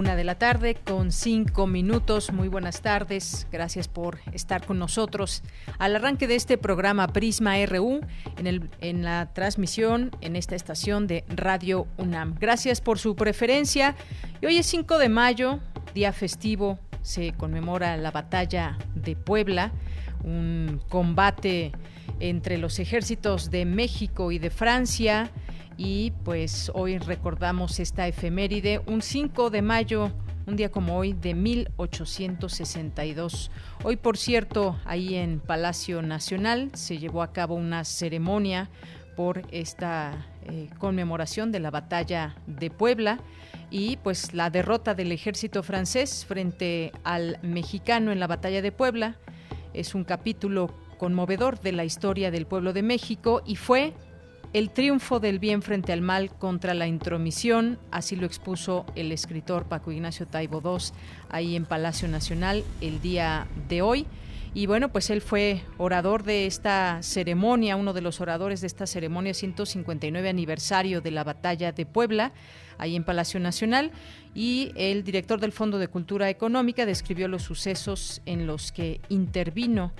Una de la tarde con cinco minutos. Muy buenas tardes. Gracias por estar con nosotros al arranque de este programa Prisma RU en, el, en la transmisión en esta estación de Radio UNAM. Gracias por su preferencia. Y hoy es 5 de mayo, día festivo. Se conmemora la batalla de Puebla, un combate entre los ejércitos de México y de Francia y pues hoy recordamos esta efeméride, un 5 de mayo, un día como hoy, de 1862. Hoy, por cierto, ahí en Palacio Nacional se llevó a cabo una ceremonia por esta eh, conmemoración de la batalla de Puebla y pues la derrota del ejército francés frente al mexicano en la batalla de Puebla es un capítulo conmovedor de la historia del pueblo de México y fue el triunfo del bien frente al mal contra la intromisión, así lo expuso el escritor Paco Ignacio Taibo II ahí en Palacio Nacional el día de hoy. Y bueno, pues él fue orador de esta ceremonia, uno de los oradores de esta ceremonia 159 aniversario de la batalla de Puebla, ahí en Palacio Nacional, y el director del Fondo de Cultura Económica describió los sucesos en los que intervino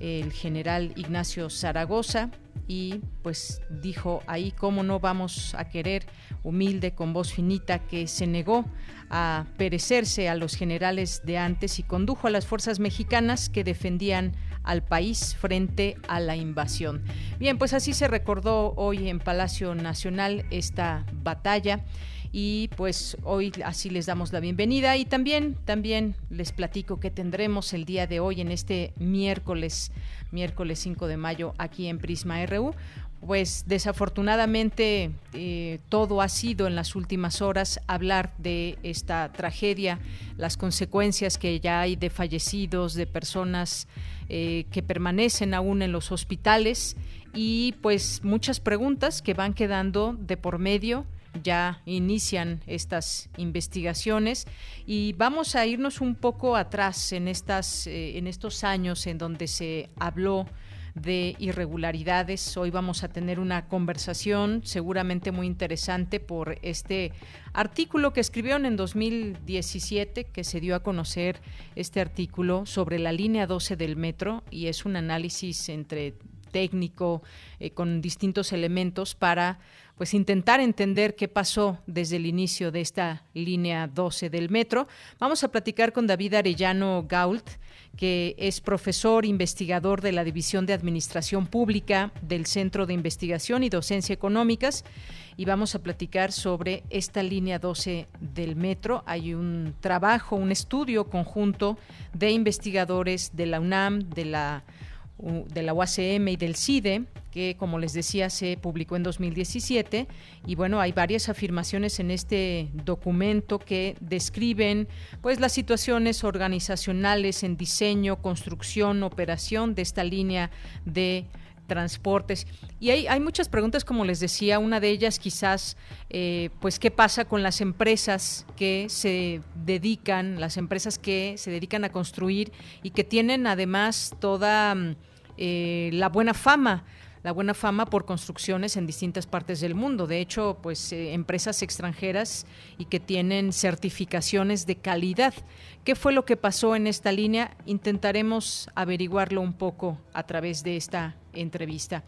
el general Ignacio Zaragoza y pues dijo ahí cómo no vamos a querer humilde con voz finita que se negó a perecerse a los generales de antes y condujo a las fuerzas mexicanas que defendían al país frente a la invasión. Bien, pues así se recordó hoy en Palacio Nacional esta batalla y pues hoy así les damos la bienvenida y también también les platico que tendremos el día de hoy en este miércoles miércoles 5 de mayo aquí en Prisma RU pues desafortunadamente eh, todo ha sido en las últimas horas hablar de esta tragedia, las consecuencias que ya hay de fallecidos, de personas eh, que permanecen aún en los hospitales y pues muchas preguntas que van quedando de por medio ya inician estas investigaciones y vamos a irnos un poco atrás en estas eh, en estos años en donde se habló de irregularidades. Hoy vamos a tener una conversación seguramente muy interesante por este artículo que escribieron en 2017, que se dio a conocer este artículo sobre la línea 12 del metro y es un análisis entre técnico eh, con distintos elementos para pues intentar entender qué pasó desde el inicio de esta línea 12 del metro. Vamos a platicar con David Arellano Gault, que es profesor investigador de la División de Administración Pública del Centro de Investigación y Docencia Económicas y vamos a platicar sobre esta línea 12 del metro. Hay un trabajo, un estudio conjunto de investigadores de la UNAM, de la de la UACM y del CIDE, que como les decía se publicó en 2017 y bueno, hay varias afirmaciones en este documento que describen pues las situaciones organizacionales en diseño, construcción, operación de esta línea de transportes. Y hay, hay muchas preguntas, como les decía, una de ellas quizás, eh, pues, ¿qué pasa con las empresas que se dedican, las empresas que se dedican a construir y que tienen además toda mm, eh, la buena fama? la buena fama por construcciones en distintas partes del mundo. De hecho, pues eh, empresas extranjeras y que tienen certificaciones de calidad. ¿Qué fue lo que pasó en esta línea? Intentaremos averiguarlo un poco a través de esta entrevista.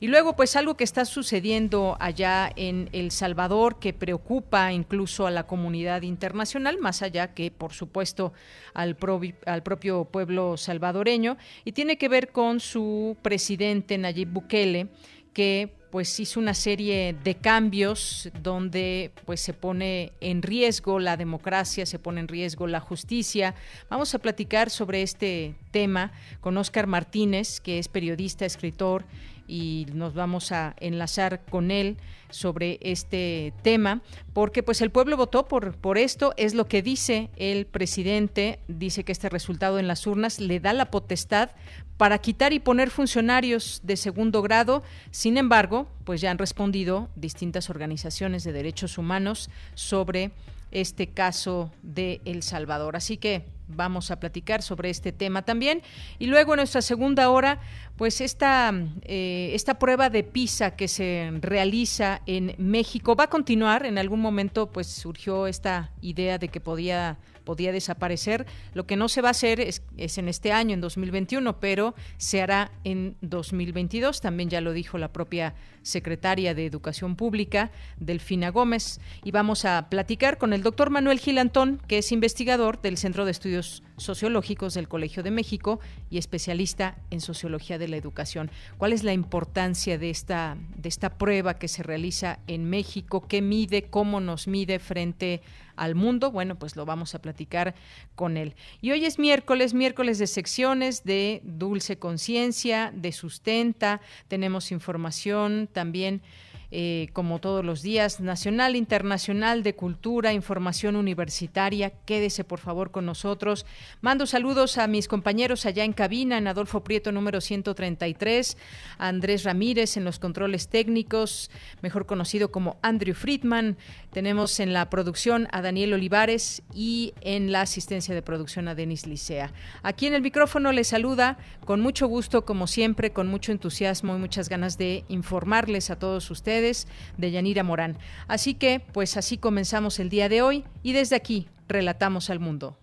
Y luego, pues algo que está sucediendo allá en El Salvador que preocupa incluso a la comunidad internacional, más allá que, por supuesto, al, al propio pueblo salvadoreño, y tiene que ver con su presidente Nayib Bukele, que pues hizo una serie de cambios donde pues se pone en riesgo la democracia, se pone en riesgo la justicia. Vamos a platicar sobre este tema con Óscar Martínez, que es periodista, escritor y nos vamos a enlazar con él sobre este tema, porque pues el pueblo votó por, por esto, es lo que dice el presidente, dice que este resultado en las urnas le da la potestad para quitar y poner funcionarios de segundo grado. Sin embargo, pues ya han respondido distintas organizaciones de derechos humanos sobre este caso de El Salvador. Así que vamos a platicar sobre este tema también. Y luego en nuestra segunda hora, pues esta, eh, esta prueba de PISA que se realiza en México va a continuar. En algún momento pues surgió esta idea de que podía podía desaparecer. Lo que no se va a hacer es, en este año, en 2021, pero se hará en 2022. También ya lo dijo la propia secretaria de Educación Pública, Delfina Gómez. Y vamos a platicar con el doctor Manuel Gilantón, que es investigador del Centro de Estudios Sociológicos del Colegio de México y especialista en sociología de la educación. ¿Cuál es la importancia de esta, de esta prueba que se realiza en México? ¿Qué mide? ¿Cómo nos mide frente al mundo. Bueno, pues lo vamos a platicar con él. Y hoy es miércoles, miércoles de secciones de Dulce Conciencia, de Sustenta. Tenemos información también eh, como todos los días, nacional, internacional, de cultura, información universitaria. Quédese por favor con nosotros. Mando saludos a mis compañeros allá en cabina, en Adolfo Prieto número 133, a Andrés Ramírez en los controles técnicos, mejor conocido como Andrew Friedman. Tenemos en la producción a Daniel Olivares y en la asistencia de producción a Denis Licea. Aquí en el micrófono les saluda con mucho gusto, como siempre, con mucho entusiasmo y muchas ganas de informarles a todos ustedes de Yanira Morán. Así que, pues así comenzamos el día de hoy y desde aquí relatamos al mundo.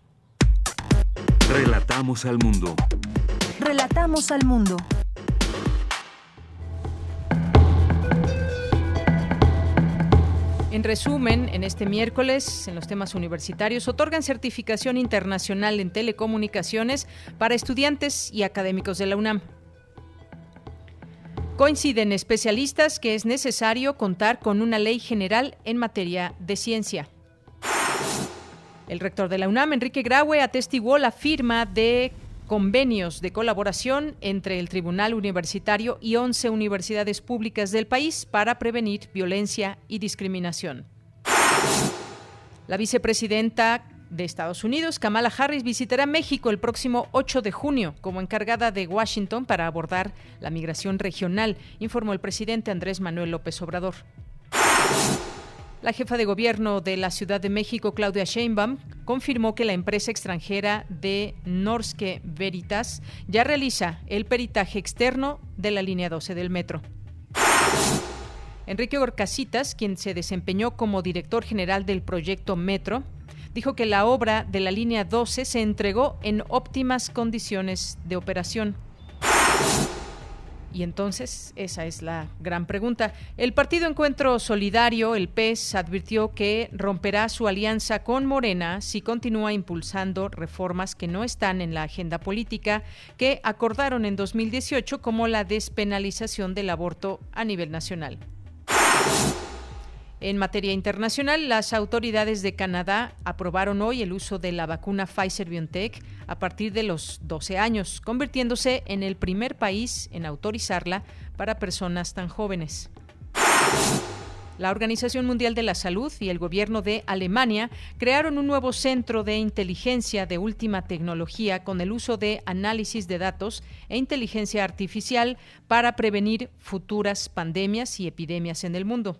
Relatamos al mundo. Relatamos al mundo. En resumen, en este miércoles, en los temas universitarios, otorgan certificación internacional en telecomunicaciones para estudiantes y académicos de la UNAM. Coinciden especialistas que es necesario contar con una ley general en materia de ciencia. El rector de la UNAM, Enrique Graue, atestiguó la firma de convenios de colaboración entre el Tribunal Universitario y 11 universidades públicas del país para prevenir violencia y discriminación. La vicepresidenta de Estados Unidos, Kamala Harris visitará México el próximo 8 de junio como encargada de Washington para abordar la migración regional, informó el presidente Andrés Manuel López Obrador. La jefa de gobierno de la Ciudad de México, Claudia Sheinbaum, confirmó que la empresa extranjera de Norske Veritas ya realiza el peritaje externo de la línea 12 del metro. Enrique Orcasitas, quien se desempeñó como director general del proyecto Metro, dijo que la obra de la línea 12 se entregó en óptimas condiciones de operación. Y entonces, esa es la gran pregunta. El Partido Encuentro Solidario, el PES, advirtió que romperá su alianza con Morena si continúa impulsando reformas que no están en la agenda política que acordaron en 2018 como la despenalización del aborto a nivel nacional. En materia internacional, las autoridades de Canadá aprobaron hoy el uso de la vacuna Pfizer-BioNTech a partir de los 12 años, convirtiéndose en el primer país en autorizarla para personas tan jóvenes. La Organización Mundial de la Salud y el gobierno de Alemania crearon un nuevo centro de inteligencia de última tecnología con el uso de análisis de datos e inteligencia artificial para prevenir futuras pandemias y epidemias en el mundo.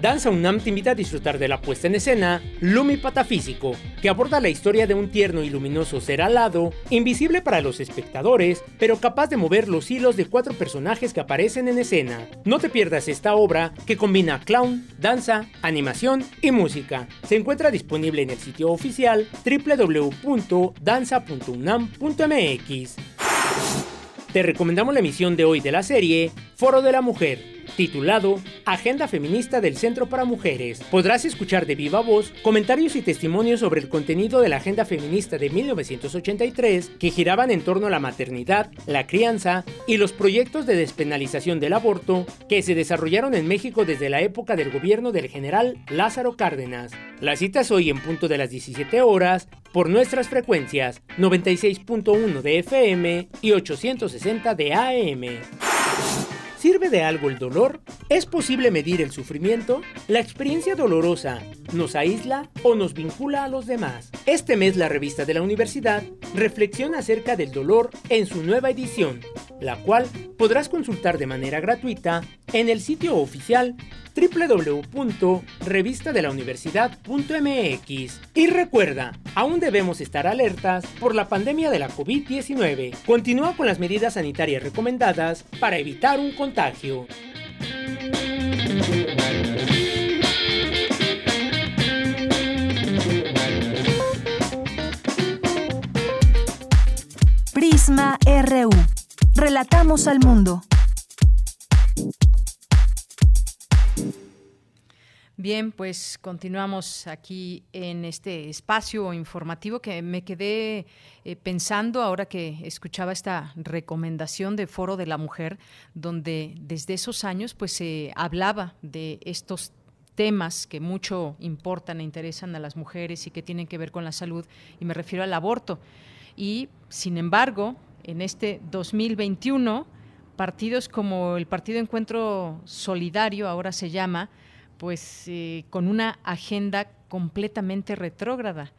Danza UNAM te invita a disfrutar de la puesta en escena Lumi Patafísico, que aborda la historia de un tierno y luminoso ser alado, invisible para los espectadores, pero capaz de mover los hilos de cuatro personajes que aparecen en escena. No te pierdas esta obra que combina clown, danza, animación y música. Se encuentra disponible en el sitio oficial www.danza.unam.mx. Te recomendamos la emisión de hoy de la serie Foro de la Mujer titulado Agenda Feminista del Centro para Mujeres. Podrás escuchar de viva voz comentarios y testimonios sobre el contenido de la Agenda Feminista de 1983 que giraban en torno a la maternidad, la crianza y los proyectos de despenalización del aborto que se desarrollaron en México desde la época del gobierno del general Lázaro Cárdenas. La cita es hoy en punto de las 17 horas por nuestras frecuencias 96.1 de FM y 860 de AM. ¿Sirve de algo el dolor? ¿Es posible medir el sufrimiento? ¿La experiencia dolorosa nos aísla o nos vincula a los demás? Este mes la revista de la universidad reflexiona acerca del dolor en su nueva edición, la cual podrás consultar de manera gratuita en el sitio oficial www.revistadelauniversidad.mx. Y recuerda, aún debemos estar alertas por la pandemia de la COVID-19. Continúa con las medidas sanitarias recomendadas para evitar un contagio. Prisma RU. Relatamos al mundo. Bien, pues continuamos aquí en este espacio informativo que me quedé eh, pensando ahora que escuchaba esta recomendación de Foro de la Mujer, donde desde esos años pues se hablaba de estos temas que mucho importan e interesan a las mujeres y que tienen que ver con la salud, y me refiero al aborto. Y sin embargo, en este 2021, partidos como el Partido Encuentro Solidario, ahora se llama, pues eh, con una agenda completamente retrógrada.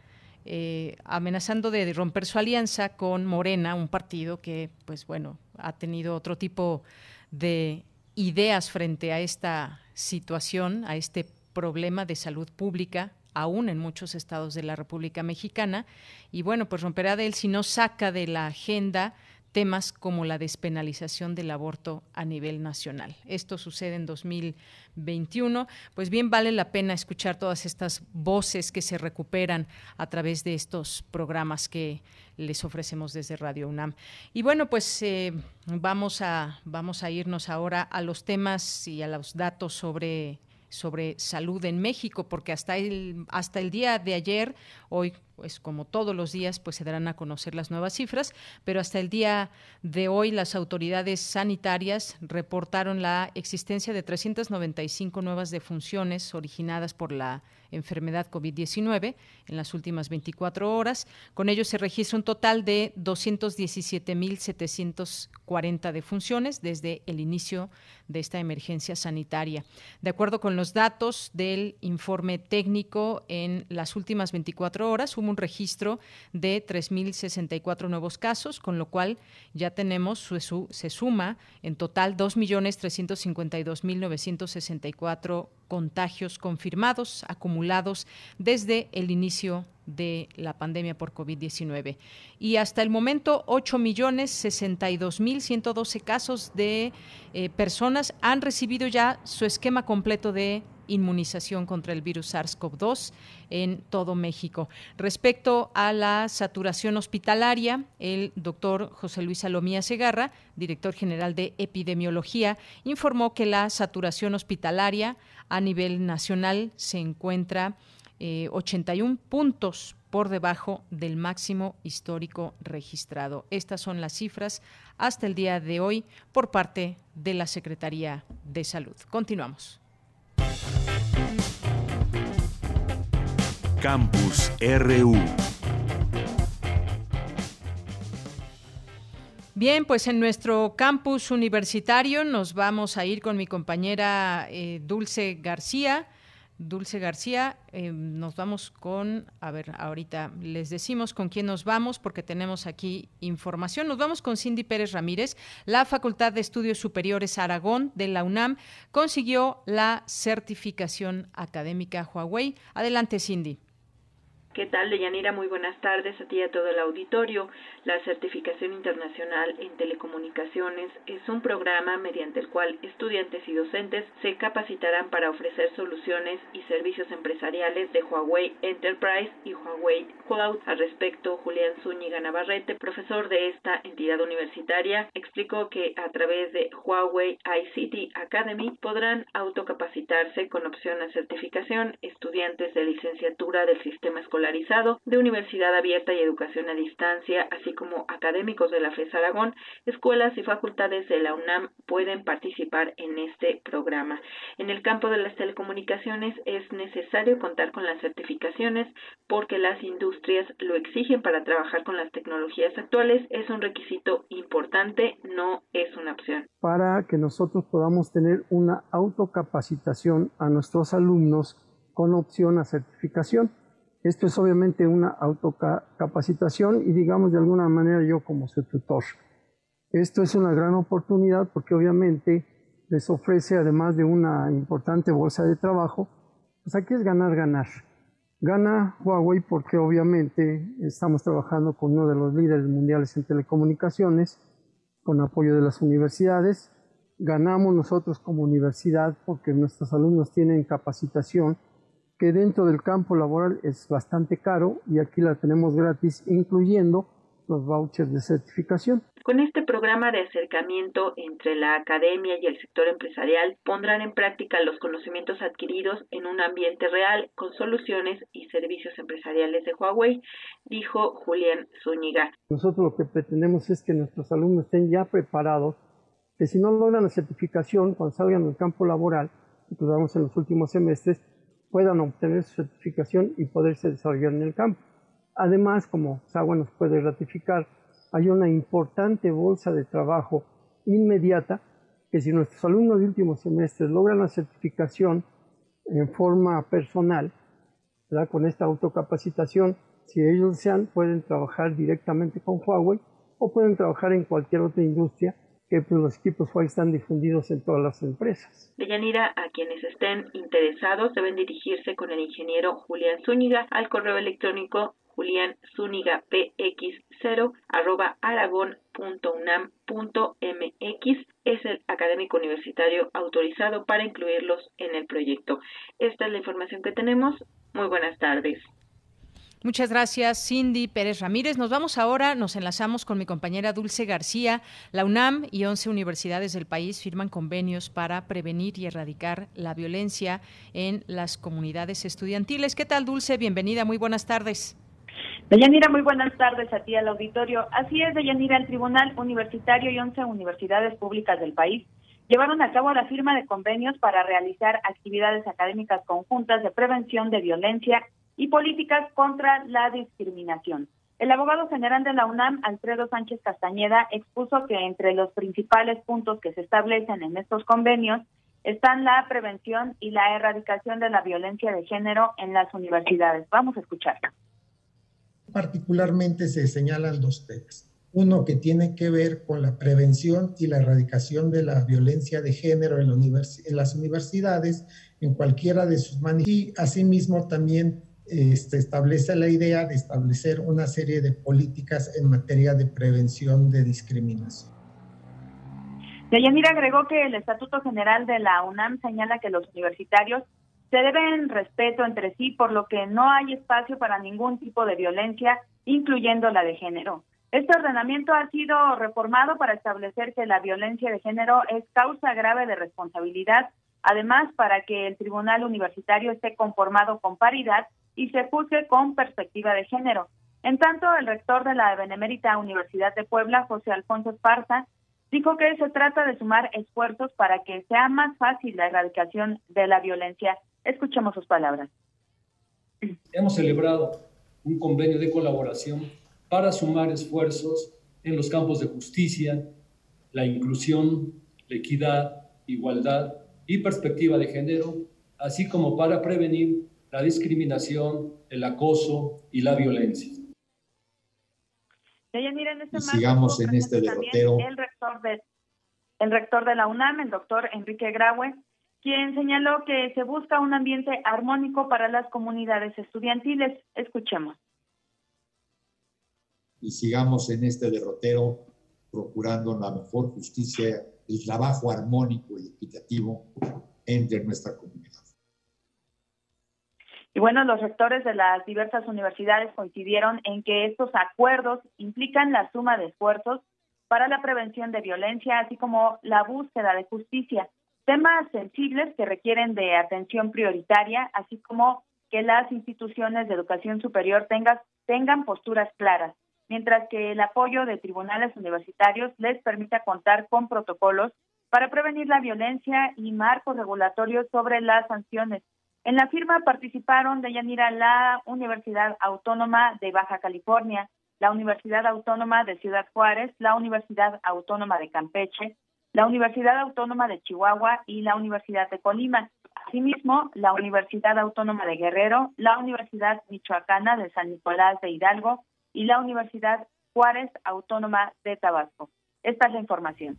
Eh, amenazando de romper su alianza con Morena, un partido que, pues bueno, ha tenido otro tipo de ideas frente a esta situación, a este problema de salud pública, aún en muchos estados de la República Mexicana. Y bueno, pues romperá de él si no saca de la agenda temas como la despenalización del aborto a nivel nacional. Esto sucede en 2021. Pues bien, vale la pena escuchar todas estas voces que se recuperan a través de estos programas que les ofrecemos desde Radio UNAM. Y bueno, pues eh, vamos, a, vamos a irnos ahora a los temas y a los datos sobre sobre salud en México, porque hasta el, hasta el día de ayer, hoy pues como todos los días, pues se darán a conocer las nuevas cifras, pero hasta el día de hoy las autoridades sanitarias reportaron la existencia de 395 nuevas defunciones originadas por la enfermedad COVID-19 en las últimas 24 horas. Con ello se registra un total de 217.740 defunciones desde el inicio de esta emergencia sanitaria. De acuerdo con los datos del informe técnico, en las últimas 24 horas hubo un registro de 3.064 nuevos casos, con lo cual ya tenemos, se suma en total 2.352.964 contagios confirmados, acumulados desde el inicio de la pandemia por COVID-19. Y hasta el momento, 8.062.112 casos de eh, personas han recibido ya su esquema completo de inmunización contra el virus SARS-CoV-2 en todo México. Respecto a la saturación hospitalaria, el doctor José Luis Salomía Segarra, director general de epidemiología, informó que la saturación hospitalaria a nivel nacional se encuentra 81 eh, puntos por debajo del máximo histórico registrado. Estas son las cifras hasta el día de hoy por parte de la Secretaría de Salud. Continuamos. Campus RU. Bien, pues en nuestro campus universitario nos vamos a ir con mi compañera eh, Dulce García. Dulce García, eh, nos vamos con, a ver, ahorita les decimos con quién nos vamos porque tenemos aquí información. Nos vamos con Cindy Pérez Ramírez. La Facultad de Estudios Superiores Aragón de la UNAM consiguió la certificación académica Huawei. Adelante, Cindy. ¿Qué tal, Deyanira? Muy buenas tardes a ti y a todo el auditorio. La Certificación Internacional en Telecomunicaciones es un programa mediante el cual estudiantes y docentes se capacitarán para ofrecer soluciones y servicios empresariales de Huawei Enterprise y Huawei Cloud. Al respecto, Julián Zúñiga Navarrete, profesor de esta entidad universitaria, explicó que a través de Huawei ICT Academy podrán autocapacitarse con opción a certificación estudiantes de licenciatura del sistema escolar de universidad abierta y educación a distancia, así como académicos de la FES Aragón, escuelas y facultades de la UNAM pueden participar en este programa. En el campo de las telecomunicaciones es necesario contar con las certificaciones porque las industrias lo exigen para trabajar con las tecnologías actuales. Es un requisito importante, no es una opción. Para que nosotros podamos tener una autocapacitación a nuestros alumnos con opción a certificación. Esto es obviamente una autocapacitación y digamos de alguna manera yo como su tutor. Esto es una gran oportunidad porque obviamente les ofrece además de una importante bolsa de trabajo, pues aquí es ganar, ganar. Gana Huawei porque obviamente estamos trabajando con uno de los líderes mundiales en telecomunicaciones, con apoyo de las universidades. Ganamos nosotros como universidad porque nuestros alumnos tienen capacitación que dentro del campo laboral es bastante caro y aquí la tenemos gratis, incluyendo los vouchers de certificación. Con este programa de acercamiento entre la academia y el sector empresarial pondrán en práctica los conocimientos adquiridos en un ambiente real con soluciones y servicios empresariales de Huawei, dijo Julián Zúñiga. Nosotros lo que pretendemos es que nuestros alumnos estén ya preparados, que si no logran la certificación cuando salgan del campo laboral, que damos en los últimos semestres, puedan obtener su certificación y poderse desarrollar en el campo. Además, como Sagua nos puede ratificar, hay una importante bolsa de trabajo inmediata que si nuestros alumnos de últimos semestres logran la certificación en forma personal, con esta autocapacitación, si ellos desean, pueden trabajar directamente con Huawei o pueden trabajar en cualquier otra industria que los equipos Huawei están difundidos en todas las empresas. Deyanira, a quienes estén interesados deben dirigirse con el ingeniero Julián Zúñiga al correo electrónico julianzúñigapx0 arroba aragon.unam.mx es el académico universitario autorizado para incluirlos en el proyecto. Esta es la información que tenemos. Muy buenas tardes. Muchas gracias, Cindy Pérez Ramírez. Nos vamos ahora, nos enlazamos con mi compañera Dulce García. La UNAM y 11 universidades del país firman convenios para prevenir y erradicar la violencia en las comunidades estudiantiles. ¿Qué tal, Dulce? Bienvenida, muy buenas tardes. Deyanira, muy buenas tardes a ti al auditorio. Así es, Deyanira, el Tribunal Universitario y 11 universidades públicas del país llevaron a cabo la firma de convenios para realizar actividades académicas conjuntas de prevención de violencia y políticas contra la discriminación. El abogado general de la UNAM, Alfredo Sánchez Castañeda, expuso que entre los principales puntos que se establecen en estos convenios están la prevención y la erradicación de la violencia de género en las universidades. Vamos a escuchar. Particularmente se señalan dos temas. Uno que tiene que ver con la prevención y la erradicación de la violencia de género en, las universidades, en cualquiera de sus maneras. Y asimismo también este, establece la idea de establecer una serie de políticas en materia de prevención de discriminación. Deyanira agregó que el Estatuto General de la UNAM señala que los universitarios se deben respeto entre sí, por lo que no hay espacio para ningún tipo de violencia, incluyendo la de género. Este ordenamiento ha sido reformado para establecer que la violencia de género es causa grave de responsabilidad, además para que el Tribunal Universitario esté conformado con paridad y se juzgue con perspectiva de género. En tanto, el rector de la Benemérita Universidad de Puebla, José Alfonso Esparza, dijo que se trata de sumar esfuerzos para que sea más fácil la erradicación de la violencia. Escuchemos sus palabras. Hemos celebrado un convenio de colaboración para sumar esfuerzos en los campos de justicia, la inclusión, la equidad, igualdad y perspectiva de género, así como para prevenir la discriminación, el acoso y la violencia. Este y sigamos en este derrotero. El rector, de, el rector de la UNAM, el doctor Enrique Graue, quien señaló que se busca un ambiente armónico para las comunidades estudiantiles. Escuchemos. Y sigamos en este derrotero procurando la mejor justicia, el trabajo armónico y equitativo entre nuestra comunidad. Y bueno, los rectores de las diversas universidades coincidieron en que estos acuerdos implican la suma de esfuerzos para la prevención de violencia, así como la búsqueda de justicia, temas sensibles que requieren de atención prioritaria, así como que las instituciones de educación superior tengan, tengan posturas claras, mientras que el apoyo de tribunales universitarios les permita contar con protocolos para prevenir la violencia y marcos regulatorios sobre las sanciones en la firma participaron de Yanira la Universidad Autónoma de Baja California, la Universidad Autónoma de Ciudad Juárez, la Universidad Autónoma de Campeche, la Universidad Autónoma de Chihuahua y la Universidad de Colima. Asimismo, la Universidad Autónoma de Guerrero, la Universidad Michoacana de San Nicolás de Hidalgo y la Universidad Juárez Autónoma de Tabasco. Esta es la información.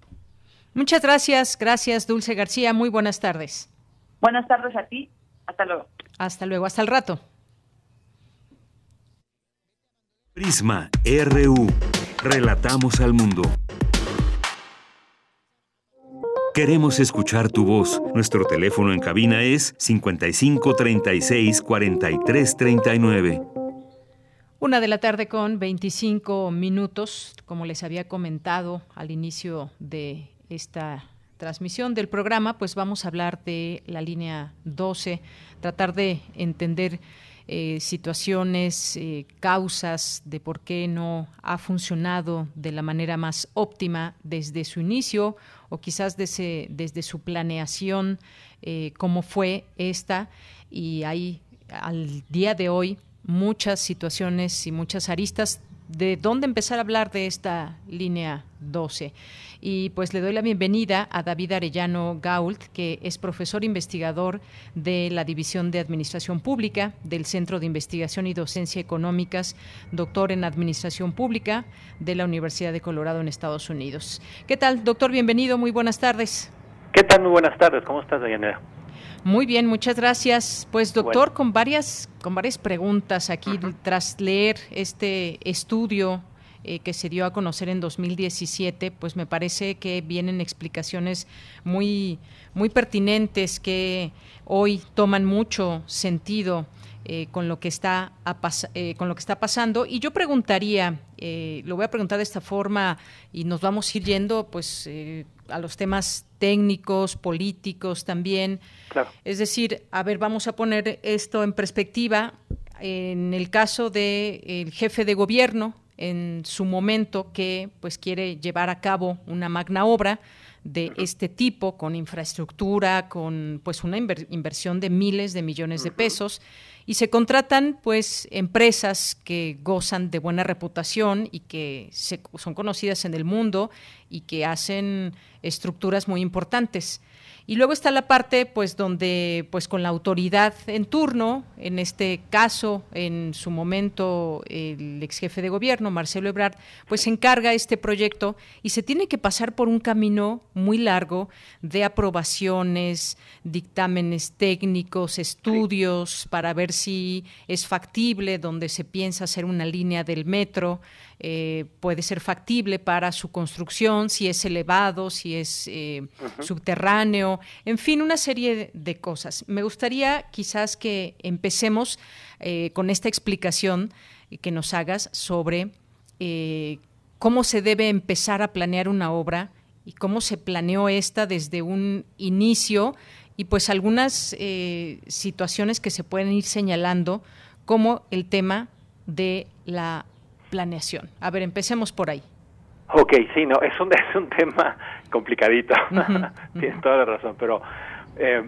Muchas gracias, gracias Dulce García. Muy buenas tardes. Buenas tardes a ti hasta luego. Hasta luego, hasta el rato. Prisma RU. Relatamos al mundo. Queremos escuchar tu voz. Nuestro teléfono en cabina es 55 36 43 39. Una de la tarde con 25 minutos, como les había comentado al inicio de esta transmisión del programa, pues vamos a hablar de la línea 12, tratar de entender eh, situaciones, eh, causas de por qué no ha funcionado de la manera más óptima desde su inicio o quizás desde, desde su planeación, eh, cómo fue esta. Y hay al día de hoy muchas situaciones y muchas aristas de dónde empezar a hablar de esta línea 12 y pues le doy la bienvenida a David Arellano Gault, que es profesor investigador de la División de Administración Pública del Centro de Investigación y Docencia Económicas, doctor en Administración Pública de la Universidad de Colorado en Estados Unidos. ¿Qué tal, doctor? Bienvenido, muy buenas tardes. ¿Qué tal? Muy buenas tardes. ¿Cómo estás, Dayanera? Muy bien, muchas gracias. Pues doctor, con varias con varias preguntas aquí tras leer este estudio eh, que se dio a conocer en 2017, pues me parece que vienen explicaciones muy, muy pertinentes que hoy toman mucho sentido. Eh, con lo que está eh, con lo que está pasando y yo preguntaría lo voy a preguntar de esta forma y nos vamos a ir yendo pues a los temas técnicos políticos también. Es decir a ver vamos a poner esto en perspectiva. En el caso del jefe de gobierno en su momento que pues quiere llevar a cabo una magna obra de este tipo con infraestructura, con pues una inversión de miles de millones de pesos y se contratan pues empresas que gozan de buena reputación y que son conocidas en el mundo y que hacen estructuras muy importantes. Y luego está la parte, pues, donde, pues, con la autoridad en turno, en este caso, en su momento, el ex jefe de gobierno, Marcelo Ebrard, pues se encarga este proyecto y se tiene que pasar por un camino muy largo de aprobaciones, dictámenes técnicos, estudios para ver si es factible, donde se piensa hacer una línea del metro, eh, puede ser factible para su construcción, si es elevado, si es eh, subterráneo, en fin, una serie de cosas. Me gustaría quizás que empecemos eh, con esta explicación que nos hagas sobre cómo se debe empezar a planear una obra y cómo se planeó esta desde un inicio y pues algunas situaciones que se pueden ir señalando como el tema de la planeación. A ver, empecemos por ahí. Ok, sí, no, es un, es un tema complicadito, tienes toda la razón, pero eh,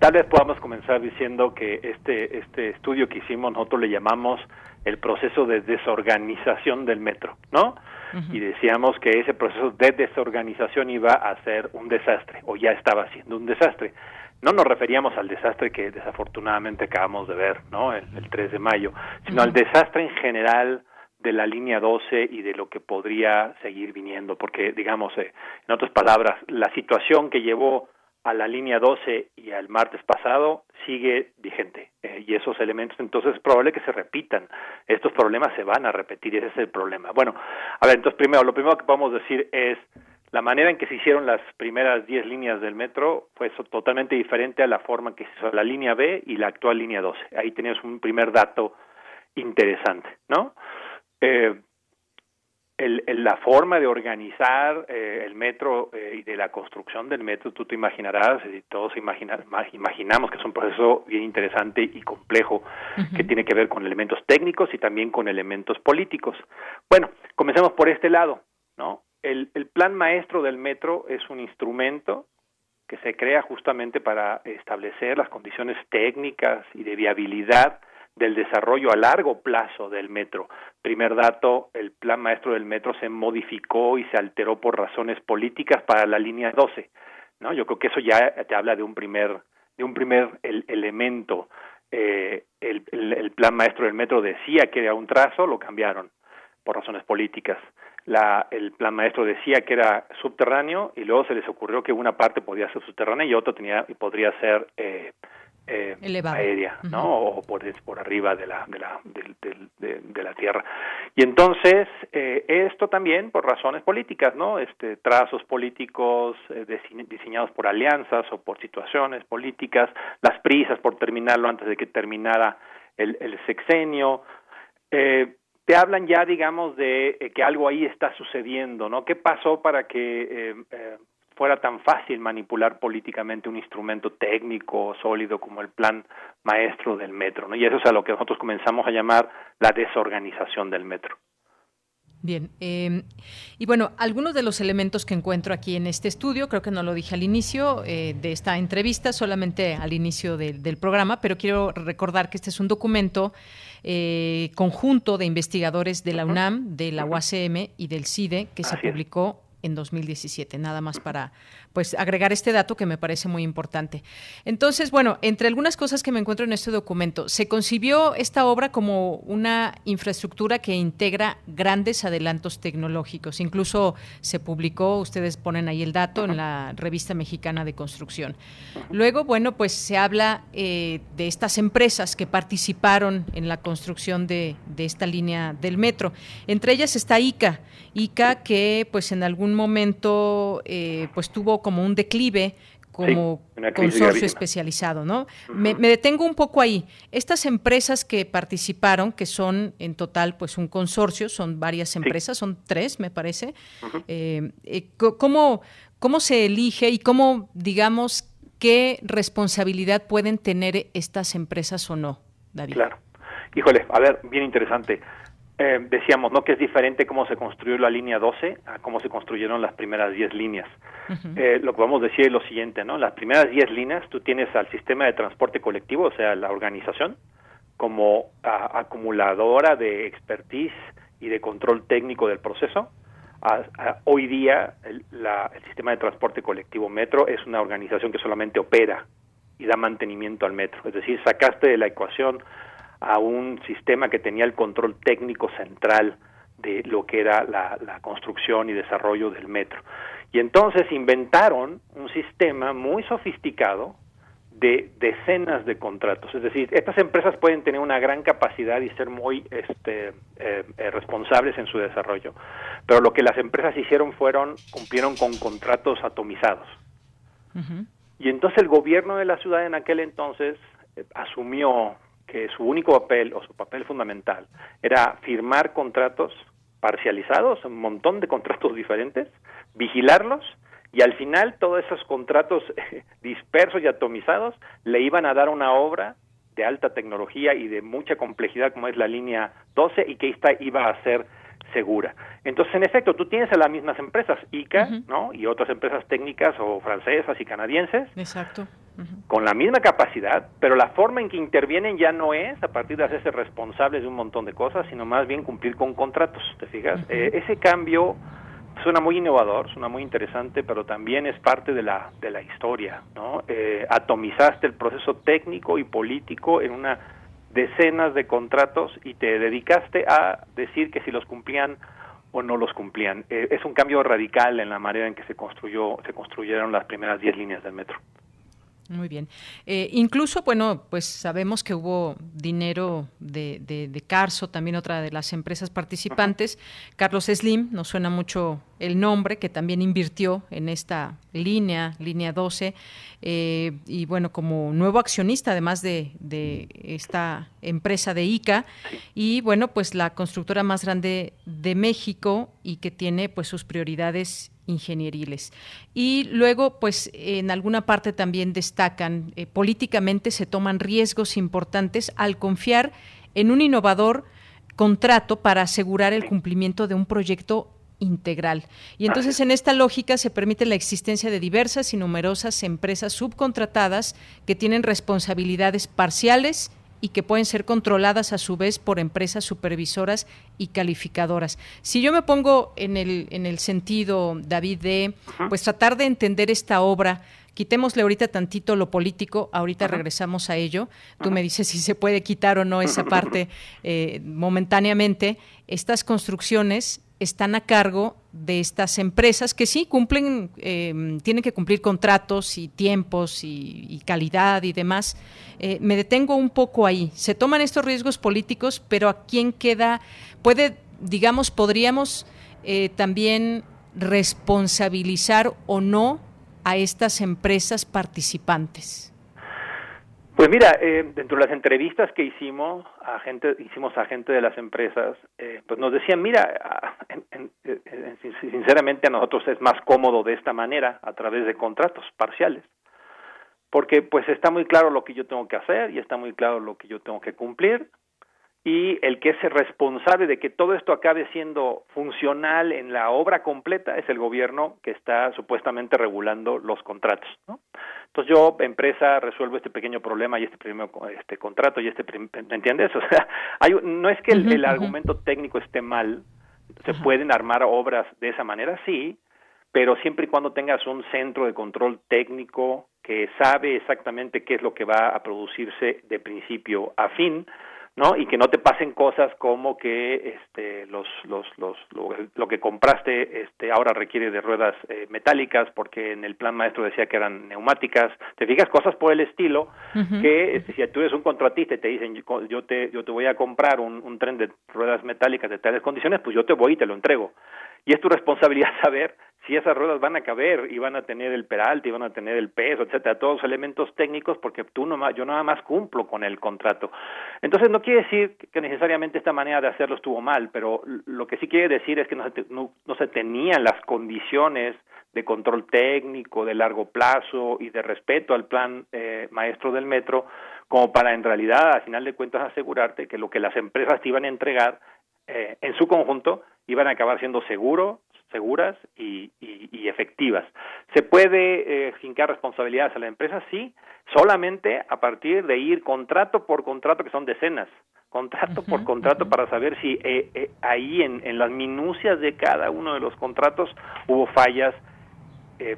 tal vez podamos comenzar diciendo que este, este estudio que hicimos nosotros le llamamos el proceso de desorganización del metro, ¿no? Y decíamos que ese proceso de desorganización iba a ser un desastre, o ya estaba siendo un desastre. No nos referíamos al desastre que desafortunadamente acabamos de ver, ¿no? El, 3 de mayo, sino al desastre en general de la línea 12 y de lo que podría seguir viniendo, porque digamos, eh, en otras palabras, la situación que llevó a la línea 12 y al martes pasado sigue vigente eh, y esos elementos entonces es probable que se repitan. Estos problemas se van a repetir ese es el problema. Bueno a ver entonces primero lo primero que podemos decir es la manera en que se hicieron las primeras 10 líneas del metro fue totalmente diferente a la forma en que se hizo la línea B y la actual línea 12 ahí tenemos un primer dato interesante no eh, el, la forma de organizar eh, el metro eh, y de la construcción del metro, tú te imaginarás, y todos imagina, imaginamos que es un proceso bien interesante y complejo que tiene que ver con elementos técnicos y también con elementos políticos. Bueno, comencemos por este lado, ¿no? El, el plan maestro del metro es un instrumento que se crea justamente para establecer las condiciones técnicas y de viabilidad del desarrollo a largo plazo del metro. Primer dato, el plan maestro del metro se modificó y se alteró por razones políticas para la línea 12. ¿no? Yo creo que eso ya te habla de un primer, de un primer elemento. Eh, el, el, plan maestro del metro decía que era un trazo, lo cambiaron por razones políticas. La, el plan maestro decía que era subterráneo y luego se les ocurrió que una parte podía ser subterránea y otra tenía y podría ser eh, eh, aérea, ¿no? O por, por arriba de la, de la, de, de, la tierra. Y entonces, eh, esto también por razones políticas, ¿no? Este, trazos políticos eh, diseñados por alianzas o por situaciones políticas, las prisas por terminarlo antes de que terminara el, el sexenio. Eh, te hablan ya, digamos, de eh, que algo ahí está sucediendo, ¿no? ¿Qué pasó para que eh, fuera tan fácil manipular políticamente un instrumento técnico sólido como el plan maestro del metro, ¿no? Y eso es a lo que nosotros comenzamos a llamar la desorganización del metro. Bien, em, y bueno, algunos de los elementos que encuentro aquí en este estudio, creo que no lo dije al inicio eh, de esta entrevista, solamente al inicio del programa, pero quiero recordar que este es un documento eh, conjunto de investigadores de la UNAM, de la UACM y del CIDE que se publicó en 2017, nada más para pues agregar este dato que me parece muy importante. Entonces, bueno, entre algunas cosas que me encuentro en este documento, se concibió esta obra como una infraestructura que integra grandes adelantos tecnológicos. Incluso se publicó, ustedes ponen ahí el dato, en la revista mexicana de construcción. Luego, bueno, pues se habla eh, de estas empresas que participaron en la construcción de, de esta línea del metro. Entre ellas está ICA, ICA que pues en algún momento eh, pues tuvo como un declive como consorcio especializado, ¿no? me, detengo un poco ahí. Estas empresas que participaron, que son en total pues un consorcio, son varias empresas, son tres, me parece. Eh, eh, ¿cómo, ¿Cómo se elige y cómo, digamos, qué responsabilidad pueden tener estas empresas o no, David? Claro. Híjole, a ver, bien interesante. Eh, decíamos no que es diferente cómo se construyó la línea 12 a cómo se construyeron las primeras 10 líneas. eh, lo que vamos a decir es lo siguiente, ¿no? Las primeras 10 líneas tú tienes al sistema de transporte colectivo, o sea, la organización, como acumuladora de expertise y de control técnico del proceso. hoy día el, la, el sistema de transporte colectivo Metro es una organización que solamente opera y da mantenimiento al metro. Es decir, sacaste de la ecuación a un sistema que tenía el control técnico central de lo que era la, construcción y desarrollo del metro. Y entonces inventaron un sistema muy sofisticado de decenas de contratos. Es decir, estas empresas pueden tener una gran capacidad y ser muy este, eh, eh, responsables en su desarrollo, pero lo que las empresas hicieron fueron, cumplieron con contratos atomizados. Y entonces el gobierno de la ciudad en aquel entonces eh, asumió que su único papel o su papel fundamental era firmar contratos parcializados, un montón de contratos diferentes, vigilarlos y al final todos esos contratos dispersos y atomizados le iban a dar una obra de alta tecnología y de mucha complejidad como es la línea 12 y que esta iba a ser segura. Entonces, en efecto, tú tienes a las mismas empresas, ICA, ¿no? Y otras empresas técnicas o francesas y canadienses. Exacto con la misma capacidad, pero la forma en que intervienen ya no es a partir de hacerse responsables de un montón de cosas, sino más bien cumplir con contratos, ¿te fijas? Eh, ese cambio suena muy innovador, suena muy interesante, pero también es parte de la, de la historia, ¿no? Eh, atomizaste el proceso técnico y político en una decenas de contratos y te dedicaste a decir que si los cumplían o no los cumplían. Eh, es un cambio radical en la manera en que se construyó, se construyeron las primeras 10 líneas del metro. Muy bien. Eh, incluso, bueno, pues sabemos que hubo dinero de, de, Carso, también otra de las empresas participantes. Carlos Slim, nos suena mucho el nombre, que también invirtió en esta línea, línea 12, eh, y bueno, como nuevo accionista, además de, de, esta empresa de ICA, y bueno, pues la constructora más grande de México y que tiene pues sus prioridades ingenieriles. Y luego, pues en alguna parte también destacan, eh, políticamente se toman riesgos importantes al confiar en un innovador contrato para asegurar el cumplimiento de un proyecto integral. Y entonces en esta lógica se permite la existencia de diversas y numerosas empresas subcontratadas que tienen responsabilidades parciales y que pueden ser controladas a su vez por empresas supervisoras y calificadoras. Si yo me pongo en el, en el sentido, David, de pues tratar de entender esta obra, quitémosle ahorita tantito lo político, ahorita regresamos a ello. Tú me dices si se puede quitar o no esa parte eh, momentáneamente. Estas construcciones están a cargo de estas empresas que sí cumplen, em, tienen que cumplir contratos y tiempos y, calidad y demás. Eh, me detengo un poco ahí. Se toman estos riesgos políticos, pero ¿a quién queda? Puede, digamos, podríamos eh, también responsabilizar o no a estas empresas participantes. Pues mira, eh, dentro de las entrevistas que hicimos a gente, hicimos a gente de las empresas, eh, pues nos decían, mira, sinceramente a nosotros es más cómodo de esta manera, a través de contratos parciales, porque pues está muy claro lo que yo tengo que hacer y está muy claro lo que yo tengo que cumplir, y el que es responsable de que todo esto acabe siendo funcional en la obra completa es el gobierno que está supuestamente regulando los contratos. ¿no? Entonces yo, empresa, resuelvo este pequeño problema y este primer este contrato y este, ¿me entiendes? O sea, hay, no es que el, argumento técnico esté mal, se pueden armar obras de esa manera, sí, pero siempre y cuando tengas un centro de control técnico que sabe exactamente qué es lo que va a producirse de principio a fin, ¿no? Y que no te pasen cosas como que este los los los lo, que compraste este ahora requiere de ruedas eh, metálicas porque en el plan maestro decía que eran neumáticas. Te fijas cosas por el estilo que este, si tú eres un contratista y te dicen yo te yo te voy a comprar un, un tren de ruedas metálicas de tales condiciones, pues yo te voy y te lo entrego. Y es tu responsabilidad saber si esas ruedas van a caber y van a tener el peralte y van a tener el peso, etcétera, todos los elementos técnicos, porque tú no, yo nada más cumplo con el contrato. Entonces no quiere decir que necesariamente esta manera de hacerlo estuvo mal, pero lo que sí quiere decir es que no se, no, se tenían las condiciones de control técnico, de largo plazo y de respeto al plan eh, maestro del metro, como para en realidad, al final de cuentas, asegurarte que lo que las empresas te iban a entregar eh, en su conjunto iban a acabar siendo seguro, seguras y, efectivas. ¿Se puede eh, fincar responsabilidades a la empresa? Sí, solamente a partir de ir contrato por contrato, que son decenas, contrato por contrato para saber si eh, eh, ahí en, en, las minucias de cada uno de los contratos hubo fallas eh,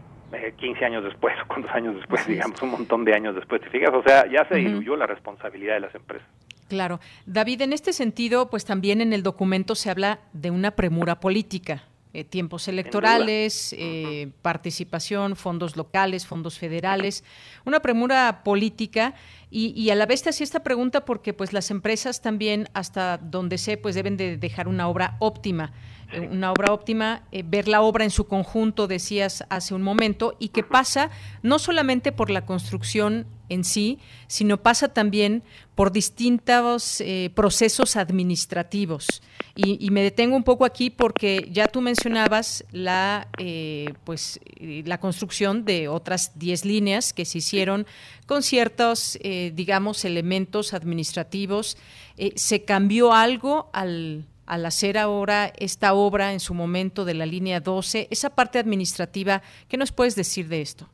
15 años después, cuántos años después, digamos, un montón de años después, ¿te fijas? O sea, ya se diluyó la responsabilidad de las empresas. Claro. David, en este sentido, pues también en el documento se habla de una premura política. Eh, tiempos electorales, eh, participación, fondos locales, fondos federales, una premura política. Y, y, a la vez te hacía esta pregunta porque pues las empresas también hasta donde sé pues deben de dejar una obra óptima una obra óptima, eh, ver la obra en su conjunto, decías hace un momento, y que pasa no solamente por la construcción en sí, sino pasa también por distintos eh, procesos administrativos. Y, me detengo un poco aquí porque ya tú mencionabas la, pues, la construcción de otras 10 líneas que se hicieron con ciertos, digamos, elementos administrativos. ¿Se cambió algo al, al hacer ahora esta obra en su momento de la línea 12, esa parte administrativa, ¿qué nos puedes decir de esto?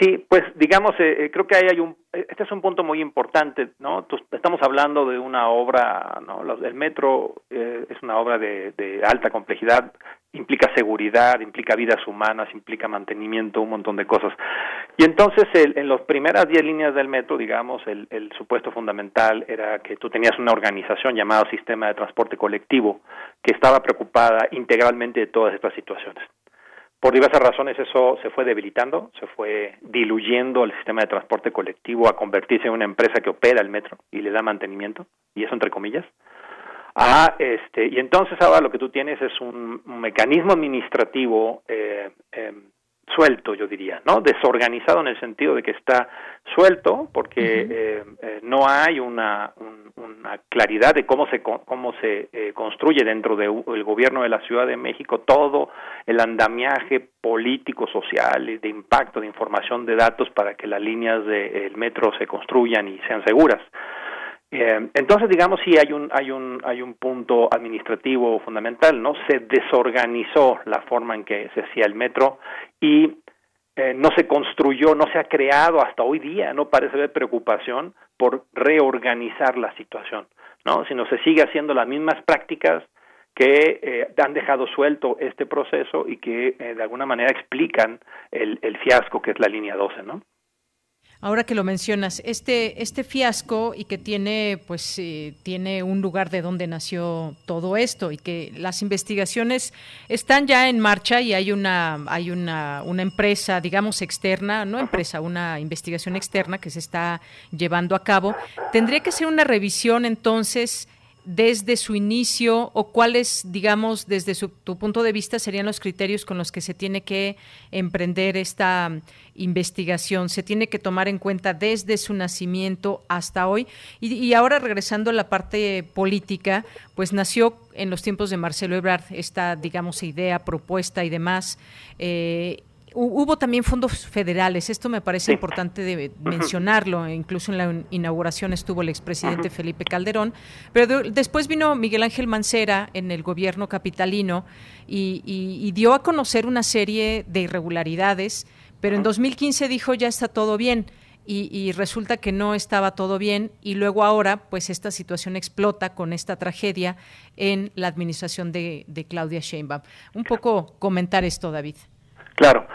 Sí, pues digamos, eh, eh, creo que ahí hay un, eh, este es un punto muy importante, ¿no? estamos hablando de una obra, ¿no? El metro es una obra de, alta complejidad implica seguridad, implica vidas humanas, implica mantenimiento, un montón de cosas. Y entonces, en las primeras 10 líneas del metro, digamos, el, el supuesto fundamental era que tú tenías una organización llamada Sistema de Transporte Colectivo que estaba preocupada integralmente de todas estas situaciones. Por diversas razones eso se fue debilitando, se fue diluyendo el sistema de transporte colectivo a convertirse en una empresa que opera el metro y le da mantenimiento, y eso entre comillas. Ah, este, y entonces ahora lo que tú tienes es un, mecanismo administrativo eh, eh, suelto, yo diría, ¿no? Desorganizado en el sentido de que está suelto porque eh, eh, no hay una, una, claridad de cómo se cómo se eh, construye dentro del gobierno de la Ciudad de México todo el andamiaje político, social, de impacto, de información, de datos para que las líneas del metro se construyan y sean seguras. Eh, entonces, digamos, sí hay un, hay, un, hay un punto administrativo fundamental, ¿no? Se desorganizó la forma en que se hacía el metro y eh, no se construyó, no se ha creado hasta hoy día, no parece haber preocupación por reorganizar la situación, ¿no? Sino se sigue haciendo las mismas prácticas que eh, han dejado suelto este proceso y que de alguna manera explican el, el fiasco que es la línea 12, ¿no? Ahora que lo mencionas, este, este fiasco y que tiene, pues, eh, tiene un lugar de donde nació todo esto y que las investigaciones están ya en marcha y hay una, hay una, una empresa, digamos, externa, no empresa, una investigación externa que se está llevando a cabo. Tendría que ser una revisión entonces desde su inicio o cuáles, digamos, desde tu punto de vista serían los criterios con los que se tiene que emprender esta investigación? ¿Se tiene que tomar en cuenta desde su nacimiento hasta hoy? Y, ahora regresando a la parte política, pues nació en los tiempos de Marcelo Ebrard esta, digamos, idea, propuesta y demás. Eh, Hubo también fondos federales, esto me parece importante de mencionarlo, incluso en la inauguración estuvo el expresidente Felipe Calderón, pero después vino Miguel Ángel Mancera en el gobierno capitalino y, dio a conocer una serie de irregularidades, pero en 2015 dijo ya está todo bien. Y, resulta que no estaba todo bien y luego ahora pues esta situación explota con esta tragedia en la administración de, de Claudia Sheinbaum. Un poco comentar esto, David. Claro.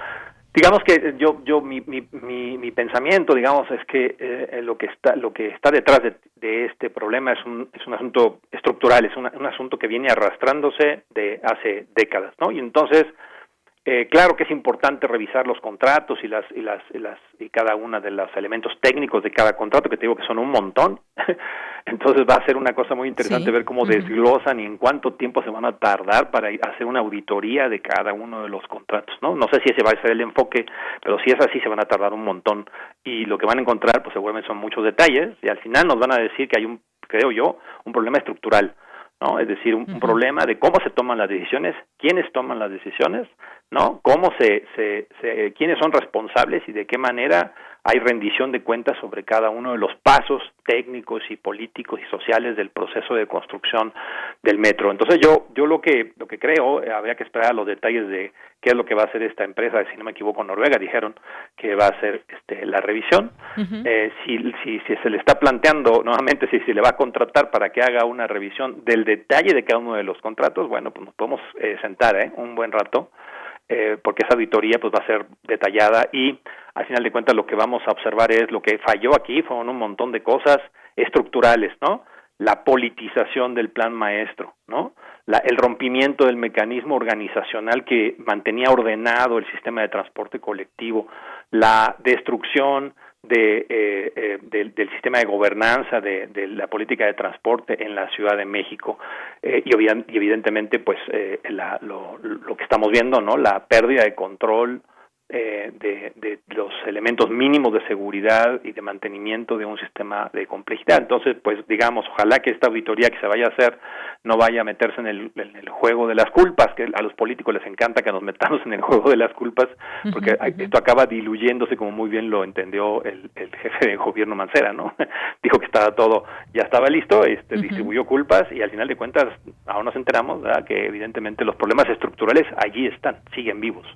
Digamos que yo, yo mi, mi, mi, pensamiento, digamos, es que eh, lo que está lo que está detrás de, este problema es un, es un asunto estructural, es un, un asunto que viene arrastrándose de hace décadas, ¿no? Y entonces eh, claro que es importante revisar los contratos y las y las y las y cada una de los elementos técnicos de cada contrato que te digo que son un montón. Entonces va a ser una cosa muy interesante ver cómo desglosan y en cuánto tiempo se van a tardar para hacer una auditoría de cada uno de los contratos, ¿no? No sé si ese va a ser el enfoque, pero si es así se van a tardar un montón y lo que van a encontrar pues seguramente son muchos detalles y al final nos van a decir que hay un creo yo un problema estructural ¿no? Es decir, un, problema de cómo se toman las decisiones, quiénes toman las decisiones, ¿no? Cómo se, se, se, quiénes son responsables y de qué manera hay rendición de cuentas sobre cada uno de los pasos técnicos y políticos y sociales del proceso de construcción del metro. Entonces yo yo lo que lo que creo eh, habría que esperar los detalles de qué es lo que va a hacer esta empresa, si no me equivoco Noruega dijeron que va a hacer este, la revisión. eh, si, si, si se le está planteando nuevamente si se le va a contratar para que haga una revisión del detalle de cada uno de los contratos, bueno pues nos podemos eh, sentar ¿eh? un buen rato eh, porque esa auditoría pues va a ser detallada y al final de cuentas lo que vamos a observar es lo que falló aquí, fueron un montón de cosas estructurales, ¿no? La politización del plan maestro, ¿no? La, el rompimiento del mecanismo organizacional que mantenía ordenado el sistema de transporte colectivo, la destrucción de, eh, eh, del, del, sistema de gobernanza de, de, la política de transporte en la Ciudad de México. Eh, y, evidentemente pues eh, la, lo, lo, que estamos viendo no la pérdida de control eh, de, de, los elementos mínimos de seguridad y de mantenimiento de un sistema de complejidad. Entonces, pues digamos, ojalá que esta auditoría que se vaya a hacer no vaya a meterse en el, en el juego de las culpas, que a los políticos les encanta que nos metamos en el juego de las culpas, porque esto acaba diluyéndose, como muy bien lo entendió el, el jefe de gobierno Mancera, ¿no? Dijo que estaba todo, ya estaba listo, este, distribuyó culpas y al final de cuentas, ahora nos enteramos ¿verdad? que evidentemente los problemas estructurales allí están, siguen vivos.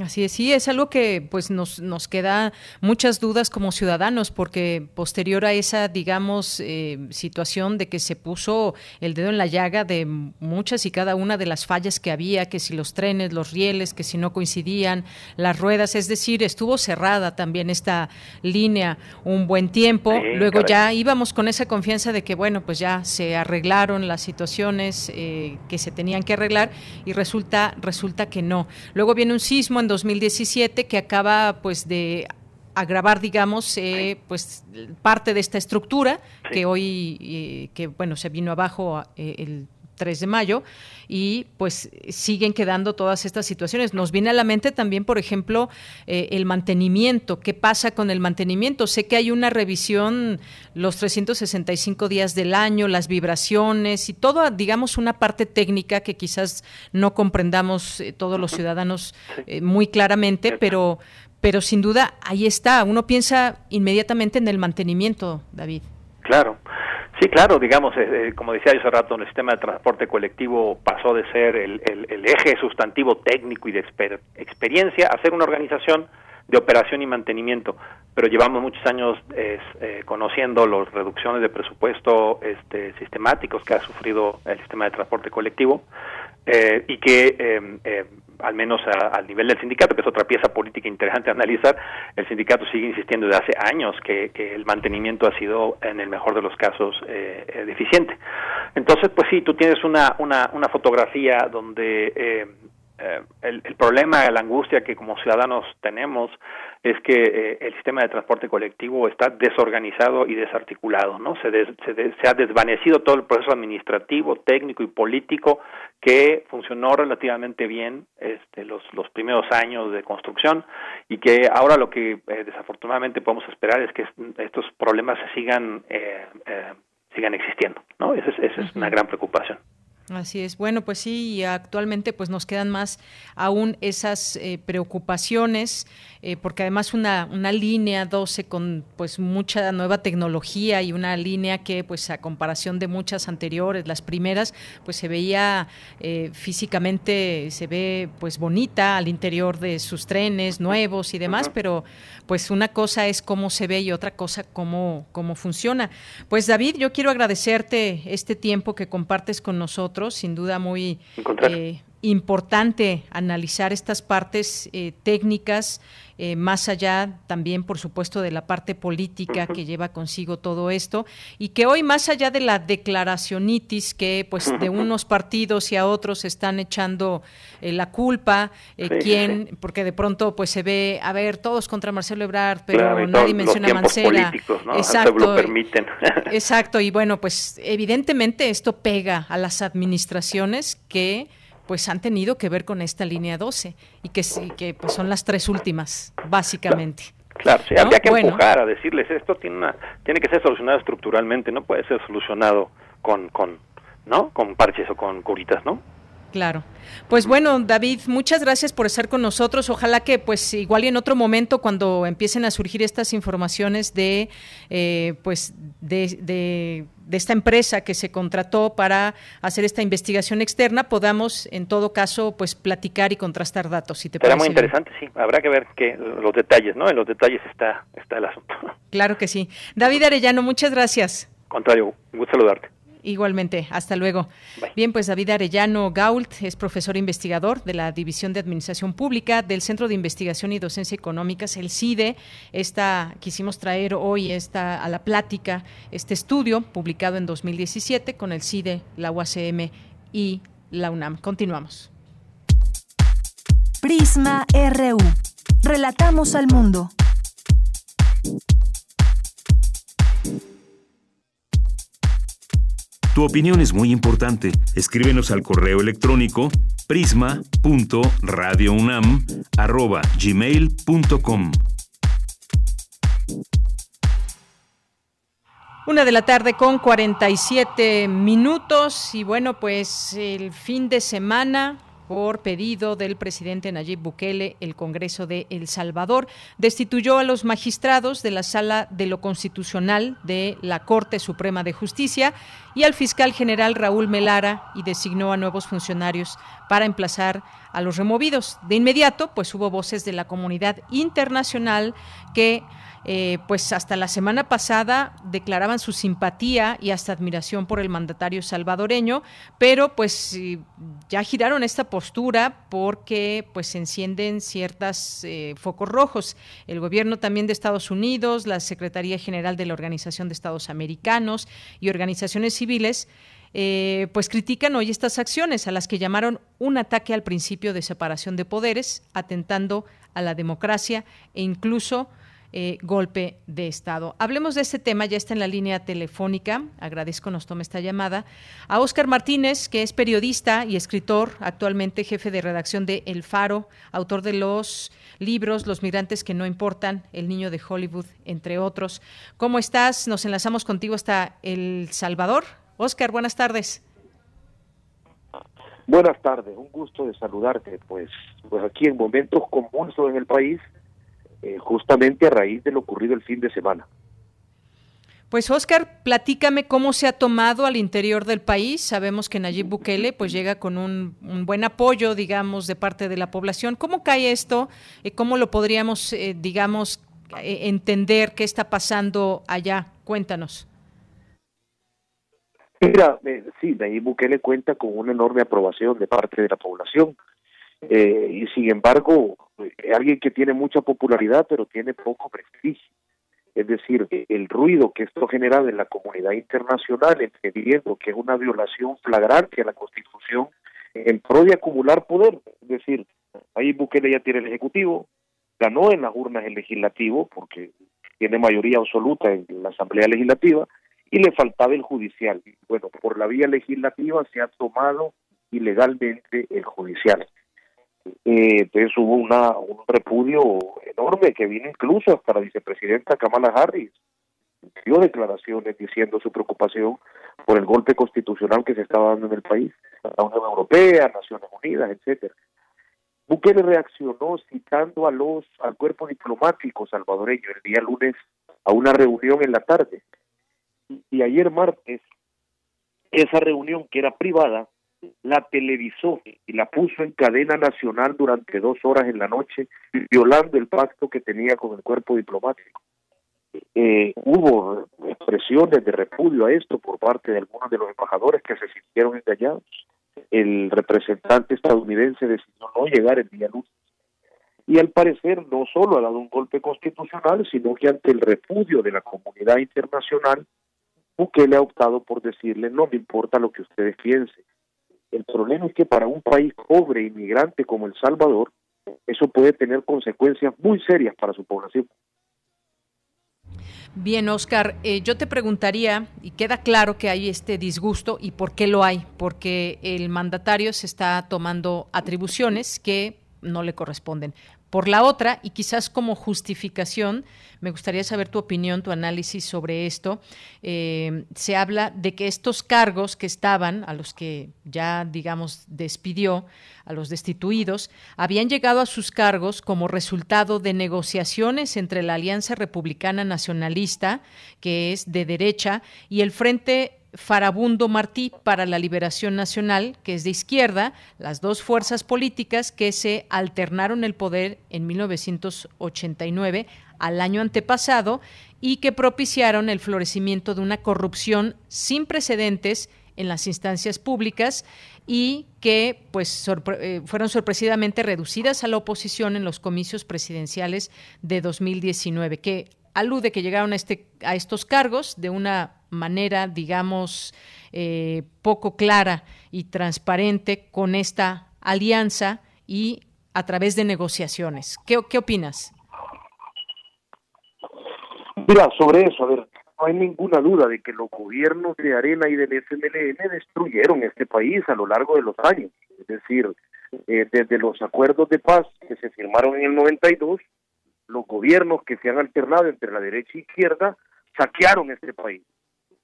Así es, sí, es algo que pues nos, nos queda muchas dudas como ciudadanos, porque posterior a esa, digamos, eh, situación de que se puso el dedo en la llaga de muchas y cada una de las fallas que había, que si los trenes, los rieles, que si no coincidían, las ruedas, es decir, estuvo cerrada también esta línea un buen tiempo, luego ya íbamos con esa confianza de que, bueno, pues ya se arreglaron las situaciones eh, que se tenían que arreglar y resulta, resulta que no. Luego viene un sismo en 2017 que acaba pues de agravar, digamos, eh, pues parte de esta estructura que hoy, eh, que bueno, se vino abajo eh, el 3 de mayo y pues siguen quedando todas estas situaciones. Nos viene a la mente también, por ejemplo, eh, el mantenimiento. ¿Qué pasa con el mantenimiento? Sé que hay una revisión los 365 días del año, las vibraciones y todo, digamos, una parte técnica que quizás no comprendamos eh, todos los ciudadanos eh, muy claramente, pero, pero sin duda ahí está. Uno piensa inmediatamente en el mantenimiento, David. Claro. Sí, claro, digamos, eh, eh, como decía yo hace rato, el sistema de transporte colectivo pasó de ser el, eje sustantivo técnico y de experiencia a ser una organización de operación y mantenimiento, pero llevamos muchos años eh, conociendo las reducciones de presupuesto este, sistemáticos que ha sufrido el sistema de transporte colectivo y que al menos al nivel del sindicato, que es otra pieza política interesante a analizar, el sindicato sigue insistiendo desde hace años que, el mantenimiento ha sido, en el mejor de los casos, eh, eh, deficiente. Entonces, pues sí, tú tienes una, una, una fotografía donde eh, el, el, problema, la angustia que como ciudadanos tenemos es que el sistema de transporte colectivo está desorganizado y desarticulado, ¿no? Se, se, se, ha desvanecido todo el proceso administrativo, técnico y político que funcionó relativamente bien este, los, los primeros años de construcción y que ahora lo que eh, desafortunadamente podemos esperar es que estos problemas se sigan eh, eh, sigan existiendo, ¿no? Esa es, esa es una gran preocupación. Así es. Bueno, pues sí, y actualmente pues nos quedan más aún esas eh, preocupaciones, eh, porque además una, una línea 12 con pues mucha nueva tecnología y una línea que pues a comparación de muchas anteriores, las primeras, pues se veía eh, físicamente, se ve pues bonita al interior de sus trenes nuevos y demás, pero pues una cosa es cómo se ve y otra cosa cómo, cómo funciona. Pues David, yo quiero agradecerte este tiempo que compartes con nosotros, sin duda muy importante analizar estas partes eh, técnicas, eh, más allá también, por supuesto, de la parte política que lleva consigo todo esto, y que hoy, más allá de la declaracionitis que pues de unos partidos y a otros están echando eh, la culpa, quién, porque de pronto pues se ve, a ver, todos contra Marcelo Ebrard, pero nadie menciona a Mancera. Exacto, permiten. exacto, y bueno, pues evidentemente esto pega a las administraciones que pues han tenido que ver con esta línea 12 y que sí, que pues son las tres últimas, básicamente. Claro, sí, habría que empujar a decirles esto tiene una, tiene que ser solucionado estructuralmente, no puede ser solucionado con, con, ¿no? Con parches o con curitas, ¿no? Claro. Pues bueno, David, muchas gracias por estar con nosotros. Ojalá que, pues, igual y en otro momento, cuando empiecen a surgir estas informaciones de, eh, pues, de, de, esta empresa que se contrató para hacer esta investigación externa, podamos, en todo caso, pues, platicar y contrastar datos. Si te Será muy interesante, sí. Habrá que ver que los detalles, ¿no? En los detalles está, está el asunto. Claro que sí. David Arellano, muchas gracias. Contrario, un gusto saludarte. Igualmente, hasta luego. Bien, pues David Arellano Gault es profesor investigador de la División de Administración Pública del Centro de Investigación y Docencia Económicas, el CIDE. Esta, quisimos traer hoy esta, a la plática este estudio publicado en 2017 con el CIDE, la UACM y la UNAM. Continuamos. Prisma RU. Relatamos al mundo. Tu opinión es muy importante. Escríbenos al correo electrónico prisma.radiounam@gmail.com. Una de la tarde con 47 minutos y bueno, pues el fin de semana por pedido del presidente Nayib Bukele, el Congreso de El Salvador destituyó a los magistrados de la Sala de lo Constitucional de la Corte Suprema de Justicia y al fiscal general Raúl Melara y designó a nuevos funcionarios para emplazar a los removidos. De inmediato, pues hubo voces de la comunidad internacional que eh, pues hasta la semana pasada declaraban su simpatía y hasta admiración por el mandatario salvadoreño, pero pues ya giraron esta postura porque pues se encienden ciertos eh, focos rojos. El gobierno también de Estados Unidos, la Secretaría General de la Organización de Estados Americanos y organizaciones civiles eh, pues critican hoy estas acciones a las que llamaron un ataque al principio de separación de poderes, atentando a la democracia e incluso eh, golpe de Estado. Hablemos de este tema, ya está en la línea telefónica, agradezco nos tome esta llamada, a Óscar Martínez, que es periodista y escritor, actualmente jefe de redacción de El Faro, autor de los libros Los migrantes que no importan, El niño de Hollywood, entre otros. ¿Cómo estás? Nos enlazamos contigo hasta El Salvador. Óscar, buenas tardes. Buenas tardes, un gusto de saludarte. Pues, pues aquí en momentos convulsos en el país, eh, justamente a raíz de lo ocurrido el fin de semana. Pues Oscar, platícame cómo se ha tomado al interior del país. Sabemos que Nayib Bukele pues llega con un, buen apoyo, digamos, de parte de la población. ¿Cómo cae esto? Eh, ¿Cómo lo podríamos, eh, digamos, entender qué está pasando allá? Cuéntanos. Mira, sí, Nayib Bukele cuenta con una enorme aprobación de parte de la población. Y sin embargo, eh, alguien que tiene mucha popularidad pero tiene poco prestigio. Es decir, el ruido que esto genera en la comunidad internacional, entendiendo que es una violación flagrante a la Constitución en pro de acumular poder. Es decir, ahí Bukele ya tiene el Ejecutivo, ganó en las urnas el Legislativo, porque tiene mayoría absoluta en la Asamblea Legislativa, y le faltaba el Judicial. Bueno, por la vía legislativa se ha tomado ilegalmente el Judicial. Entonces hubo una, un repudio enorme que vino incluso hasta la vicepresidenta Kamala Harris. Dio declaraciones diciendo su preocupación por el golpe constitucional que se estaba dando en el país, la Unión Europea, Naciones Unidas, etcétera. Bukele reaccionó citando a los al cuerpo diplomático salvadoreño el día lunes a una reunión en la tarde. Y ayer martes, esa reunión que era privada, la televisó y la puso en cadena nacional durante dos horas en la noche, violando el pacto que tenía con el cuerpo diplomático. Eh, hubo expresiones de repudio a esto por parte de algunos de los embajadores que se sintieron engañados. El representante estadounidense decidió no llegar el día lunes. Y al parecer no solo ha dado un golpe constitucional, sino que ante el repudio de la comunidad internacional, le ha optado por decirle no me importa lo que ustedes piensen, el problema es que para un país pobre, inmigrante como El Salvador, eso puede tener consecuencias muy serias para su población. Bien, Oscar, eh, yo te preguntaría, y queda claro que hay este disgusto, ¿y por qué lo hay? Porque el mandatario se está tomando atribuciones que no le corresponden. Por la otra, y quizás como justificación, me gustaría saber tu opinión, tu análisis sobre esto. Eh, se habla de que estos cargos que estaban, a los que ya, digamos, despidió, a los destituidos, habían llegado a sus cargos como resultado de negociaciones entre la Alianza Republicana Nacionalista, que es de derecha, y el Frente Farabundo Martí para la Liberación Nacional, que es de izquierda, las dos fuerzas políticas que se alternaron el poder en 1989 al año antepasado y que propiciaron el florecimiento de una corrupción sin precedentes en las instancias públicas y que pues eh, fueron sorpresivamente reducidas a la oposición en los comicios presidenciales de 2019, que alude que llegaron a, este, a estos cargos de una manera, digamos, eh, poco clara y transparente con esta alianza y a través de negociaciones. ¿Qué, qué opinas? Mira, sobre eso, a ver, no hay ninguna duda de que los gobiernos de Arena y del FMLN destruyeron este país a lo largo de los años. Es decir, eh, desde los acuerdos de paz que se firmaron en el 92, los gobiernos que se han alternado entre la derecha y izquierda saquearon este país.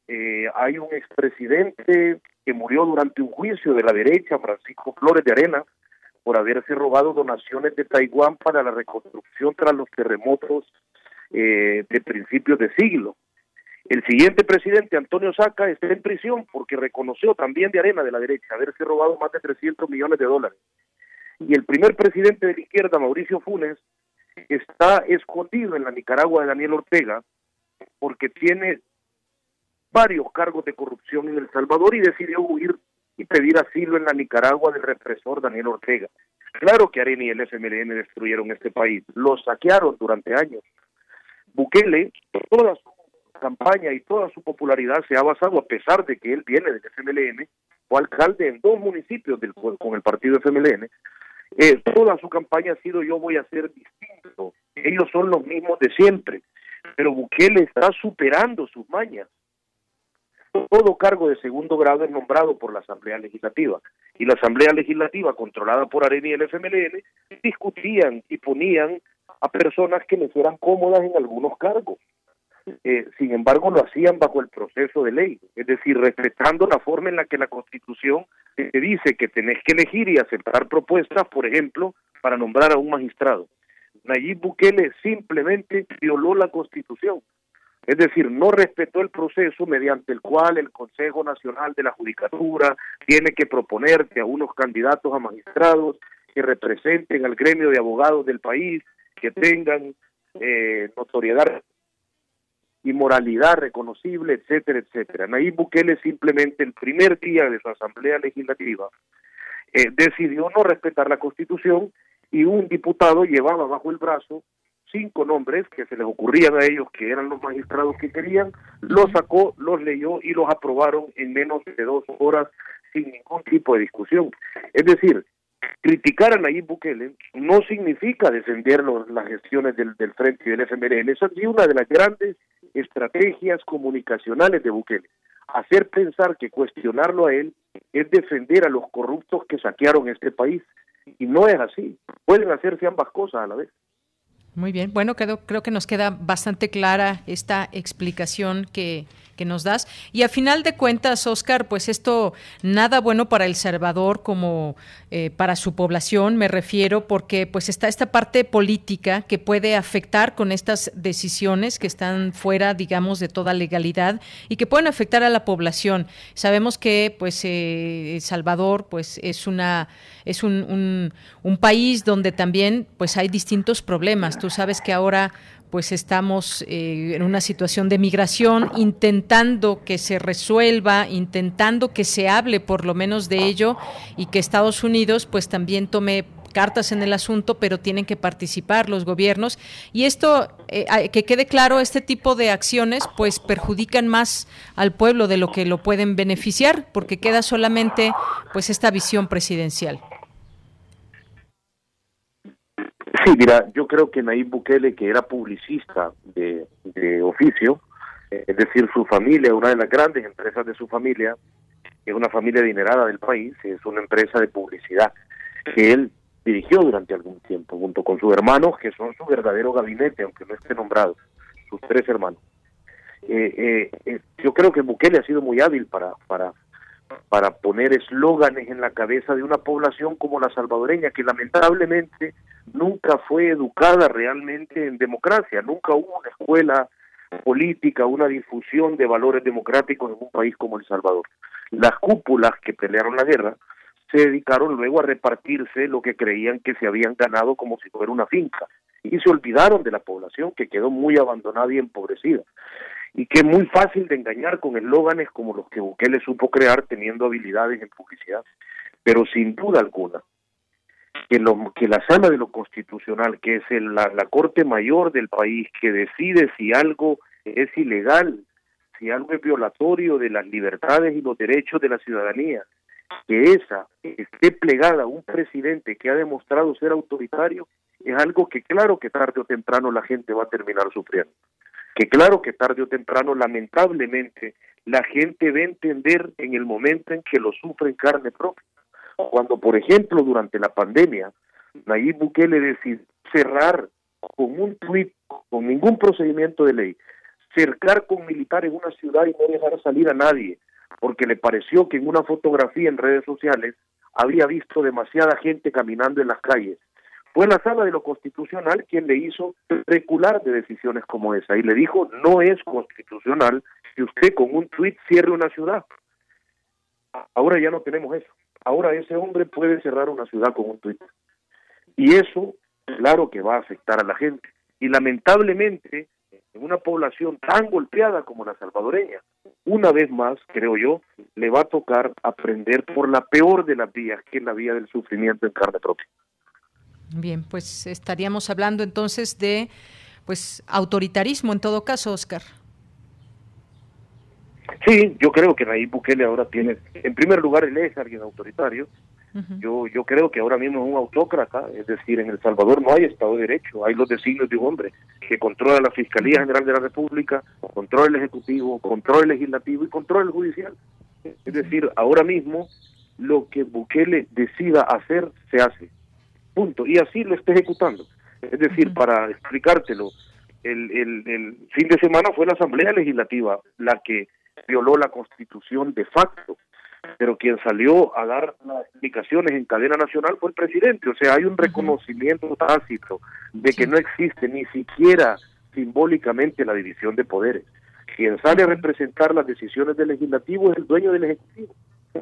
Eh, hay un expresidente que murió durante un juicio de la derecha, Francisco Flores de Arena, por haberse robado donaciones de Taiwán para la reconstrucción tras los terremotos eh, de principios de siglo. El siguiente presidente, Antonio Saca, está en prisión porque reconoció también de Arena de la derecha haberse robado más de 300 millones de dólares. Y el primer presidente de la izquierda, Mauricio Funes, está escondido en la Nicaragua de Daniel Ortega porque tiene varios cargos de corrupción en El Salvador y decidió huir y pedir asilo en la Nicaragua del represor Daniel Ortega. Claro que Arena y el FMLN destruyeron este país, lo saquearon durante años. Bukele, toda su campaña y toda su popularidad se ha basado, a pesar de que él viene del FMLN, fue alcalde en dos municipios del, con el partido FMLN, eh, toda su campaña ha sido yo voy a ser distinto, ellos son los mismos de siempre, pero Bukele está superando sus mañas. Todo cargo de segundo grado es nombrado por la Asamblea Legislativa y la Asamblea Legislativa controlada por Arena y el FMLN discutían y ponían a personas que les fueran cómodas en algunos cargos. Eh, sin embargo, lo hacían bajo el proceso de ley, es decir, respetando la forma en la que la Constitución te dice que tenés que elegir y aceptar propuestas, por ejemplo, para nombrar a un magistrado. Nayib Bukele simplemente violó la Constitución, es decir, no respetó el proceso mediante el cual el Consejo Nacional de la Judicatura tiene que proponerte a unos candidatos a magistrados que representen al gremio de abogados del país, que tengan eh, notoriedad y moralidad reconocible, etcétera, etcétera. Nayib Bukele simplemente el primer día de su asamblea legislativa eh, decidió no respetar la constitución y un diputado llevaba bajo el brazo cinco nombres que se les ocurrían a ellos que eran los magistrados que querían, los sacó, los leyó y los aprobaron en menos de dos horas sin ningún tipo de discusión. Es decir, criticar a Nayib Bukele no significa defender las gestiones del, del Frente y del FMLN. Esa es una de las grandes estrategias comunicacionales de Bukele. Hacer pensar que cuestionarlo a él es defender a los corruptos que saquearon este país. Y no es así. Pueden hacerse ambas cosas a la vez. Muy bien, bueno, creo, creo que nos queda bastante clara esta explicación que, que nos das. Y a final de cuentas, Oscar, pues esto nada bueno para El Salvador como eh, para su población, me refiero, porque pues está esta parte política que puede afectar con estas decisiones que están fuera, digamos, de toda legalidad y que pueden afectar a la población. Sabemos que pues eh, El Salvador pues es una es un, un, país donde también pues hay distintos problemas. Tú sabes que ahora pues estamos eh, en una situación de migración, intentando que se resuelva, intentando que se hable por lo menos de ello y que Estados Unidos pues también tome cartas en el asunto, pero tienen que participar los gobiernos y esto eh, que quede claro, este tipo de acciones pues perjudican más al pueblo de lo que lo pueden beneficiar, porque queda solamente pues esta visión presidencial. Sí, mira, yo creo que Nayib Bukele, que era publicista de, oficio, eh, es decir, su familia, una de las grandes empresas de su familia, es una familia adinerada del país, es una empresa de publicidad que él dirigió durante algún tiempo, junto con sus hermanos, que son su verdadero gabinete, aunque no esté nombrado, sus tres hermanos. Eh, eh, yo creo que Bukele ha sido muy hábil para, para, para poner eslóganes en la cabeza de una población como la salvadoreña, que lamentablemente nunca fue educada realmente en democracia, nunca hubo una escuela política, una difusión de valores democráticos en un país como El Salvador. Las cúpulas que pelearon la guerra se dedicaron luego a repartirse lo que creían que se habían ganado como si fuera una finca y se olvidaron de la población que quedó muy abandonada y empobrecida y que es muy fácil de engañar con eslóganes como los que Bukele supo crear teniendo habilidades en publicidad. Pero sin duda alguna, que, lo, que la sala de lo constitucional, que es la, la Corte Mayor del país, que decide si algo es ilegal, si algo es violatorio de las libertades y los derechos de la ciudadanía, que esa esté plegada a un presidente que ha demostrado ser autoritario, es algo que claro que tarde o temprano la gente va a terminar sufriendo. Que claro que tarde o temprano, lamentablemente, la gente a entender en el momento en que lo sufre en carne propia. Cuando, por ejemplo, durante la pandemia, Nayib Bukele decidió cerrar con un tuit, con ningún procedimiento de ley, cercar con militares una ciudad y no dejar salir a nadie, porque le pareció que en una fotografía en redes sociales había visto demasiada gente caminando en las calles. Fue la sala de lo constitucional quien le hizo recular de decisiones como esa y le dijo, no es constitucional que usted con un tuit cierre una ciudad. Ahora ya no tenemos eso. Ahora ese hombre puede cerrar una ciudad con un tuit. Y eso, claro que va a afectar a la gente. Y lamentablemente, en una población tan golpeada como la salvadoreña, una vez más, creo yo, le va a tocar aprender por la peor de las vías, que es la vía del sufrimiento en carne propia. Bien, pues estaríamos hablando entonces de pues autoritarismo en todo caso, Oscar. Sí, yo creo que Nayib Bukele ahora tiene, en primer lugar, él es alguien autoritario. Yo yo creo que ahora mismo es un autócrata, es decir, en El Salvador no hay Estado de Derecho, hay los designios de un hombre que controla la Fiscalía General de la República, controla el Ejecutivo, controla el Legislativo y controla el Judicial. Es decir, ahora mismo lo que Bukele decida hacer, se hace. Punto. Y así lo está ejecutando. Es decir, para explicártelo, el, el, el fin de semana fue la Asamblea Legislativa la que violó la Constitución de facto, pero quien salió a dar las explicaciones en cadena nacional fue el presidente. O sea, hay un reconocimiento tácito de que no existe ni siquiera simbólicamente la división de poderes. Quien sale a representar las decisiones del legislativo es el dueño del ejecutivo.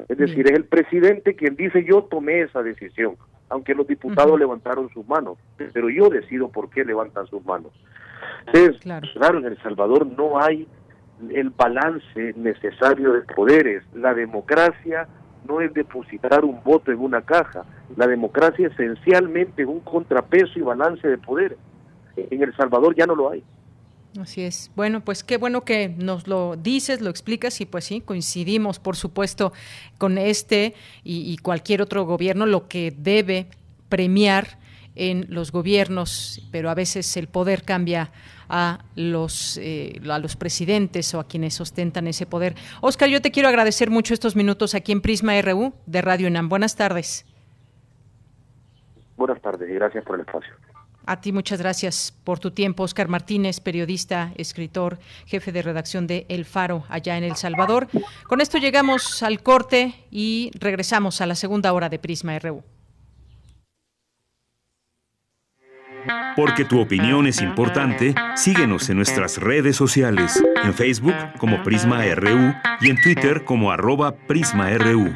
Es decir, es el presidente quien dice yo tomé esa decisión, aunque los diputados levantaron sus manos, pero yo decido por qué levantan sus manos. Entonces, claro, en El Salvador no hay el balance necesario de poderes. La democracia no es depositar un voto en una caja. La democracia esencialmente es un contrapeso y balance de poderes. En El Salvador ya no lo hay. Así es. Bueno, pues qué bueno que nos lo dices, lo explicas y pues sí, coincidimos, por supuesto, con este y, cualquier otro gobierno, lo que debe premiar en los gobiernos, pero a veces el poder cambia a los, eh, a los presidentes o a quienes ostentan ese poder. Oscar, yo te quiero agradecer mucho estos minutos aquí en Prisma RU de Radio UNAM. Buenas tardes. Buenas tardes y gracias por el espacio. A ti muchas gracias por tu tiempo, Oscar Martínez, periodista, escritor, jefe de redacción de El Faro allá en El Salvador. Con esto llegamos al corte y regresamos a la segunda hora de Prisma RU. Porque tu opinión es importante, síguenos en nuestras redes sociales, en Facebook como Prisma RU y en Twitter como arroba PrismaRU.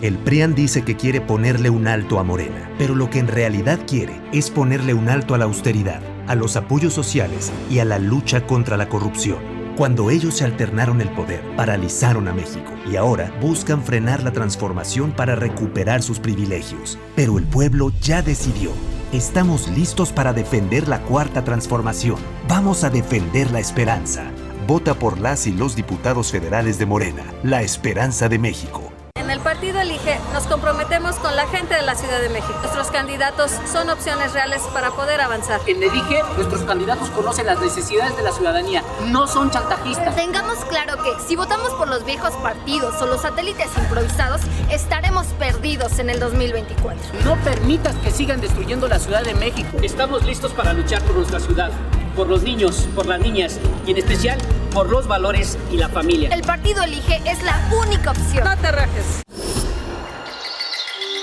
El PRIAN dice que quiere ponerle un alto a Morena, pero lo que en realidad quiere es ponerle un alto a la austeridad, a los apoyos sociales y a la lucha contra la corrupción. Cuando ellos se alternaron el poder, paralizaron a México y ahora buscan frenar la transformación para recuperar sus privilegios. Pero el pueblo ya decidió. Estamos listos para defender la cuarta transformación. Vamos a defender la esperanza. Vota por las y los diputados federales de Morena, la esperanza de México. En el partido Elige nos comprometemos con la gente de la Ciudad de México. Nuestros candidatos son opciones reales para poder avanzar. En Elige, nuestros candidatos conocen las necesidades de la ciudadanía, no son chantajistas. Tengamos claro que si votamos por los viejos partidos o los satélites improvisados, estaremos perdidos en el 2024. No permitas que sigan destruyendo la Ciudad de México. Estamos listos para luchar por nuestra ciudad por los niños, por las niñas y en especial por los valores y la familia. El partido elige es la única opción. No te rajes.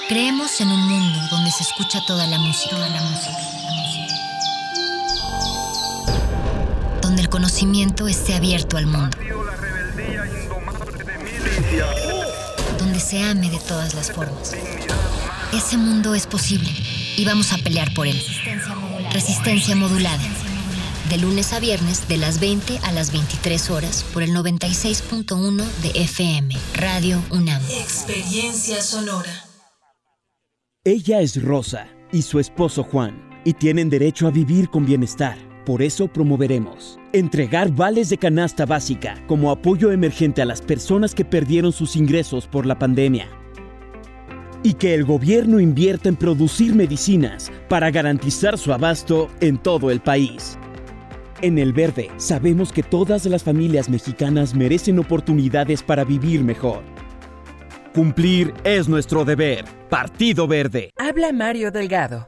Creemos en un mundo donde se escucha toda la música, toda la música, Donde el conocimiento esté abierto al mundo. Donde se ame de todas las formas. Ese mundo es posible y vamos a pelear por él. Resistencia modulada. De lunes a viernes, de las 20 a las 23 horas, por el 96.1 de FM, Radio UNAM. Experiencia sonora. Ella es Rosa y su esposo Juan, y tienen derecho a vivir con bienestar. Por eso promoveremos entregar vales de canasta básica como apoyo emergente a las personas que perdieron sus ingresos por la pandemia. Y que el gobierno invierta en producir medicinas para garantizar su abasto en todo el país. En El Verde sabemos que todas las familias mexicanas merecen oportunidades para vivir mejor. Cumplir es nuestro deber. Partido Verde. Habla Mario Delgado.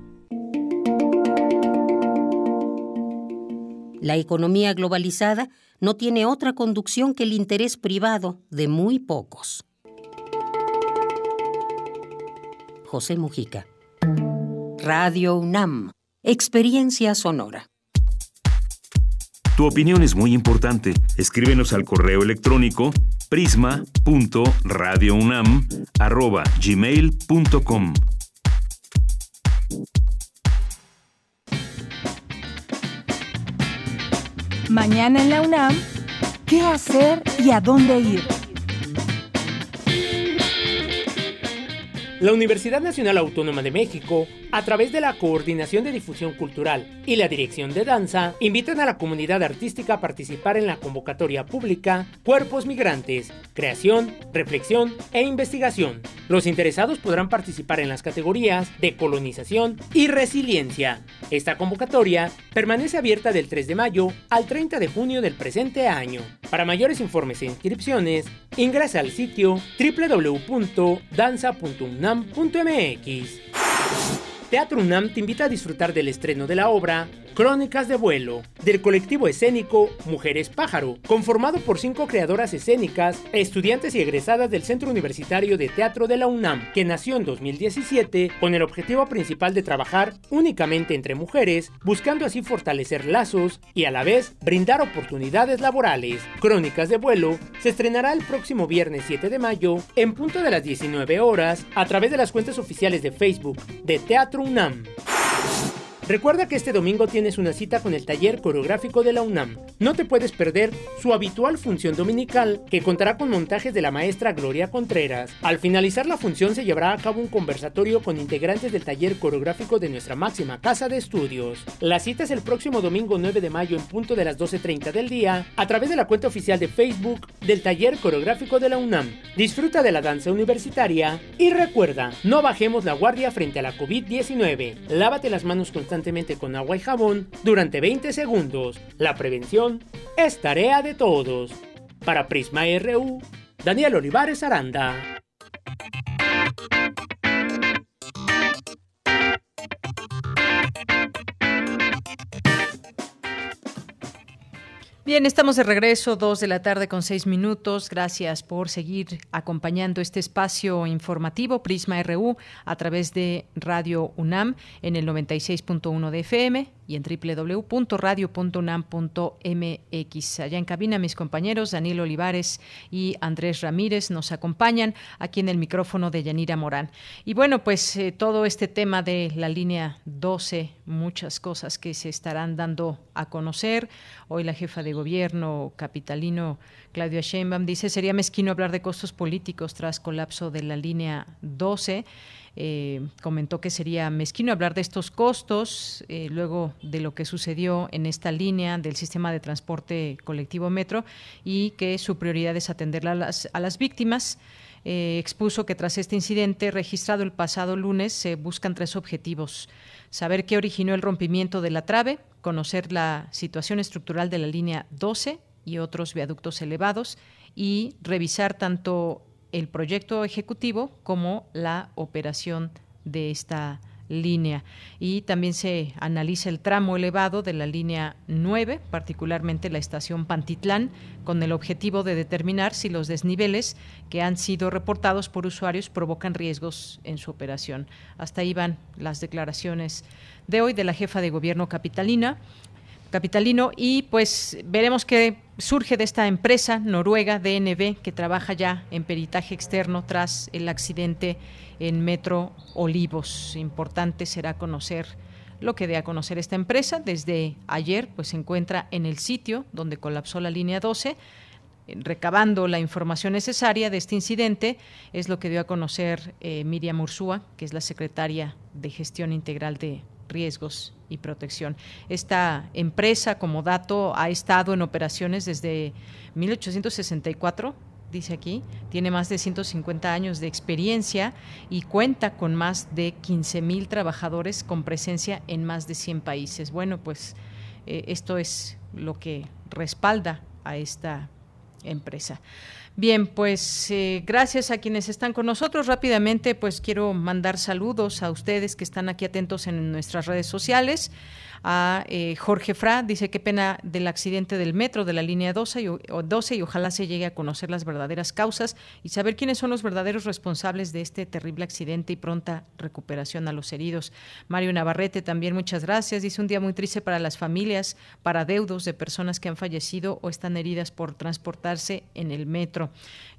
La economía globalizada no tiene otra conducción que el interés privado de muy pocos. José Mujica. Radio UNAM. Experiencia sonora. Tu opinión es muy importante. Escríbenos al correo electrónico prisma.radiounam@gmail.com. Mañana en la UNAM, ¿qué hacer y a dónde ir? La Universidad Nacional Autónoma de México, a través de la Coordinación de Difusión Cultural y la Dirección de Danza, invitan a la comunidad artística a participar en la convocatoria pública Cuerpos Migrantes, Creación, Reflexión e Investigación. Los interesados podrán participar en las categorías de colonización y resiliencia. Esta convocatoria permanece abierta del 3 de mayo al 30 de junio del presente año. Para mayores informes e inscripciones, ingresa al sitio www.danza.unam.mx. Teatro UNAM te invita a disfrutar del estreno de la obra Crónicas de vuelo, del colectivo escénico Mujeres Pájaro, conformado por cinco creadoras escénicas, estudiantes y egresadas del Centro Universitario de Teatro de la UNAM, que nació en 2017 con el objetivo principal de trabajar únicamente entre mujeres, buscando así fortalecer lazos y a la vez brindar oportunidades laborales. Crónicas de vuelo se estrenará el próximo viernes 7 de mayo en punto de las 19 horas a través de las cuentas oficiales de Facebook de Teatro UNAM. Recuerda que este domingo tienes una cita con el taller coreográfico de la UNAM. No te puedes perder su habitual función dominical, que contará con montajes de la maestra Gloria Contreras. Al finalizar la función se llevará a cabo un conversatorio con integrantes del taller coreográfico de nuestra máxima casa de estudios. La cita es el próximo domingo 9 de mayo en punto de las 12.30 del día, a través de la cuenta oficial de Facebook del taller coreográfico de la UNAM. Disfruta de la danza universitaria y recuerda, no bajemos la guardia frente a la COVID-19. Lávate las manos constantemente con agua y jabón durante 20 segundos. La prevención es tarea de todos. Para Prisma RU, Daniel Olivares Aranda. Bien, estamos de regreso, dos de la tarde con seis minutos. Gracias por seguir acompañando este espacio informativo Prisma RU a través de Radio UNAM en el 96.1 de FM y en www.radio.unam.mx. Allá en cabina mis compañeros Daniel Olivares y Andrés Ramírez nos acompañan aquí en el micrófono de Yanira Morán. Y bueno, pues eh, todo este tema de la línea 12, muchas cosas que se estarán dando a conocer. Hoy la jefa de gobierno capitalino Claudia Sheinbaum dice sería mezquino hablar de costos políticos tras colapso de la línea 12. Eh, comentó que sería mezquino hablar de estos costos eh, luego de lo que sucedió en esta línea del sistema de transporte colectivo metro y que su prioridad es atender a las, víctimas. Eh, expuso que tras este incidente registrado el pasado lunes se buscan tres objetivos. Saber qué originó el rompimiento de la trave, conocer la situación estructural de la línea 12 y otros viaductos elevados y revisar tanto el proyecto ejecutivo como la operación de esta línea. Y también se analiza el tramo elevado de la línea 9, particularmente la estación Pantitlán, con el objetivo de determinar si los desniveles que han sido reportados por usuarios provocan riesgos en su operación. Hasta ahí van las declaraciones de hoy de la jefa de gobierno capitalina capitalino y pues veremos qué surge de esta empresa noruega DNB que trabaja ya en peritaje externo tras el accidente en Metro Olivos. Importante será conocer lo que dé a conocer esta empresa. Desde ayer pues se encuentra en el sitio donde colapsó la línea 12 recabando la información necesaria de este incidente, es lo que dio a conocer eh, Miriam Ursúa, que es la secretaria de Gestión Integral de riesgos y protección. Esta empresa, como dato, ha estado en operaciones desde 1864 dice aquí, tiene más de 150 años de experiencia y cuenta con más de 15 mil trabajadores con presencia en más de 100 países. Bueno, pues eh, esto es lo que respalda a esta empresa. Bien, pues eh, gracias a quienes están con nosotros. Rápidamente, pues quiero mandar saludos a ustedes que están aquí atentos en nuestras redes sociales a eh, Jorge Fra. Dice qué pena del accidente del metro de la línea 12 y, 12 y ojalá se llegue a conocer las verdaderas causas y saber quiénes son los verdaderos responsables de este terrible accidente y pronta recuperación a los heridos. Mario Navarrete también muchas gracias. Dice un día muy triste para las familias, para deudos de personas que han fallecido o están heridas por transportarse en el metro.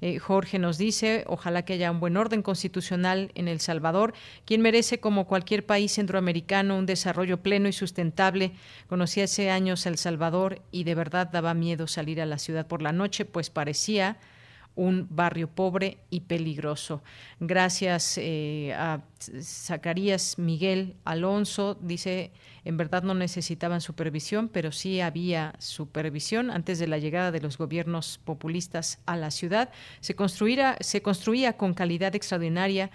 Eh, Jorge nos dice ojalá que haya un buen orden constitucional en El Salvador, quien merece como cualquier país centroamericano un desarrollo pleno y sustentable Conocí hace años El Salvador y de verdad daba miedo salir a la ciudad por la noche, pues parecía un barrio pobre y peligroso. Gracias eh, a Zacarías Miguel Alonso, dice, en verdad no necesitaban supervisión, pero sí había supervisión antes de la llegada de los gobiernos populistas a la ciudad. Se, se construía con calidad extraordinaria,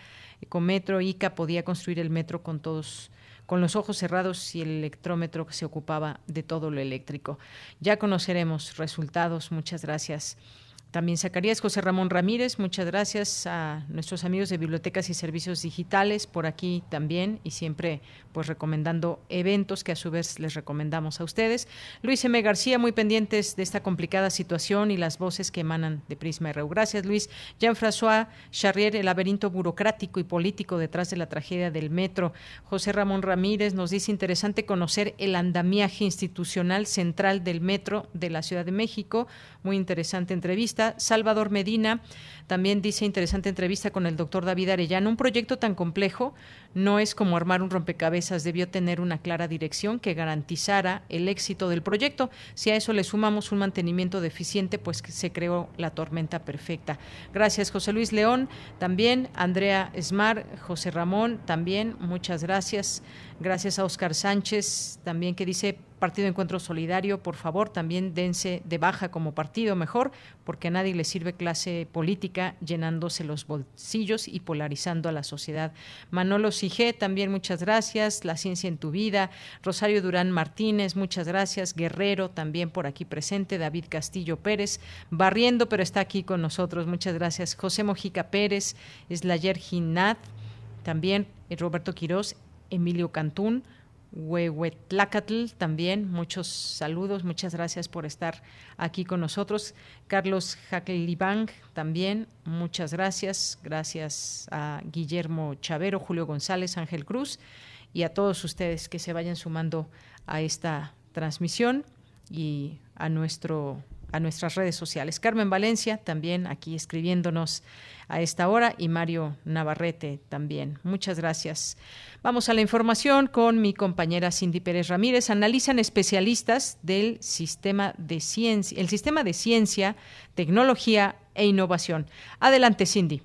con metro, ICA podía construir el metro con todos con los ojos cerrados y el electrómetro que se ocupaba de todo lo eléctrico. Ya conoceremos resultados. Muchas gracias. También Zacarías José Ramón Ramírez, muchas gracias a nuestros amigos de Bibliotecas y Servicios Digitales por aquí también y siempre pues recomendando eventos que a su vez les recomendamos a ustedes. Luis M. García, muy pendientes de esta complicada situación y las voces que emanan de Prisma RU. Gracias, Luis. Jean-François Charrier, el laberinto burocrático y político detrás de la tragedia del metro. José Ramón Ramírez nos dice interesante conocer el andamiaje institucional central del metro de la Ciudad de México. Muy interesante entrevista Salvador Medina también dice interesante entrevista con el doctor David Arellano. Un proyecto tan complejo no es como armar un rompecabezas, debió tener una clara dirección que garantizara el éxito del proyecto. Si a eso le sumamos un mantenimiento deficiente, pues se creó la tormenta perfecta. Gracias, José Luis León, también Andrea Esmar, José Ramón, también muchas gracias. Gracias a Oscar Sánchez, también que dice Partido Encuentro Solidario, por favor, también dense de baja como partido mejor, porque a nadie le sirve clase política llenándose los bolsillos y polarizando a la sociedad. Manolo Sige, también muchas gracias. La Ciencia en tu Vida. Rosario Durán Martínez, muchas gracias. Guerrero, también por aquí presente. David Castillo Pérez, barriendo, pero está aquí con nosotros. Muchas gracias. José Mojica Pérez, Slayer Ginat, también Roberto Quirós, Emilio Cantún. Huehuetlacatl también, muchos saludos, muchas gracias por estar aquí con nosotros. Carlos Jaquelibang también, muchas gracias. Gracias a Guillermo Chavero, Julio González, Ángel Cruz y a todos ustedes que se vayan sumando a esta transmisión y a nuestro a nuestras redes sociales. Carmen Valencia también aquí escribiéndonos a esta hora y Mario Navarrete también. Muchas gracias. Vamos a la información con mi compañera Cindy Pérez Ramírez. Analizan especialistas del sistema de ciencia, el sistema de ciencia, tecnología e innovación. Adelante, Cindy.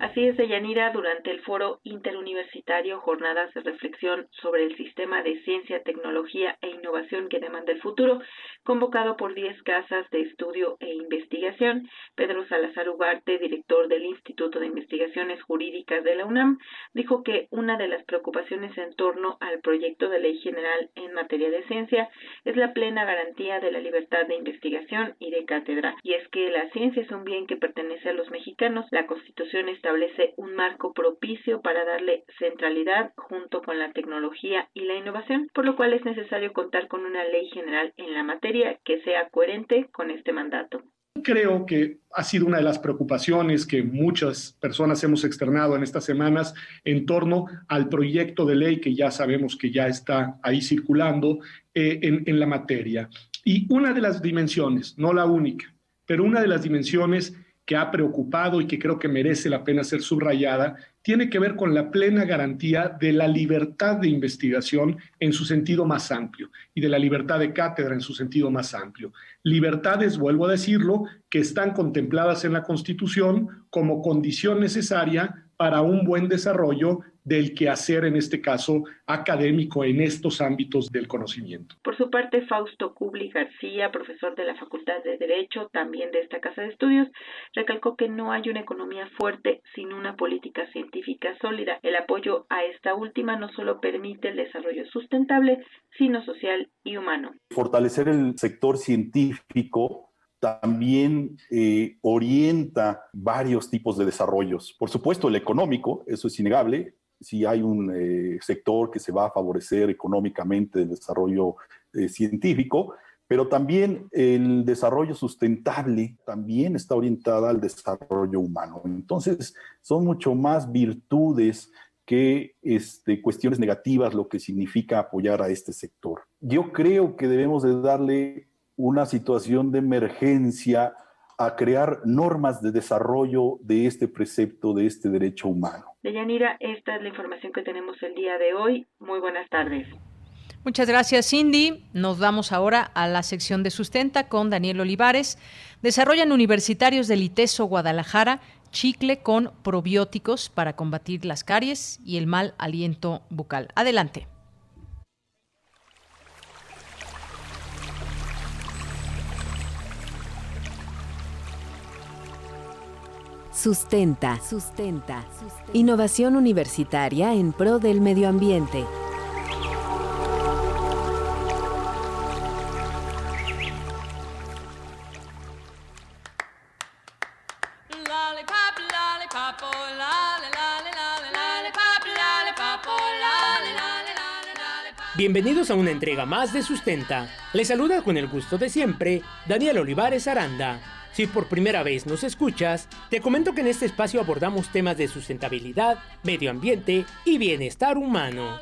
Así es, Deyanira, durante el foro interuniversitario Jornadas de Reflexión sobre el Sistema de Ciencia, Tecnología e Innovación que demanda el futuro, convocado por 10 casas de estudio e investigación, Pedro Salazar Ugarte, director del Instituto de Investigaciones Jurídicas de la UNAM, dijo que una de las preocupaciones en torno al proyecto de ley general en materia de ciencia es la plena garantía de la libertad de investigación y de cátedra. Y es que la ciencia es un bien que pertenece a los mexicanos. La Constitución está establece un marco propicio para darle centralidad junto con la tecnología y la innovación, por lo cual es necesario contar con una ley general en la materia que sea coherente con este mandato. Creo que ha sido una de las preocupaciones que muchas personas hemos externado en estas semanas en torno al proyecto de ley que ya sabemos que ya está ahí circulando eh, en, en la materia. Y una de las dimensiones, no la única, pero una de las dimensiones que ha preocupado y que creo que merece la pena ser subrayada, tiene que ver con la plena garantía de la libertad de investigación en su sentido más amplio y de la libertad de cátedra en su sentido más amplio. Libertades, vuelvo a decirlo, que están contempladas en la Constitución como condición necesaria para un buen desarrollo del quehacer, en este caso académico, en estos ámbitos del conocimiento. Por su parte, Fausto Kubli García, profesor de la Facultad de Derecho, también de esta Casa de Estudios, recalcó que no hay una economía fuerte sin una política científica sólida. El apoyo a esta última no solo permite el desarrollo sustentable, sino social y humano. Fortalecer el sector científico también eh, orienta varios tipos de desarrollos. Por supuesto, el económico, eso es innegable. Si hay un eh, sector que se va a favorecer económicamente el desarrollo eh, científico, pero también el desarrollo sustentable también está orientada al desarrollo humano. Entonces, son mucho más virtudes que este, cuestiones negativas lo que significa apoyar a este sector. Yo creo que debemos de darle una situación de emergencia a crear normas de desarrollo de este precepto, de este derecho humano. Deyanira, esta es la información que tenemos el día de hoy. Muy buenas tardes. Muchas gracias, Cindy. Nos vamos ahora a la sección de sustenta con Daniel Olivares. Desarrollan universitarios del ITESO Guadalajara chicle con probióticos para combatir las caries y el mal aliento bucal. Adelante. Sustenta. Sustenta. Innovación universitaria en pro del medio ambiente. Bienvenidos a una entrega más de Sustenta. Les saluda con el gusto de siempre Daniel Olivares Aranda. Si por primera vez nos escuchas, te comento que en este espacio abordamos temas de sustentabilidad, medio ambiente y bienestar humano.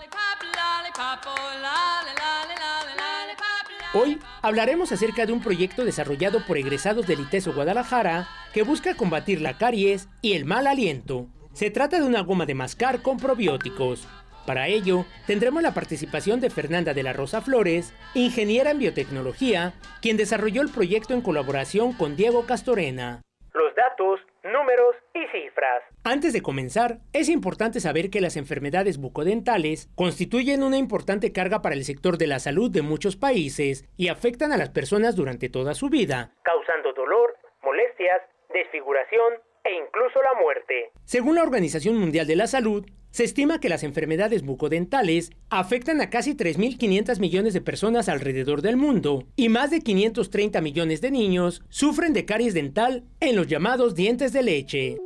Hoy hablaremos acerca de un proyecto desarrollado por egresados del ITESO Guadalajara que busca combatir la caries y el mal aliento. Se trata de una goma de mascar con probióticos, para ello, tendremos la participación de Fernanda de la Rosa Flores, ingeniera en biotecnología, quien desarrolló el proyecto en colaboración con Diego Castorena. Los datos, números y cifras. Antes de comenzar, es importante saber que las enfermedades bucodentales constituyen una importante carga para el sector de la salud de muchos países y afectan a las personas durante toda su vida, causando dolor, molestias, desfiguración e incluso la muerte. Según la Organización Mundial de la Salud, se estima que las enfermedades bucodentales afectan a casi 3.500 millones de personas alrededor del mundo y más de 530 millones de niños sufren de caries dental en los llamados dientes de leche.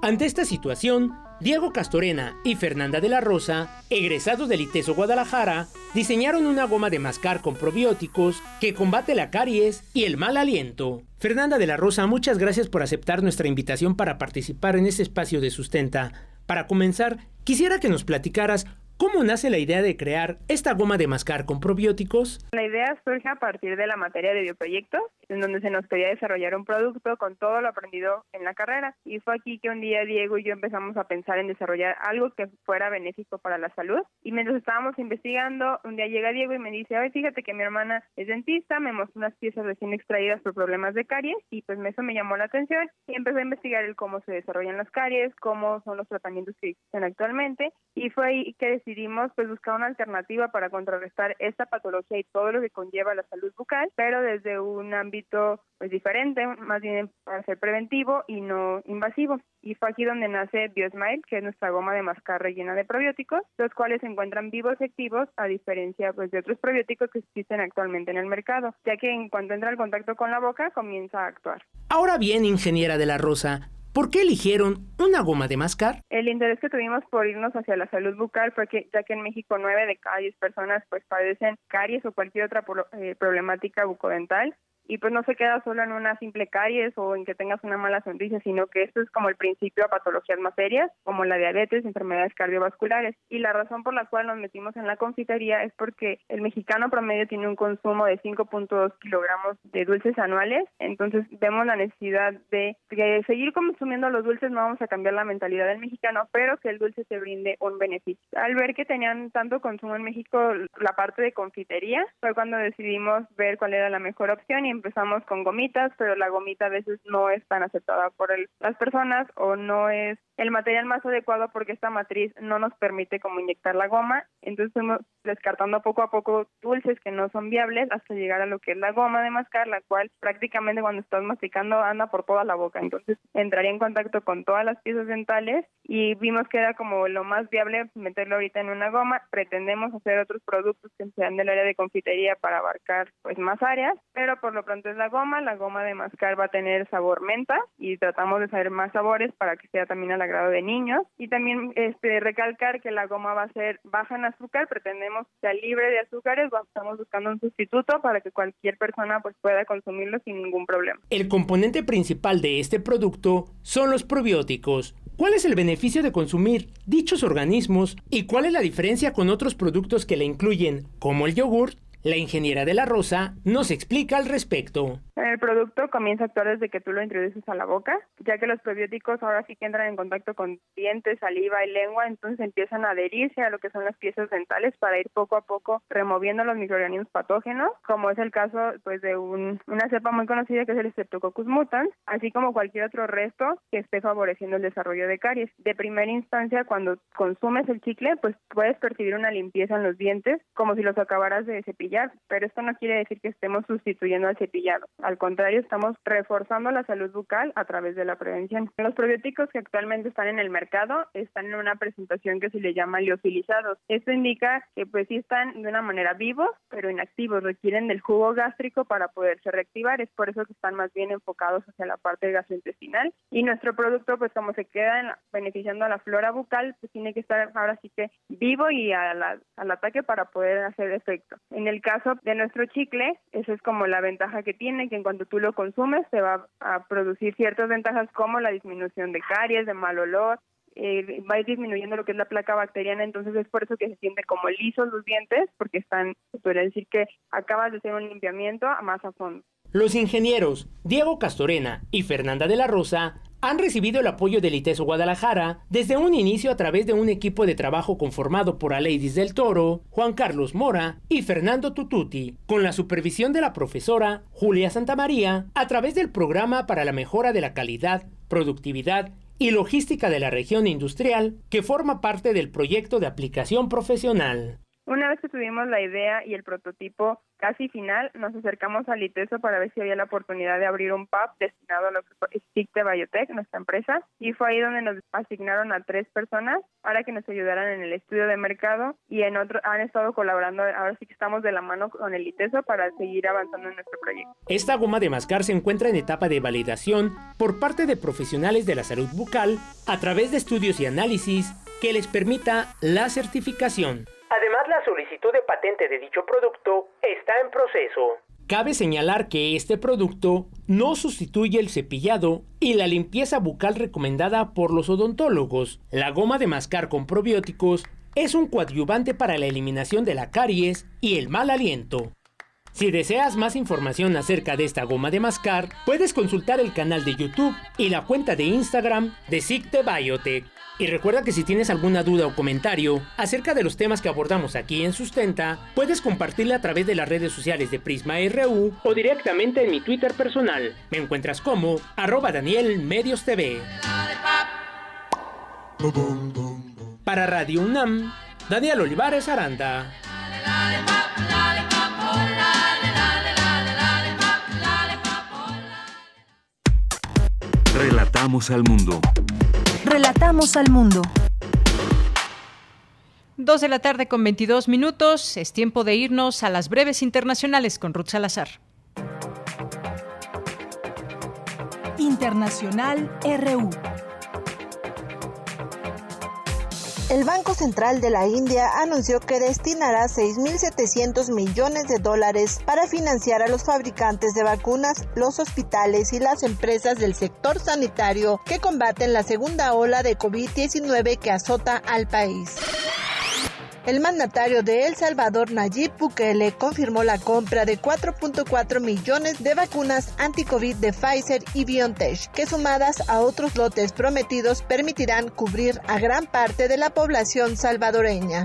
Ante esta situación, Diego Castorena y Fernanda de la Rosa, egresados del ITESO Guadalajara, diseñaron una goma de mascar con probióticos que combate la caries y el mal aliento. Fernanda de la Rosa, muchas gracias por aceptar nuestra invitación para participar en este espacio de sustenta. Para comenzar, quisiera que nos platicaras ¿Cómo nace la idea de crear esta goma de mascar con probióticos? La idea surge a partir de la materia de bioproyectos, en donde se nos pedía desarrollar un producto con todo lo aprendido en la carrera. Y fue aquí que un día Diego y yo empezamos a pensar en desarrollar algo que fuera benéfico para la salud. Y mientras estábamos investigando, un día llega Diego y me dice, ay, fíjate que mi hermana es dentista, me mostró unas piezas recién extraídas por problemas de caries y pues eso me llamó la atención y empecé a investigar el cómo se desarrollan las caries, cómo son los tratamientos que existen actualmente y fue ahí que decidimos pues buscar una alternativa para contrarrestar esta patología y todo lo que conlleva la salud bucal, pero desde un ámbito pues diferente, más bien para ser preventivo y no invasivo. Y fue aquí donde nace BioSmile, que es nuestra goma de mascar rellena de probióticos, los cuales se encuentran vivos y activos a diferencia pues de otros probióticos que existen actualmente en el mercado, ya que en cuanto entra en contacto con la boca comienza a actuar. Ahora bien, ingeniera de la Rosa, ¿Por qué eligieron una goma de mascar? El interés que tuvimos por irnos hacia la salud bucal fue que ya que en México nueve de cada diez personas pues padecen caries o cualquier otra eh, problemática bucodental y pues no se queda solo en una simple caries o en que tengas una mala sonrisa, sino que esto es como el principio a patologías más serias, como la diabetes, enfermedades cardiovasculares. Y la razón por la cual nos metimos en la confitería es porque el mexicano promedio tiene un consumo de 5.2 kilogramos de dulces anuales, entonces vemos la necesidad de, de seguir consumiendo los dulces, no vamos a cambiar la mentalidad del mexicano, pero que el dulce se brinde un beneficio. Al ver que tenían tanto consumo en México, la parte de confitería fue cuando decidimos ver cuál era la mejor opción y empezamos con gomitas, pero la gomita a veces no es tan aceptada por las personas o no es el material más adecuado porque esta matriz no nos permite como inyectar la goma, entonces fuimos descartando poco a poco dulces que no son viables hasta llegar a lo que es la goma de mascar, la cual prácticamente cuando estás masticando anda por toda la boca, entonces entraría en contacto con todas las piezas dentales y vimos que era como lo más viable meterlo ahorita en una goma, pretendemos hacer otros productos que sean del área de confitería para abarcar pues más áreas, pero por lo pronto es la goma, la goma de mascar va a tener sabor menta y tratamos de saber más sabores para que sea también a la grado de niños. Y también este recalcar que la goma va a ser baja en azúcar, pretendemos que sea libre de azúcares, estamos buscando un sustituto para que cualquier persona pues pueda consumirlo sin ningún problema. El componente principal de este producto son los probióticos. ¿Cuál es el beneficio de consumir dichos organismos y cuál es la diferencia con otros productos que le incluyen, como el yogur la ingeniera de la Rosa nos explica al respecto. El producto comienza a actuar desde que tú lo introduces a la boca, ya que los probióticos ahora sí que entran en contacto con dientes, saliva y lengua, entonces empiezan a adherirse a lo que son las piezas dentales para ir poco a poco removiendo los microorganismos patógenos, como es el caso pues de un, una cepa muy conocida que es el Streptococcus mutans, así como cualquier otro resto que esté favoreciendo el desarrollo de caries. De primera instancia, cuando consumes el chicle, pues puedes percibir una limpieza en los dientes, como si los acabaras de cepillar pero esto no quiere decir que estemos sustituyendo al cepillado. Al contrario, estamos reforzando la salud bucal a través de la prevención. Los probióticos que actualmente están en el mercado están en una presentación que se le llama liofilizados. Esto indica que pues sí están de una manera vivos, pero inactivos, requieren del jugo gástrico para poderse reactivar. Es por eso que están más bien enfocados hacia la parte gastrointestinal. Y nuestro producto, pues como se queda beneficiando a la flora bucal, pues tiene que estar ahora sí que vivo y al ataque para poder hacer efecto. En el caso de nuestro chicle, esa es como la ventaja que tiene, que en cuanto tú lo consumes te va a producir ciertas ventajas como la disminución de caries, de mal olor, eh, va a ir disminuyendo lo que es la placa bacteriana, entonces es por eso que se siente como lisos los dientes, porque están, se podría decir que acabas de hacer un limpiamiento más a fondo. Los ingenieros Diego Castorena y Fernanda de la Rosa han recibido el apoyo del ITESO Guadalajara desde un inicio a través de un equipo de trabajo conformado por Aleidis del Toro, Juan Carlos Mora y Fernando Tututi, con la supervisión de la profesora Julia Santamaría a través del programa para la mejora de la calidad, productividad y logística de la región industrial que forma parte del proyecto de aplicación profesional. Una vez que tuvimos la idea y el prototipo casi final, nos acercamos al ITESO para ver si había la oportunidad de abrir un pub destinado a lo que es de Biotech, nuestra empresa, y fue ahí donde nos asignaron a tres personas para que nos ayudaran en el estudio de mercado y en otro han estado colaborando, ahora sí que estamos de la mano con el ITESO para seguir avanzando en nuestro proyecto. Esta goma de mascar se encuentra en etapa de validación por parte de profesionales de la salud bucal a través de estudios y análisis que les permita la certificación. Además, la solicitud de patente de dicho producto está en proceso. Cabe señalar que este producto no sustituye el cepillado y la limpieza bucal recomendada por los odontólogos. La goma de mascar con probióticos es un coadyuvante para la eliminación de la caries y el mal aliento. Si deseas más información acerca de esta goma de mascar, puedes consultar el canal de YouTube y la cuenta de Instagram de Sicte Biotech. Y recuerda que si tienes alguna duda o comentario acerca de los temas que abordamos aquí en Sustenta, puedes compartirla a través de las redes sociales de Prisma RU o directamente en mi Twitter personal. Me encuentras como arroba Daniel Medios TV. Para Radio UNAM, Daniel Olivares Aranda. Relatamos al mundo. Relatamos al mundo. Dos de la tarde con 22 minutos. Es tiempo de irnos a las breves internacionales con Ruth Salazar. Internacional RU. El Banco Central de la India anunció que destinará 6.700 millones de dólares para financiar a los fabricantes de vacunas, los hospitales y las empresas del sector sanitario que combaten la segunda ola de COVID-19 que azota al país. El mandatario de El Salvador, Nayib Bukele, confirmó la compra de 4.4 millones de vacunas anti-COVID de Pfizer y BioNTech, que sumadas a otros lotes prometidos permitirán cubrir a gran parte de la población salvadoreña.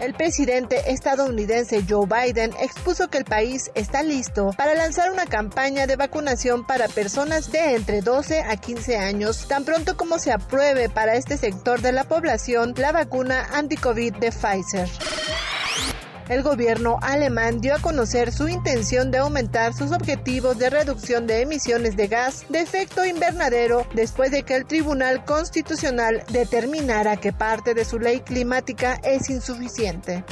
El presidente estadounidense Joe Biden expuso que el país está listo para lanzar una campaña de vacunación para personas de entre 12 a 15 años, tan pronto como se apruebe para este sector de la población la vacuna anti-COVID de Pfizer el gobierno alemán dio a conocer su intención de aumentar sus objetivos de reducción de emisiones de gas de efecto invernadero después de que el Tribunal Constitucional determinara que parte de su ley climática es insuficiente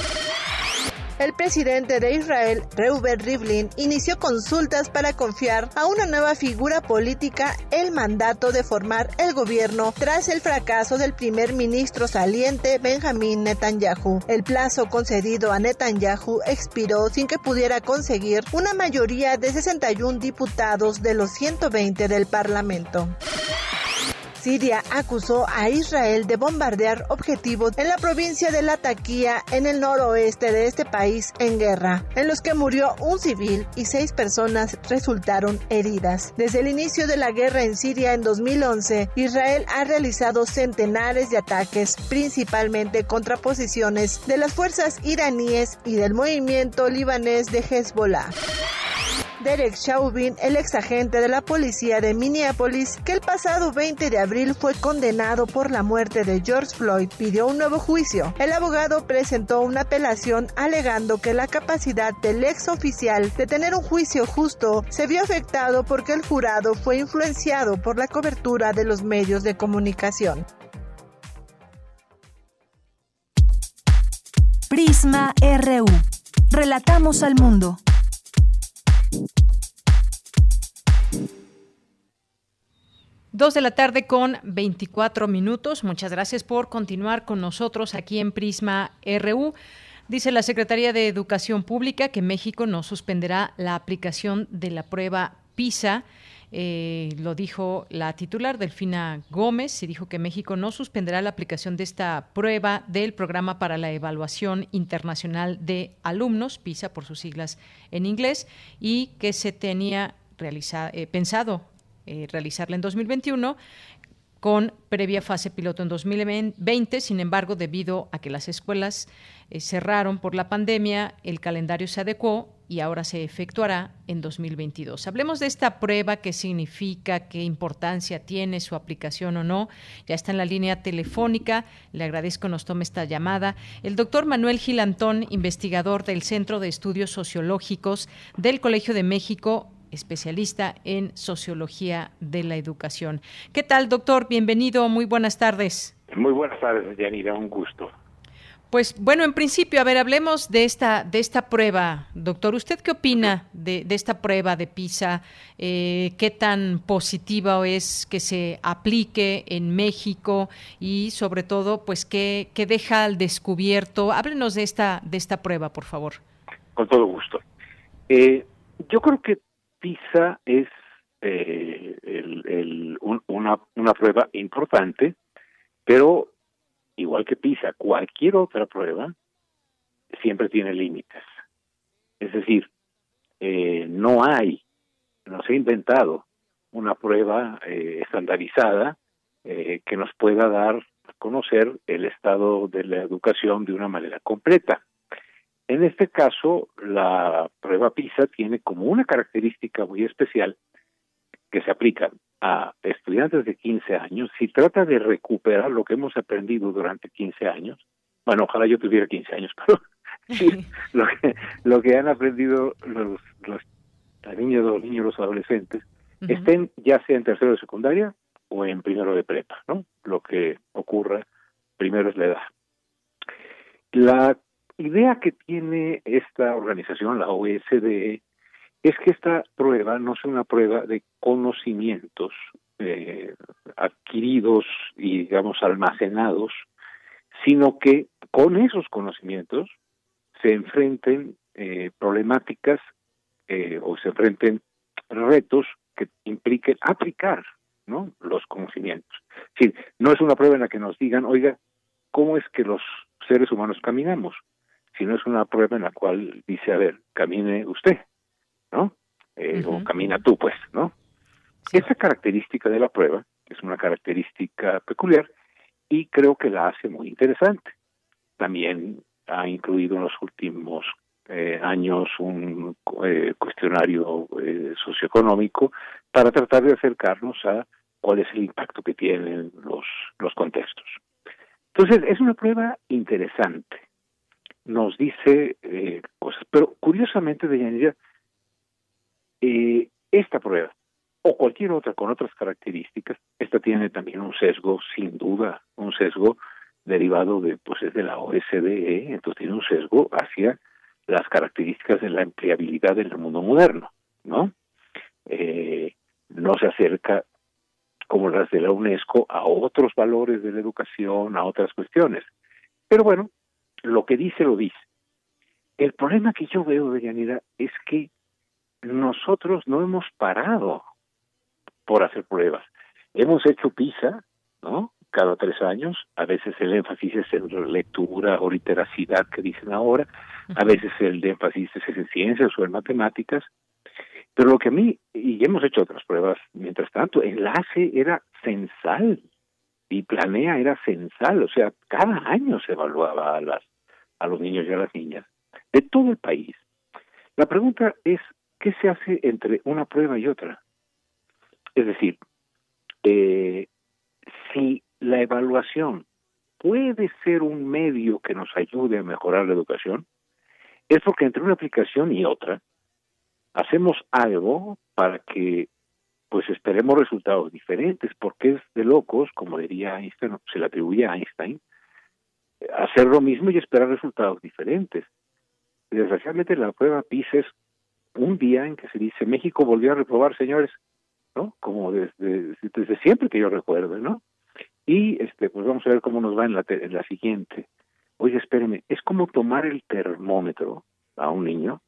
el presidente de Israel, Reuben Rivlin, inició consultas para confiar a una nueva figura política el mandato de formar el gobierno tras el fracaso del primer ministro saliente Benjamín Netanyahu. El plazo concedido a Netanyahu expiró sin que pudiera conseguir una mayoría de 61 diputados de los 120 del Parlamento. Siria acusó a Israel de bombardear objetivos en la provincia de Latakia, en el noroeste de este país, en guerra, en los que murió un civil y seis personas resultaron heridas. Desde el inicio de la guerra en Siria en 2011, Israel ha realizado centenares de ataques, principalmente contra posiciones de las fuerzas iraníes y del movimiento libanés de Hezbollah. Derek Chauvin, el ex agente de la policía de Minneapolis, que el pasado 20 de abril fue condenado por la muerte de George Floyd, pidió un nuevo juicio. El abogado presentó una apelación alegando que la capacidad del ex oficial de tener un juicio justo se vio afectado porque el jurado fue influenciado por la cobertura de los medios de comunicación. Prisma RU. Relatamos al mundo. Dos de la tarde con 24 minutos. Muchas gracias por continuar con nosotros aquí en Prisma RU. Dice la Secretaría de Educación Pública que México no suspenderá la aplicación de la prueba PISA. Eh, lo dijo la titular Delfina Gómez y dijo que México no suspenderá la aplicación de esta prueba del Programa para la Evaluación Internacional de Alumnos, PISA por sus siglas en inglés, y que se tenía eh, pensado eh, realizarla en 2021 con previa fase piloto en 2020. Sin embargo, debido a que las escuelas eh, cerraron por la pandemia, el calendario se adecuó y ahora se efectuará en 2022. Hablemos de esta prueba, qué significa, qué importancia tiene su aplicación o no. Ya está en la línea telefónica. Le agradezco nos tome esta llamada. El doctor Manuel Gilantón, investigador del Centro de Estudios Sociológicos del Colegio de México, especialista en sociología de la educación. ¿Qué tal, doctor? Bienvenido, muy buenas tardes. Muy buenas tardes, Yanira, un gusto. Pues bueno, en principio, a ver, hablemos de esta, de esta prueba, doctor. ¿Usted qué opina de, esta prueba de PISA? Eh, ¿Qué tan positiva es que se aplique en México y sobre todo, pues, qué, qué deja al descubierto? Háblenos de esta, de esta prueba, por favor. Con todo gusto. Eh, yo creo que PISA es eh, una, una prueba importante, pero igual que PISA, cualquier otra prueba siempre tiene límites. Es decir, eh, no hay, no se ha inventado una prueba eh, estandarizada que nos pueda dar a conocer el estado de la educación de una manera completa. En este caso, la prueba PISA tiene como una característica muy especial que se aplica a estudiantes de 15 años si trata de recuperar lo que hemos aprendido durante 15 años. Bueno, ojalá yo tuviera 15 años, pero lo, que, lo que han aprendido los, los niños, los niños, los adolescentes, estén ya sea en tercero de secundaria o en primero de prepa, ¿no? Lo que ocurre primero es la edad. La idea que tiene esta organización, la OSDE, es que esta prueba no sea una prueba de conocimientos eh, adquiridos y, digamos, almacenados, sino que con esos conocimientos se enfrenten eh, problemáticas eh, o se enfrenten retos que impliquen aplicar ¿no? los conocimientos. Es no es una prueba en la que nos digan, oiga, ¿cómo es que los seres humanos caminamos? Sino es una prueba en la cual dice, a ver, camine usted, ¿no? Eh, o camina tú, pues, ¿no? Esa característica de la prueba es una característica peculiar y creo que la hace muy interesante. También ha incluido en los últimos eh, años un eh, cuestionario eh, socioeconómico para tratar de acercarnos a cuál es el impacto que tienen los, los contextos. Entonces, es una prueba interesante. Nos dice cosas, pero curiosamente, de eh, esta prueba o cualquier otra con otras características, esta tiene también un sesgo, sin duda, un sesgo derivado de pues es de la OSDE, entonces tiene un sesgo hacia las características de la empleabilidad del mundo moderno, ¿no? Eh, no se acerca como las de la UNESCO a otros valores de la educación, a otras cuestiones. Pero bueno, lo que dice lo dice. El problema que yo veo, de Yanira, es que nosotros no hemos parado por hacer pruebas. Hemos hecho PISA, ¿no? cada tres años, a veces el énfasis es en lectura o literacidad que dicen ahora, a veces el énfasis es en ciencias o en matemáticas, pero lo que a mí, y hemos hecho otras pruebas mientras tanto, enlace era censal y planea era censal, o sea, cada año se evaluaba a, las, a los niños y a las niñas de todo el país. La pregunta es, ¿qué se hace entre una prueba y otra? Es decir, eh, si la evaluación puede ser un medio que nos ayude a mejorar la educación, es porque entre una aplicación y otra hacemos algo para que pues esperemos resultados diferentes, porque es de locos, como diría Einstein, se le atribuye a Einstein, hacer lo mismo y esperar resultados diferentes. Desgraciadamente la prueba PISA es un día en que se dice México volvió a reprobar, señores, ¿no? Como desde, desde siempre que yo recuerdo, ¿no? Y este, pues vamos a ver cómo nos va en la, en la siguiente. Oye, espéreme, es como tomar el termómetro a un niño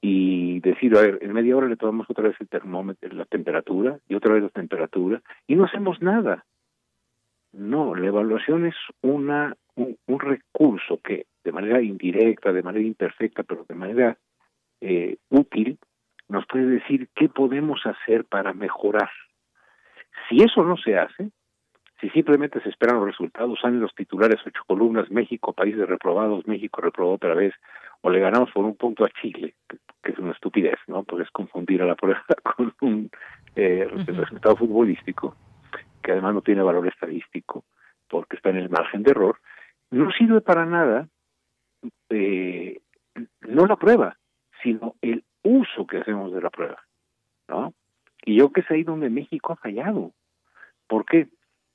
y decir, a ver, en media hora le tomamos otra vez el termómetro, la temperatura y otra vez la temperatura y no hacemos nada. No, la evaluación es una un, recurso que de manera indirecta, de manera imperfecta, pero de manera eh, útil, nos puede decir qué podemos hacer para mejorar. Si eso no se hace, si simplemente se esperan los resultados, salen los titulares ocho columnas, México, país de reprobados, México reprobó otra vez, o le ganamos por un punto a Chile, que, es una estupidez, ¿no? Porque es confundir a la prueba con un eh, resultado futbolístico, que además no tiene valor estadístico, porque está en el margen de error, no sirve para nada, eh, no la prueba, sino el uso que hacemos de la prueba, ¿no? Y yo que es ahí donde México ha fallado. ¿Por qué?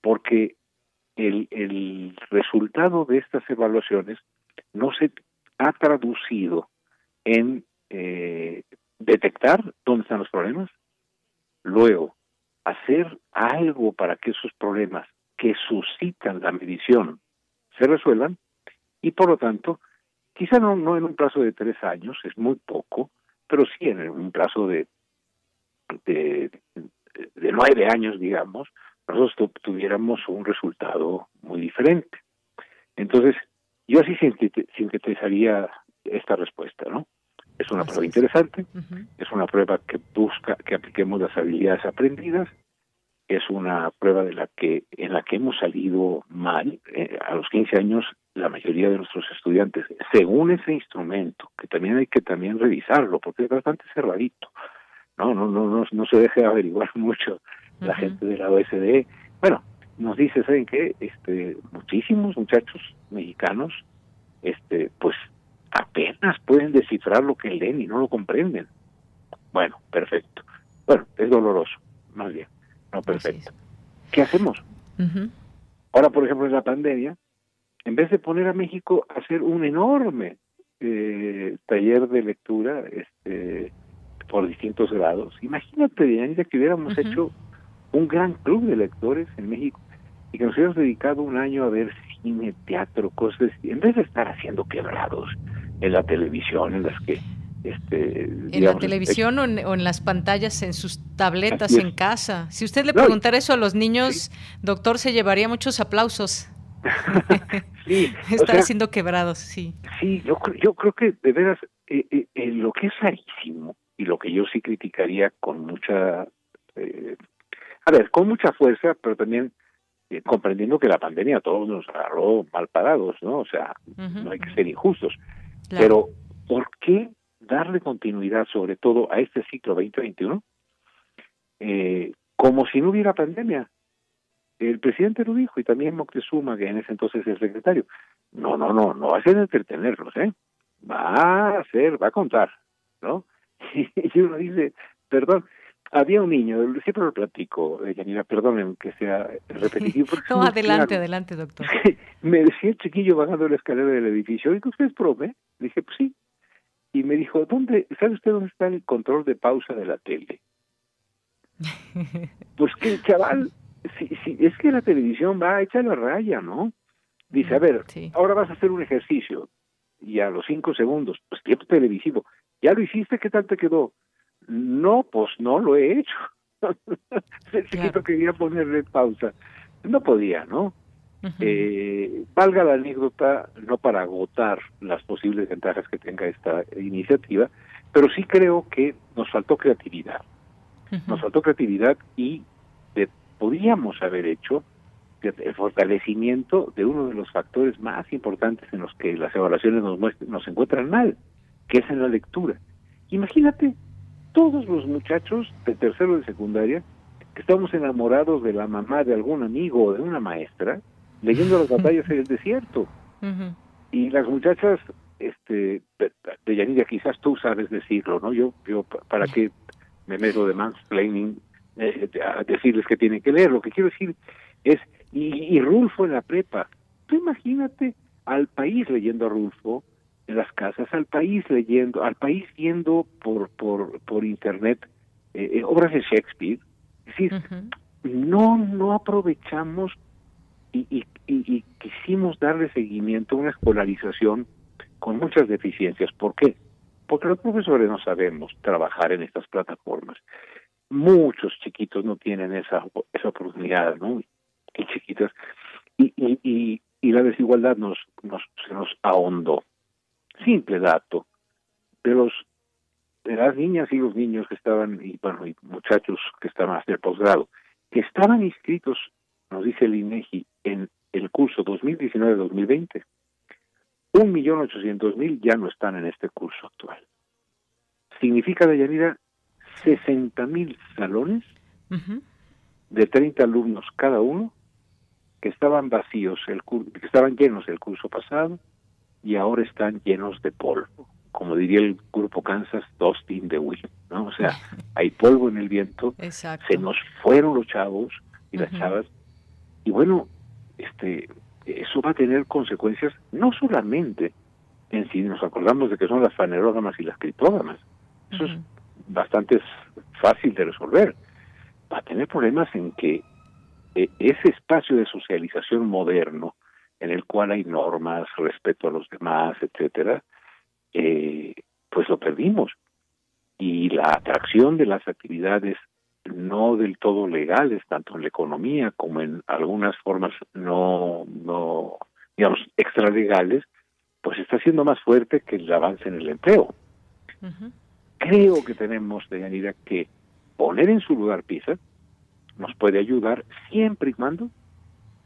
Porque el, el resultado de estas evaluaciones no se ha traducido en eh, detectar dónde están los problemas, luego hacer algo para que esos problemas que suscitan la medición se resuelvan y por lo tanto, quizá no, no en un plazo de tres años, es muy poco, pero sí en un plazo de, de, de nueve años, digamos, nosotros tuviéramos un resultado muy diferente. Entonces, yo así sintetizaría esta respuesta, ¿no? Es una prueba interesante, es una prueba que busca que apliquemos las habilidades aprendidas, es una prueba de la que en la que hemos salido mal eh, a los 15 años la mayoría de nuestros estudiantes según ese instrumento que también hay que también revisarlo porque es bastante cerradito no no no no, no se deje averiguar mucho la gente de la OSDE. Bueno, nos dice, ¿saben qué? Este, muchísimos muchachos mexicanos, este, pues apenas pueden descifrar lo que leen y no lo comprenden. Bueno, perfecto. Bueno, es doloroso, más bien, no perfecto. ¿Qué hacemos? Ahora, por ejemplo, en la pandemia, en vez de poner a México a hacer un enorme eh, taller de lectura este, por distintos grados, imagínate, Diana, que hubiéramos hecho un gran club de lectores en México y que nos hemos dedicado un año a ver cine, teatro, cosas, en vez de estar haciendo quebrados en la televisión, en las que este, en la televisión o, en, las pantallas, en sus tabletas en casa. Si usted le preguntara eso a los niños, doctor, se llevaría muchos aplausos. sí, Estar haciendo quebrados, sí. Sí, yo, yo creo que de veras eh, eh, eh, lo que es rarísimo y lo que yo sí criticaría con mucha a ver, con mucha fuerza, pero también eh, comprendiendo que la pandemia a todos nos agarró mal parados, ¿no? O sea, no hay que ser injustos. Pero, ¿por qué darle continuidad sobre todo a este ciclo 2021 eh, como si no hubiera pandemia? El presidente lo dijo y también Moctezuma, que en ese entonces es el secretario. No, no, no, no va a ser entretenerlos, ¿eh? Va a ser, va a contar, ¿no? Y uno dice, perdón, había un niño, siempre lo platico, eh, Yanira, perdonen que sea repetitivo. no, adelante, adelante, doctor. me decía el chiquillo bajando la escalera del edificio, ¿y usted es profe? Dije, pues sí. Y me dijo, ¿dónde, sabe usted dónde está el control de pausa de la tele? pues que el chaval, si, si, es que la televisión va a echar la raya, ¿no? Dice, a ver, ahora vas a hacer un ejercicio y a los cinco segundos, pues tiempo televisivo, ¿ya lo hiciste? ¿Qué tal te quedó? No, pues no lo he hecho. El chiquito quería ponerle pausa. No podía, ¿no? eh, valga la anécdota, no para agotar las posibles ventajas que tenga esta iniciativa, pero sí creo que nos faltó creatividad. Nos faltó creatividad y podríamos haber hecho el fortalecimiento de uno de los factores más importantes en los que las evaluaciones nos, nos encuentran mal, que es en la lectura. Imagínate todos los muchachos de tercero de secundaria que estamos enamorados de la mamá de algún amigo o de una maestra, leyendo las batallas en el desierto. Y las muchachas, este, de Yanira, quizás tú sabes decirlo, ¿no? Yo, yo para qué me meto de mansplaining eh, a decirles que tienen que leer. Lo que quiero decir es, y, y Rulfo en la prepa, tú imagínate al país leyendo a Rulfo, en las casas, al país leyendo, al país viendo por por por internet eh, eh, obras de Shakespeare. Es decir, no no aprovechamos y, y, y, quisimos darle seguimiento a una escolarización con muchas deficiencias. ¿Por qué? Porque los profesores no sabemos trabajar en estas plataformas. Muchos chiquitos no tienen esa esa oportunidad, ¿no? Y chiquitas y y, y, la desigualdad nos nos se nos ahondó simple dato de los de las niñas y los niños que estaban y bueno y muchachos que estaban hasta el posgrado que estaban inscritos nos dice el INEGI en el curso 2019-2020 un millón ochocientos mil ya no están en este curso actual. Significa Deyanira sesenta mil salones de 30 alumnos cada uno que estaban vacíos el que estaban llenos el curso pasado y ahora están llenos de polvo. Como diría el grupo Kansas, dust in the wind, ¿no? O sea, hay polvo en el viento, se nos fueron los chavos y las chavas, y bueno, este, eso va a tener consecuencias no solamente en si nos acordamos de que son las fanerógamas y las criptógamas, eso es bastante fácil de resolver, va a tener problemas en que eh, ese espacio de socialización moderno, en el cual hay normas, respeto a los demás, etcétera, eh, pues lo perdimos. Y la atracción de las actividades no del todo legales, tanto en la economía como en algunas formas no, no digamos, extralegales, pues está siendo más fuerte que el avance en el empleo. Creo que tenemos, Deyanira, que poner en su lugar PISA nos puede ayudar siempre y cuando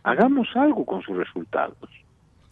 hagamos algo con sus resultados.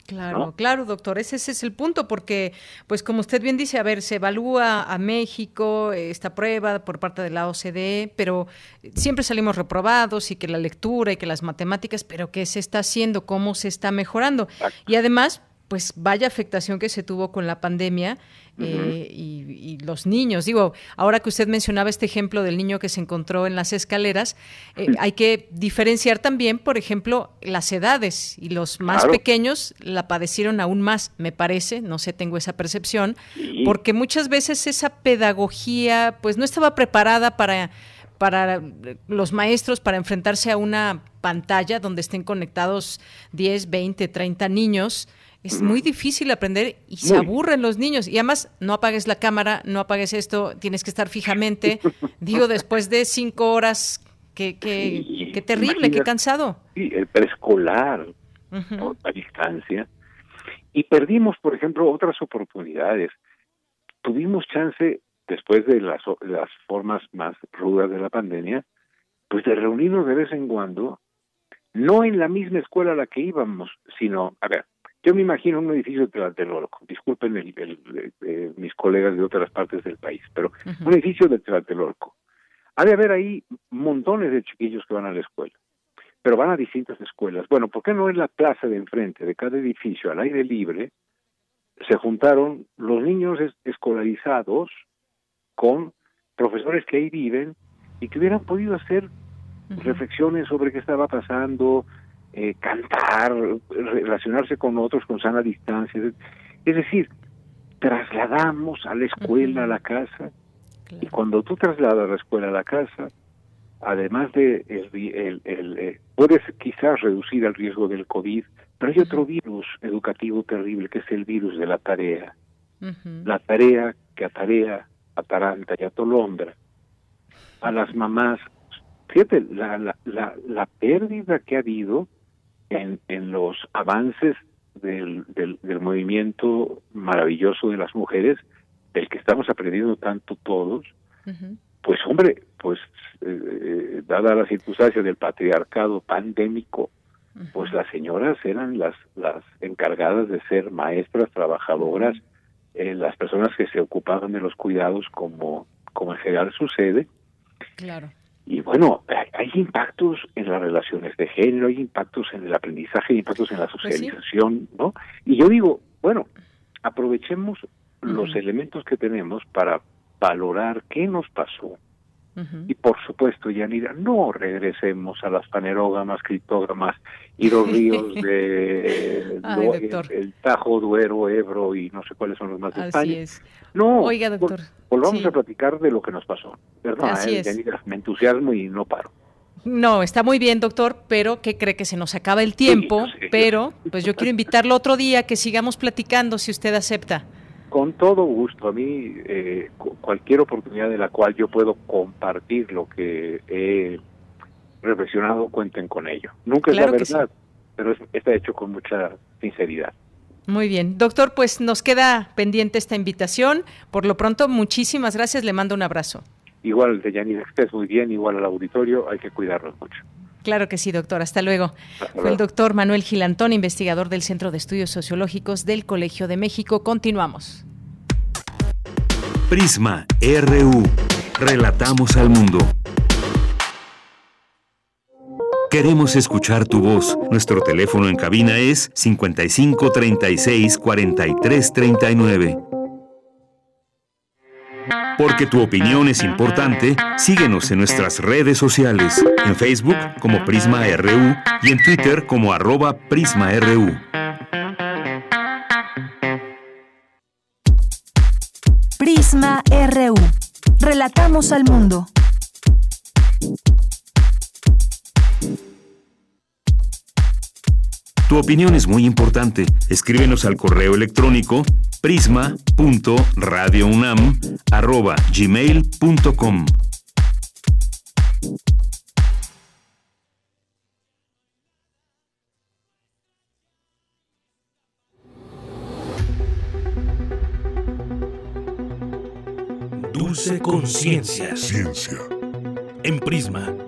Claro, claro, doctor, ese, ese, es el punto, porque, pues como usted bien dice, a ver, se evalúa a México esta prueba por parte de la OCDE, pero siempre salimos reprobados y que la lectura y que las matemáticas, pero ¿qué se está haciendo? ¿Cómo se está mejorando? Y además, pues vaya afectación que se tuvo con la pandemia eh, y, los niños. Digo, ahora que usted mencionaba este ejemplo del niño que se encontró en las escaleras, eh, hay que diferenciar también, por ejemplo, las edades y los más pequeños la padecieron aún más, me parece, no sé, tengo esa percepción, porque muchas veces esa pedagogía pues no estaba preparada para para los maestros para enfrentarse a una pantalla donde estén conectados 10, 20, 30 niños es muy difícil aprender y se aburren los niños. Y además, no apagues la cámara, no apagues esto, tienes que estar fijamente. Digo, después de cinco horas, qué, qué, terrible, qué cansado. Sí, el preescolar a distancia. Y perdimos, por ejemplo, otras oportunidades. Tuvimos chance, después de las, las formas más rudas de la pandemia, pues de reunirnos de vez en cuando no en la misma escuela a la que íbamos, sino, a ver, yo me imagino un edificio de Tlatelolco, disculpen el, mis colegas de otras partes del país, pero un edificio de Tlatelolco. Ha de haber ahí montones de chiquillos que van a la escuela, pero van a distintas escuelas. Bueno, ¿por qué no en la plaza de enfrente de cada edificio, al aire libre, se juntaron los niños escolarizados con profesores que ahí viven y que hubieran podido hacer reflexiones sobre qué estaba pasando, eh, cantar, relacionarse con otros con sana distancia. Es decir, trasladamos a la escuela a la casa y cuando tú trasladas la escuela a la casa, además de el, el, eh, puedes quizás reducir el riesgo del COVID, pero hay otro virus educativo terrible que es el virus de la tarea. La tarea que atarea, ataranta y atolondra a las mamás. Fíjate, la, la, la, la pérdida que ha habido en, en los avances del, del, del, movimiento maravilloso de las mujeres, del que estamos aprendiendo tanto todos, pues hombre, pues eh, eh, dada la circunstancia del patriarcado pandémico, pues las señoras eran las, las encargadas de ser maestras, trabajadoras, eh, las personas que se ocupaban de los cuidados como, como en general sucede. Claro. Y bueno, hay impactos en las relaciones de género, hay impactos en el aprendizaje, hay impactos en la pues socialización, ¿no? Y yo digo, bueno, aprovechemos los elementos que tenemos para valorar qué nos pasó, y por supuesto, Yanira, no regresemos a las panerógamas, criptógamas y los ríos de el, Tajo, Duero, Ebro y no sé cuáles son los más de Así Es. No, Oiga, doctor. volvamos a platicar de lo que nos pasó. Así eh, Yanira, me entusiasmo y no paro. No, está muy bien, doctor, pero ¿qué cree que se nos acaba el tiempo? pero, pues yo quiero invitarlo otro día que sigamos platicando, si usted acepta. Con todo gusto, a mí eh, cualquier oportunidad de la cual yo puedo compartir lo que he reflexionado, cuenten con ello. Nunca es la verdad, pero está hecho con mucha sinceridad. Muy bien. Doctor, pues nos queda pendiente esta invitación. Por lo pronto, muchísimas gracias. Le mando un abrazo. Igual, de Yanira, estés muy bien, igual al auditorio, hay que cuidarlos mucho. Claro que sí, doctor. Hasta luego. Fue el doctor Manuel Gilantón, investigador del Centro de Estudios Sociológicos del Colegio de México. Continuamos. Prisma RU. Relatamos al mundo. Queremos escuchar tu voz. Nuestro teléfono en cabina es 55 36 43 39. Porque tu opinión es importante, síguenos en nuestras redes sociales, en Facebook como Prisma RU y en Twitter como arroba PrismaRU. Prisma RU. Relatamos al mundo. Tu opinión es muy importante. Escríbenos al correo electrónico prisma.radiounam@gmail.com. Dulce Conciencia. Ciencia. En Prisma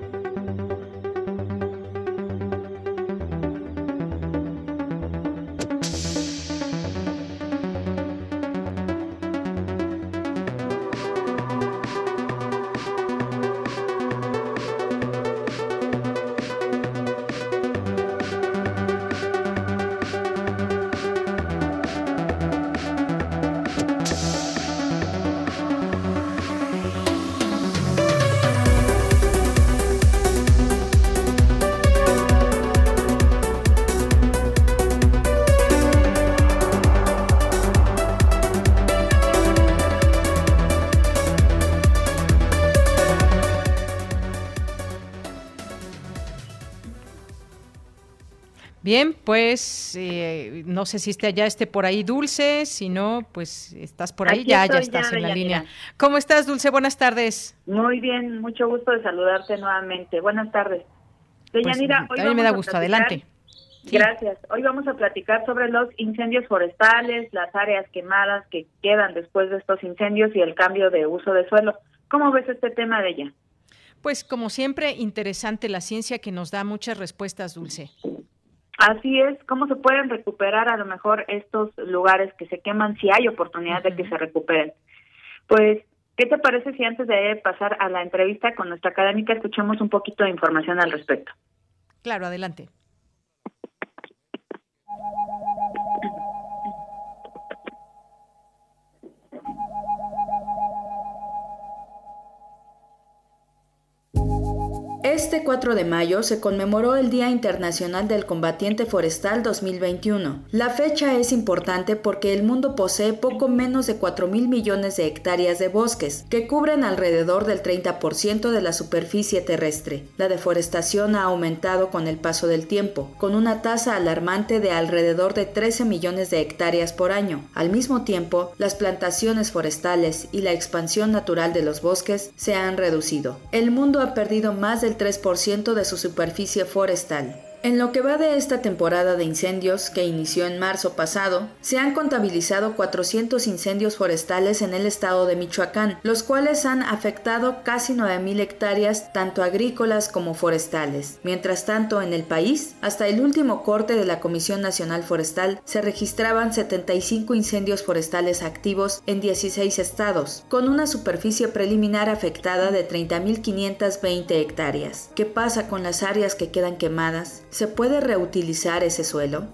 Bien, pues eh, no sé si esté, ya esté por ahí Dulce, si no, pues estás por ahí, ya, ya estás en la línea. ¿Cómo estás, Dulce? Buenas tardes. Muy bien, mucho gusto de saludarte nuevamente. Buenas tardes. Pues, Deyanira, hoy a mí me da gusto, adelante. Gracias. Hoy vamos a platicar sobre los incendios forestales, las áreas quemadas que quedan después de estos incendios y el cambio de uso de suelo. ¿Cómo ves este tema de ella? Pues como siempre, interesante la ciencia que nos da muchas respuestas, Dulce. Así es, ¿cómo se pueden recuperar a lo mejor estos lugares que se queman si hay oportunidad de que se recuperen? Pues, ¿qué te parece si antes de pasar a la entrevista con nuestra académica escuchamos un poquito de información al respecto? Claro, adelante. Este 4 de mayo se conmemoró el Día Internacional del Combatiente Forestal 2021. La fecha es importante porque el mundo posee poco menos de 4 mil millones de hectáreas de bosques, que cubren alrededor del 30% de la superficie terrestre. La deforestación ha aumentado con el paso del tiempo, con una tasa alarmante de alrededor de 13 millones de hectáreas por año. Al mismo tiempo, las plantaciones forestales y la expansión natural de los bosques se han reducido. El mundo ha perdido más del 3% de su superficie forestal. En lo que va de esta temporada de incendios, que inició en marzo pasado, se han contabilizado 400 incendios forestales en el estado de Michoacán, los cuales han afectado casi 9.000 hectáreas, tanto agrícolas como forestales. Mientras tanto, en el país, hasta el último corte de la Comisión Nacional Forestal, se registraban 75 incendios forestales activos en 16 estados, con una superficie preliminar afectada de 30.520 hectáreas. ¿Qué pasa con las áreas que quedan quemadas? ¿Se puede reutilizar ese suelo?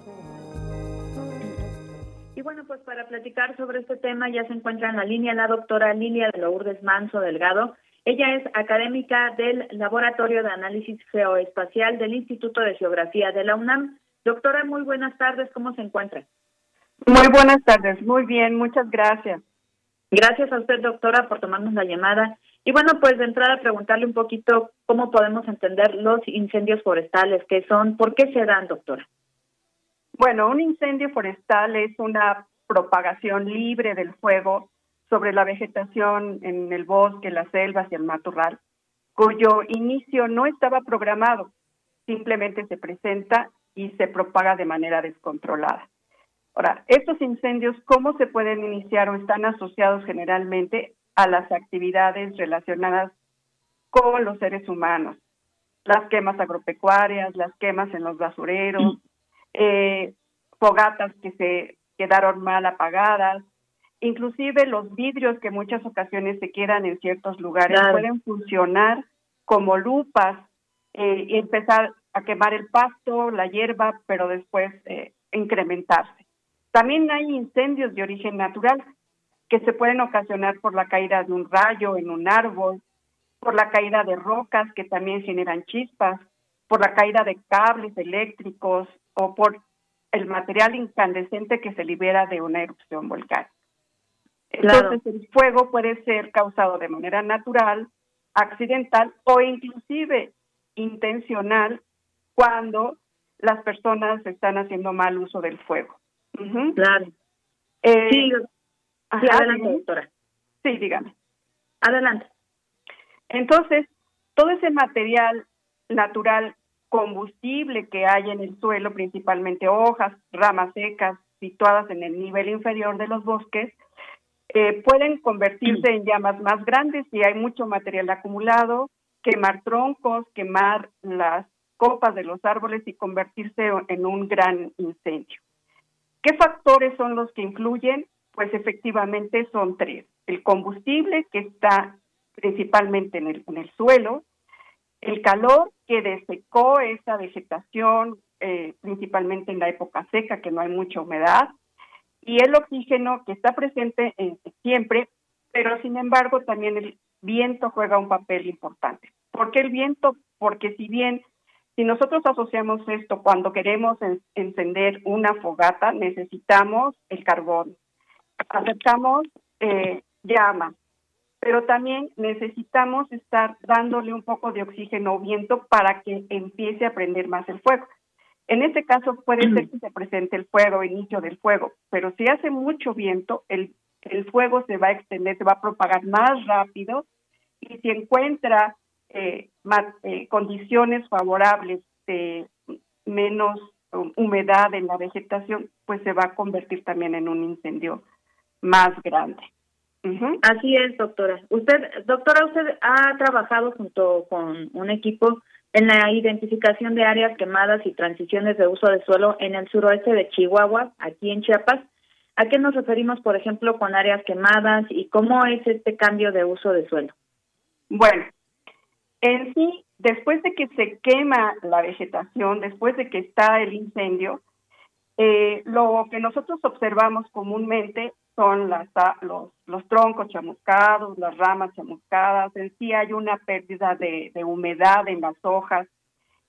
Y bueno, pues para platicar sobre este tema ya se encuentra en la línea la doctora Lilia de Lourdes Manso Delgado. Ella es académica del Laboratorio de Análisis Geoespacial del Instituto de Geografía de la UNAM. Doctora, muy buenas tardes, ¿cómo se encuentra? Muy buenas tardes, muy bien, muchas gracias. Gracias a usted, doctora, por tomarnos la llamada. Y bueno, pues de entrada preguntarle un poquito cómo podemos entender los incendios forestales, qué son, por qué se dan, doctora. Bueno, un incendio forestal es una propagación libre del fuego sobre la vegetación en el bosque, las selvas y el matorral, cuyo inicio no estaba programado, simplemente se presenta y se propaga de manera descontrolada. Ahora, estos incendios, ¿cómo se pueden iniciar o están asociados generalmente a las actividades relacionadas con los seres humanos. Las quemas agropecuarias, las quemas en los basureros, eh, fogatas que se quedaron mal apagadas, inclusive los vidrios que muchas ocasiones se quedan en ciertos lugares pueden funcionar como lupas eh, y empezar a quemar el pasto, la hierba, pero después eh, incrementarse. También hay incendios de origen natural que se pueden ocasionar por la caída de un rayo en un árbol, por la caída de rocas que también generan chispas, por la caída de cables eléctricos o por el material incandescente que se libera de una erupción volcánica. Entonces el fuego puede ser causado de manera natural, accidental o inclusive intencional cuando las personas están haciendo mal uso del fuego. Claro. Eh, sí, Sí, adelante, doctora. Sí, dígame. Adelante. Entonces, todo ese material natural combustible que hay en el suelo, principalmente hojas, ramas secas situadas en el nivel inferior de los bosques, eh, pueden convertirse en llamas más grandes si hay mucho material acumulado, quemar troncos, quemar las copas de los árboles y convertirse en un gran incendio. ¿Qué factores son los que influyen? Pues efectivamente son tres. El combustible que está principalmente en el, en el suelo, el calor que desecó esa vegetación, eh, principalmente en la época seca, que no hay mucha humedad, y el oxígeno que está presente siempre, pero sin embargo también el viento juega un papel importante. ¿Por qué el viento? Porque si bien si nosotros asociamos esto cuando queremos encender una fogata, necesitamos el carbón, aceptamos eh, llama, pero también necesitamos estar dándole un poco de oxígeno o viento para que empiece a prender más el fuego. En este caso puede ser que se presente el fuego, inicio del fuego, pero si hace mucho viento, el, el fuego se va a extender, se va a propagar más rápido y si encuentra eh, eh, condiciones favorables de menos humedad en la vegetación, pues se va a convertir también en un incendio más grande. Así es, doctora. Usted, doctora, usted ha trabajado junto con un equipo en la identificación de áreas quemadas y transiciones de uso de suelo en el suroeste de Chihuahua, aquí en Chiapas. ¿A qué nos referimos, por ejemplo, con áreas quemadas y cómo es este cambio de uso de suelo? Bueno, en sí, después de que se quema la vegetación, después de que está el incendio, eh, lo que nosotros observamos comúnmente son las, los, los troncos chamuscados, las ramas chamuscadas, en sí hay una pérdida de, humedad en las hojas,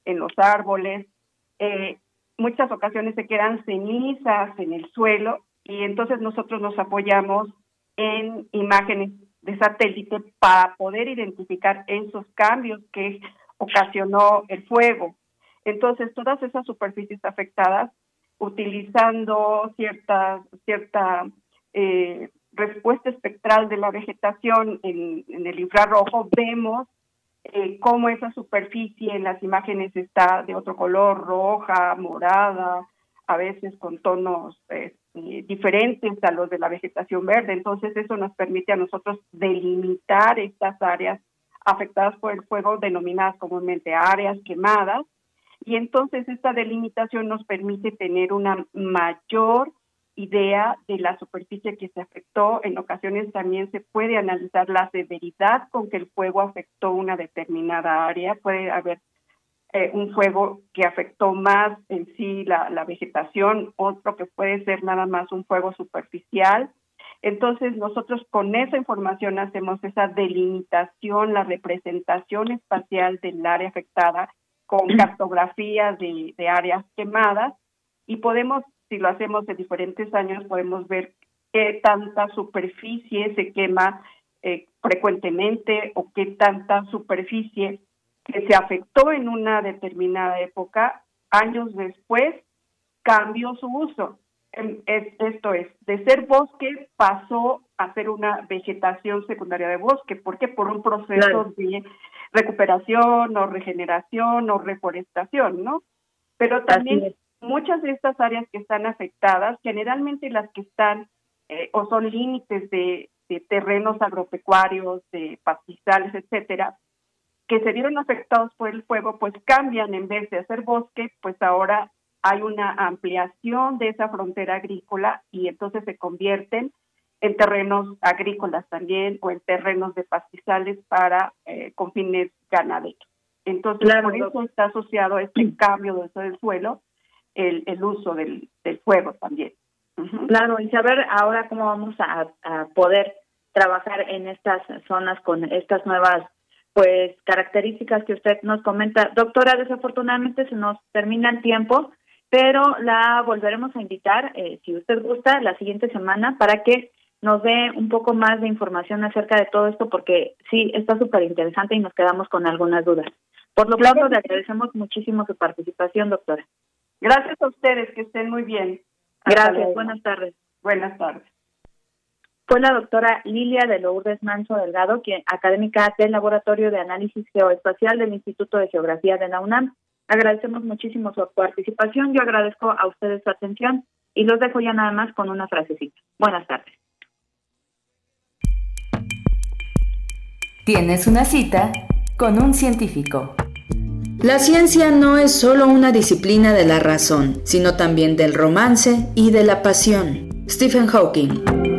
en los árboles, eh, muchas ocasiones se quedan cenizas en el suelo y entonces nosotros nos apoyamos en imágenes de satélite para poder identificar esos cambios que ocasionó el fuego. Entonces, todas esas superficies afectadas, utilizando cierta, cierta eh, respuesta espectral de la vegetación en, el infrarrojo, vemos eh, cómo esa superficie en las imágenes está de otro color, roja, morada, a veces con tonos eh, diferentes a los de la vegetación verde. Entonces eso nos permite a nosotros delimitar estas áreas afectadas por el fuego, denominadas comúnmente áreas quemadas, y entonces esta delimitación nos permite tener una mayor idea de la superficie que se afectó. En ocasiones también se puede analizar la severidad con que el fuego afectó una determinada área. Puede haber eh, un fuego que afectó más en sí la, la vegetación, otro que puede ser nada más un fuego superficial. Entonces nosotros con esa información hacemos esa delimitación, la representación espacial del área afectada con cartografías de, de áreas quemadas y podemos si lo hacemos de diferentes años, podemos ver qué tanta superficie se quema eh, frecuentemente o qué tanta superficie que se afectó en una determinada época, años después cambió su uso. Esto es, de ser bosque pasó a ser una vegetación secundaria de bosque. ¿Por qué? Por un proceso de recuperación o regeneración o reforestación, ¿no? Pero también muchas de estas áreas que están afectadas, generalmente las que están eh, o son límites de, terrenos agropecuarios, de pastizales, etcétera, que se vieron afectados por el fuego, pues cambian en vez de hacer bosque, pues ahora hay una ampliación de esa frontera agrícola y entonces se convierten en terrenos agrícolas también o en terrenos de pastizales para eh, con fines ganaderos. Entonces, por eso está asociado a este cambio de uso del suelo el, el uso del, del fuego también. Claro, y saber ahora cómo vamos a, a poder trabajar en estas zonas con estas nuevas pues características que usted nos comenta. Doctora, desafortunadamente se nos termina el tiempo, pero la volveremos a invitar, eh, si usted gusta, la siguiente semana para que nos dé un poco más de información acerca de todo esto, porque sí, está súper interesante y nos quedamos con algunas dudas. Por lo tanto, le agradecemos muchísimo su participación, doctora. Gracias a ustedes, que estén muy bien. Gracias, buenas tardes. Buenas tardes. Fue la doctora Lilia de Lourdes Manso Delgado, quien, académica del Laboratorio de Análisis Geoespacial del Instituto de Geografía de la UNAM. Agradecemos muchísimo su participación, yo agradezco a ustedes su atención y los dejo ya nada más con una frasecita. Buenas tardes. Tienes una cita con un científico. La ciencia no es solo una disciplina de la razón, sino también del romance y de la pasión. Stephen Hawking.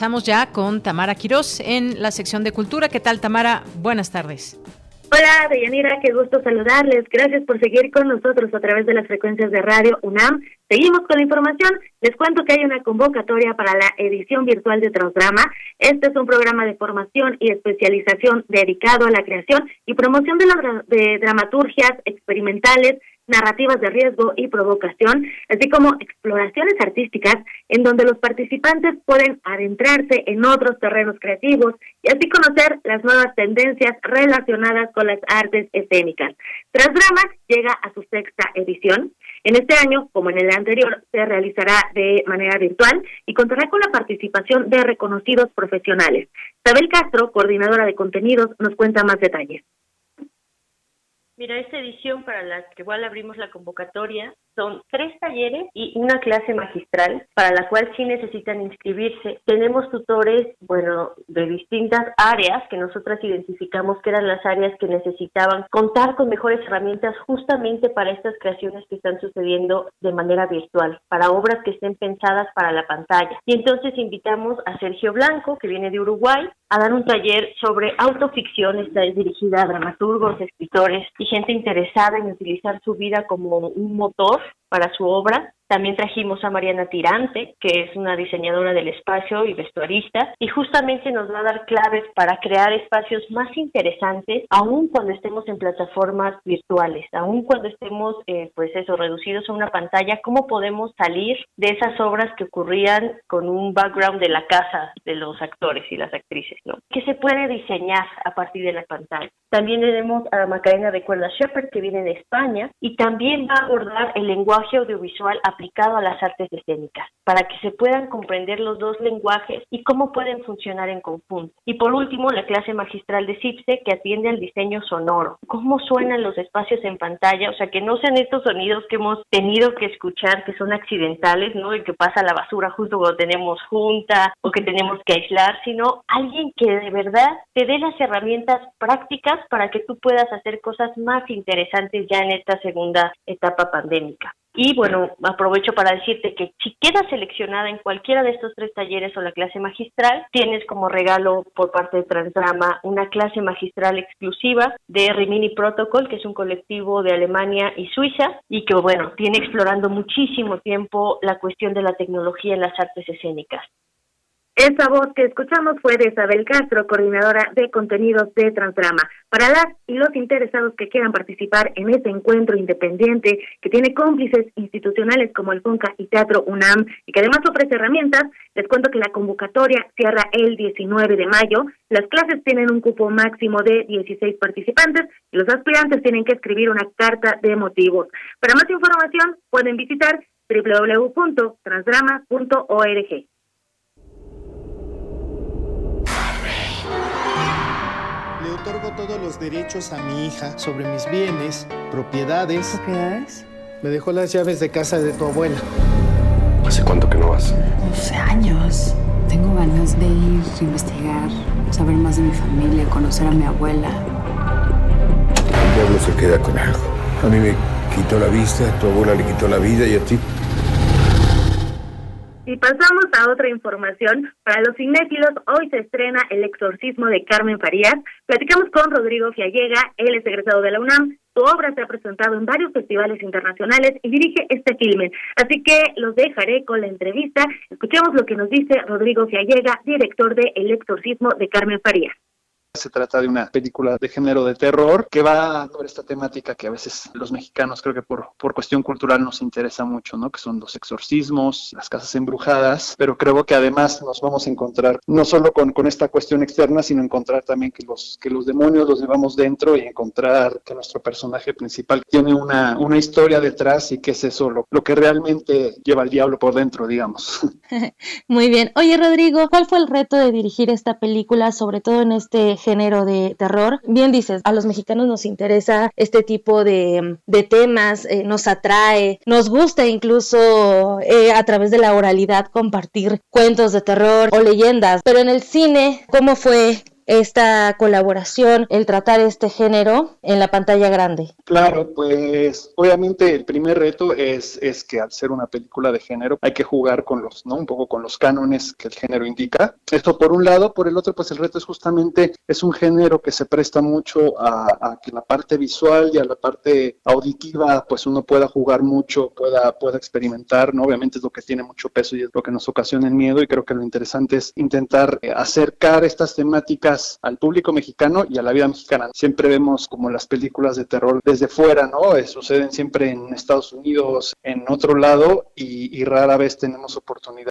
Enlazamos ya con Tamara Quirós en la sección de cultura. ¿Qué tal, Tamara? Buenas tardes. Hola, Deyanira, qué gusto saludarles. Gracias por seguir con nosotros a través de las frecuencias de radio UNAM. Seguimos con la información. Les cuento que hay una convocatoria para la edición virtual de Transdrama. Este es un programa de formación y especialización dedicado a la creación y promoción de, de dramaturgias experimentales, narrativas de riesgo y provocación, así como exploraciones artísticas en donde los participantes pueden adentrarse en otros terrenos creativos y así conocer las nuevas tendencias relacionadas con las artes escénicas. Transdrama llega a su sexta edición En este año, como en el anterior, se realizará de manera virtual y contará con la participación de reconocidos profesionales. Isabel Castro, coordinadora de contenidos, nos cuenta más detalles. Mira, esta edición para la que igual abrimos la convocatoria son tres talleres y una clase magistral para la cual sí necesitan inscribirse. Tenemos tutores, bueno, de distintas áreas que nosotras identificamos que eran las áreas que necesitaban contar con mejores herramientas justamente para estas creaciones que están sucediendo de manera virtual, para obras que estén pensadas para la pantalla. Y entonces invitamos a Sergio Blanco, que viene de Uruguay, a dar un taller sobre autoficción. Esta es dirigida a dramaturgos, escritores y gente interesada en utilizar su vida como un motor para su obra también trajimos a Mariana Tirante, que es una diseñadora del espacio y vestuarista, y justamente nos va a dar claves para crear espacios más interesantes, aun cuando estemos en plataformas virtuales, aun cuando estemos, eh, pues eso, reducidos a una pantalla, cómo podemos salir de esas obras que ocurrían con un background de la casa de los actores y las actrices, ¿no? Que se puede diseñar a partir de la pantalla. También tenemos a Macarena de Cuerda Shepherd, que viene de España, y también va a abordar el lenguaje audiovisual a aplicado a las artes escénicas, para que se puedan comprender los dos lenguajes y cómo pueden funcionar en conjunto. Y por último, la clase magistral de CIPSE que atiende al diseño sonoro. ¿Cómo suenan los espacios en pantalla? O sea, que no sean estos sonidos que hemos tenido que escuchar que son accidentales, ¿no? Y que pasa la basura justo cuando tenemos junta o que tenemos que aislar, sino alguien que de verdad te dé las herramientas prácticas para que tú puedas hacer cosas más interesantes ya en esta segunda etapa pandémica. Y bueno, aprovecho para decirte que si quedas seleccionada en cualquiera de estos tres talleres o la clase magistral, tienes como regalo por parte de Transdrama una clase magistral exclusiva de Rimini Protocol, que es un colectivo de Alemania y Suiza y que bueno, tiene explorando muchísimo tiempo la cuestión de la tecnología en las artes escénicas. Esa voz que escuchamos fue de Isabel Castro, coordinadora de contenidos de Transdrama. Para las y los interesados que quieran participar en este encuentro independiente que tiene cómplices institucionales como el FUNCA y Teatro UNAM y que además ofrece herramientas, les cuento que la convocatoria cierra el 19 de mayo. Las clases tienen un cupo máximo de 16 participantes y los aspirantes tienen que escribir una carta de motivos. Para más información pueden visitar www.transdrama.org. Todos los derechos a mi hija sobre mis bienes, propiedades. ¿Propiedades? Me dejó las llaves de casa de tu abuela. ¿Hace cuánto que no vas? 12 años. Tengo ganas de ir, investigar, saber más de mi familia, conocer a mi abuela. El diablo se queda con algo. A mí me quitó la vista, a tu abuela le quitó la vida y a ti y pasamos a otra información. Para los cinéfilos, hoy se estrena El exorcismo de Carmen Farías. Platicamos con Rodrigo Fiallega, él es egresado de la UNAM. Su obra se ha presentado en varios festivales internacionales y dirige este filme. Así que los dejaré con la entrevista. Escuchemos lo que nos dice Rodrigo Fiallega, director de El exorcismo de Carmen Farías. Se trata de una película de género de terror que va sobre esta temática que a veces los mexicanos creo que por, por cuestión cultural nos interesa mucho, ¿no? Que son los exorcismos, las casas embrujadas, pero creo que además nos vamos a encontrar no solo con, con esta cuestión externa, sino encontrar también que los, que los demonios los llevamos dentro y encontrar que nuestro personaje principal tiene una, una historia detrás y que es eso lo, lo que realmente lleva al diablo por dentro, digamos. Muy bien. Oye, Rodrigo, ¿cuál fue el reto de dirigir esta película, sobre todo en este género de terror. Bien dices, a los mexicanos nos interesa este tipo de, temas, eh, nos atrae, nos gusta incluso eh, a través de la oralidad compartir cuentos de terror o leyendas. Pero en el cine, ¿cómo fue esta colaboración, el tratar este género en la pantalla grande? Claro, pues obviamente el primer reto es, es que al ser una película de género hay que jugar con los, ¿no? Un poco con los cánones que el género indica. Esto por un lado, por el otro, pues el reto es justamente, es un género que se presta mucho a, que la parte visual y a la parte auditiva, pues uno pueda jugar mucho, pueda, pueda experimentar, ¿no? Obviamente es lo que tiene mucho peso y es lo que nos ocasiona el miedo y creo que lo interesante es intentar eh, acercar estas temáticas al público mexicano y a la vida mexicana. Siempre vemos como las películas de terror desde fuera, ¿no? Eh, suceden siempre en Estados Unidos, en otro lado, y, rara vez tenemos oportunidad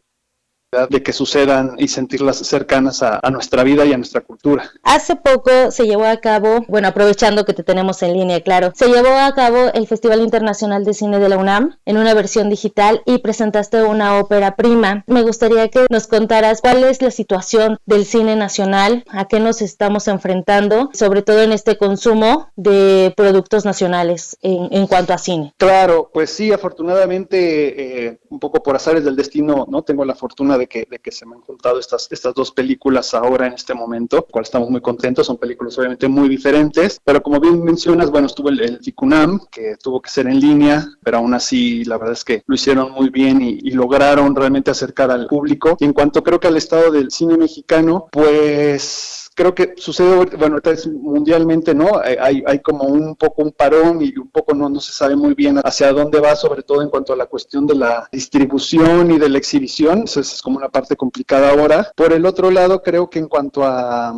de que sucedan y sentirlas cercanas a, nuestra vida y a nuestra cultura. Hace poco se llevó a cabo, bueno, aprovechando que te tenemos en línea, claro, se llevó a cabo el Festival Internacional de Cine de la UNAM en una versión digital y presentaste una ópera prima. Me gustaría que nos contaras cuál es la situación del cine nacional, a qué nos estamos enfrentando, sobre todo en este consumo de productos nacionales en, cuanto a cine. Claro, pues sí, afortunadamente, eh, un poco por azares del destino, no tengo la fortuna de que, de que se me han juntado estas, estas dos películas ahora en este momento, cual estamos muy contentos, son películas obviamente muy diferentes, pero como bien mencionas, bueno, estuvo el, el Ficunam, que tuvo que ser en línea, pero aún así la verdad es que lo hicieron muy bien y, y lograron realmente acercar al público. Y en cuanto creo que al estado del cine mexicano, pues creo que sucede, bueno, ahorita es mundialmente, ¿no? Hay, hay como un poco un parón y un poco no, no se sabe muy bien hacia dónde va, sobre todo en cuanto a la cuestión de la distribución y de la exhibición. Eso es como una parte complicada ahora. Por el otro lado, creo que en cuanto a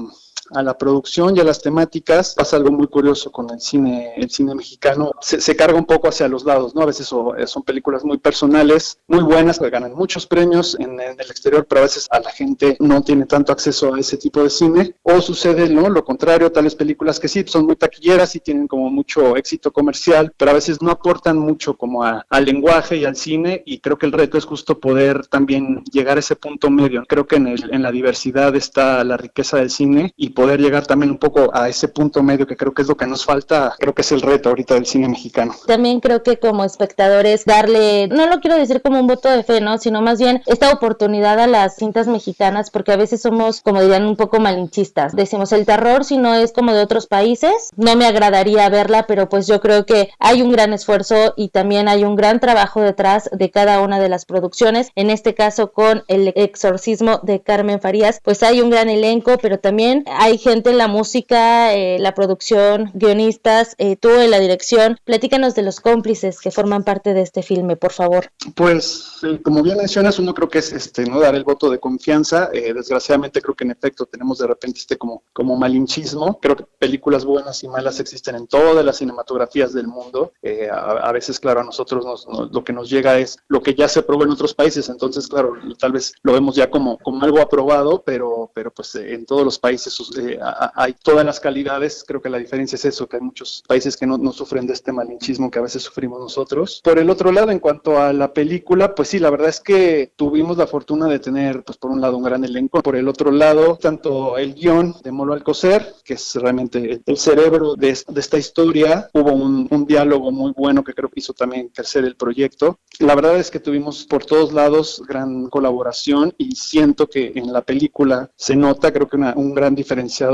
a la producción y a las temáticas, pasa algo muy curioso con el cine, el cine mexicano, se, carga un poco hacia los lados, ¿no? A veces eh, son películas muy personales, muy buenas, que ganan muchos premios en, el exterior, pero a veces a la gente no tiene tanto acceso a ese tipo de cine, o sucede, ¿no? Lo contrario, tales películas que sí, son muy taquilleras y tienen como mucho éxito comercial, pero a veces no aportan mucho como al lenguaje y al cine, y creo que el reto es justo poder también llegar a ese punto medio. Creo que en, el, en la diversidad está la riqueza del cine y poder llegar también un poco a ese punto medio que creo que es lo que nos falta, creo que es el reto ahorita del cine mexicano. También creo que como espectadores darle, no lo quiero decir como un voto de fe, ¿no? Sino más bien esta oportunidad a las cintas mexicanas porque a veces somos, como dirían, un poco malinchistas. Decimos el terror si no es como de otros países, no me agradaría verla, pero pues yo creo que hay un gran esfuerzo y también hay un gran trabajo detrás de cada una de las producciones. En este caso con el exorcismo de Carmen Farías, pues hay un gran elenco, pero también hay hay gente en la música, eh, la producción, guionistas, eh, tú en la dirección. Platícanos de los cómplices que forman parte de este filme, por favor. Pues, eh, como bien mencionas, uno creo que es este no dar el voto de confianza. desgraciadamente creo que en efecto tenemos de repente este como, como malinchismo. Creo que películas buenas y malas existen en todas las cinematografías del mundo. A, veces, claro, a nosotros lo que nos llega es lo que ya se probó en otros países. Entonces, claro, tal vez lo vemos ya como, como algo aprobado, pero, pero pues en todos los países eh, hay todas las calidades, creo que la diferencia es eso, que hay muchos países que no, no, sufren de este malinchismo que a veces sufrimos nosotros. Por el otro lado, en cuanto a la película, pues sí, la verdad es que tuvimos la fortuna de tener, pues por un lado, un gran elenco, por el otro lado, tanto el guion de Molo Alcocer, que es realmente el cerebro de, de esta historia, hubo un, un diálogo muy bueno que creo que hizo también crecer el proyecto. La verdad es que tuvimos por todos lados gran colaboración y siento que en la película se nota, creo que una, un gran diferencia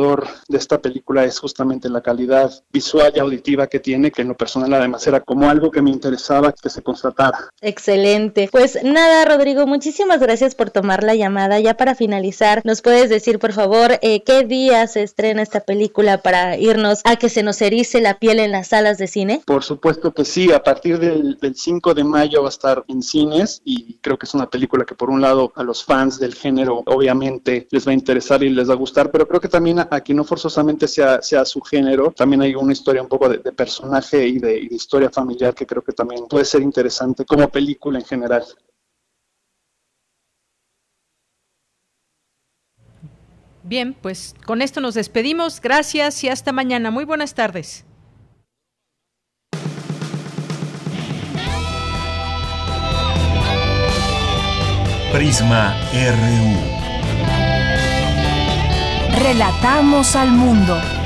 de esta película es justamente la calidad visual y auditiva que tiene, que en lo personal además era como algo que me interesaba que se constatara. Excelente. Pues nada, Rodrigo, muchísimas gracias por tomar la llamada. Ya para finalizar, ¿nos puedes decir, por favor, eh, qué día se estrena esta película para irnos a que se nos erice la piel en las salas de cine? Por supuesto que sí, a partir del, del 5 de mayo va a estar en cines y creo que es una película que por un lado a los fans del género obviamente les va a interesar y les va a gustar, pero creo que también aquí no forzosamente sea, sea su género, también hay una historia un poco de, personaje y de, y de historia familiar que creo que también puede ser interesante como película en general. Bien, pues con esto nos despedimos. Gracias y hasta mañana. Muy buenas tardes. Prisma RU. Relatamos al mundo.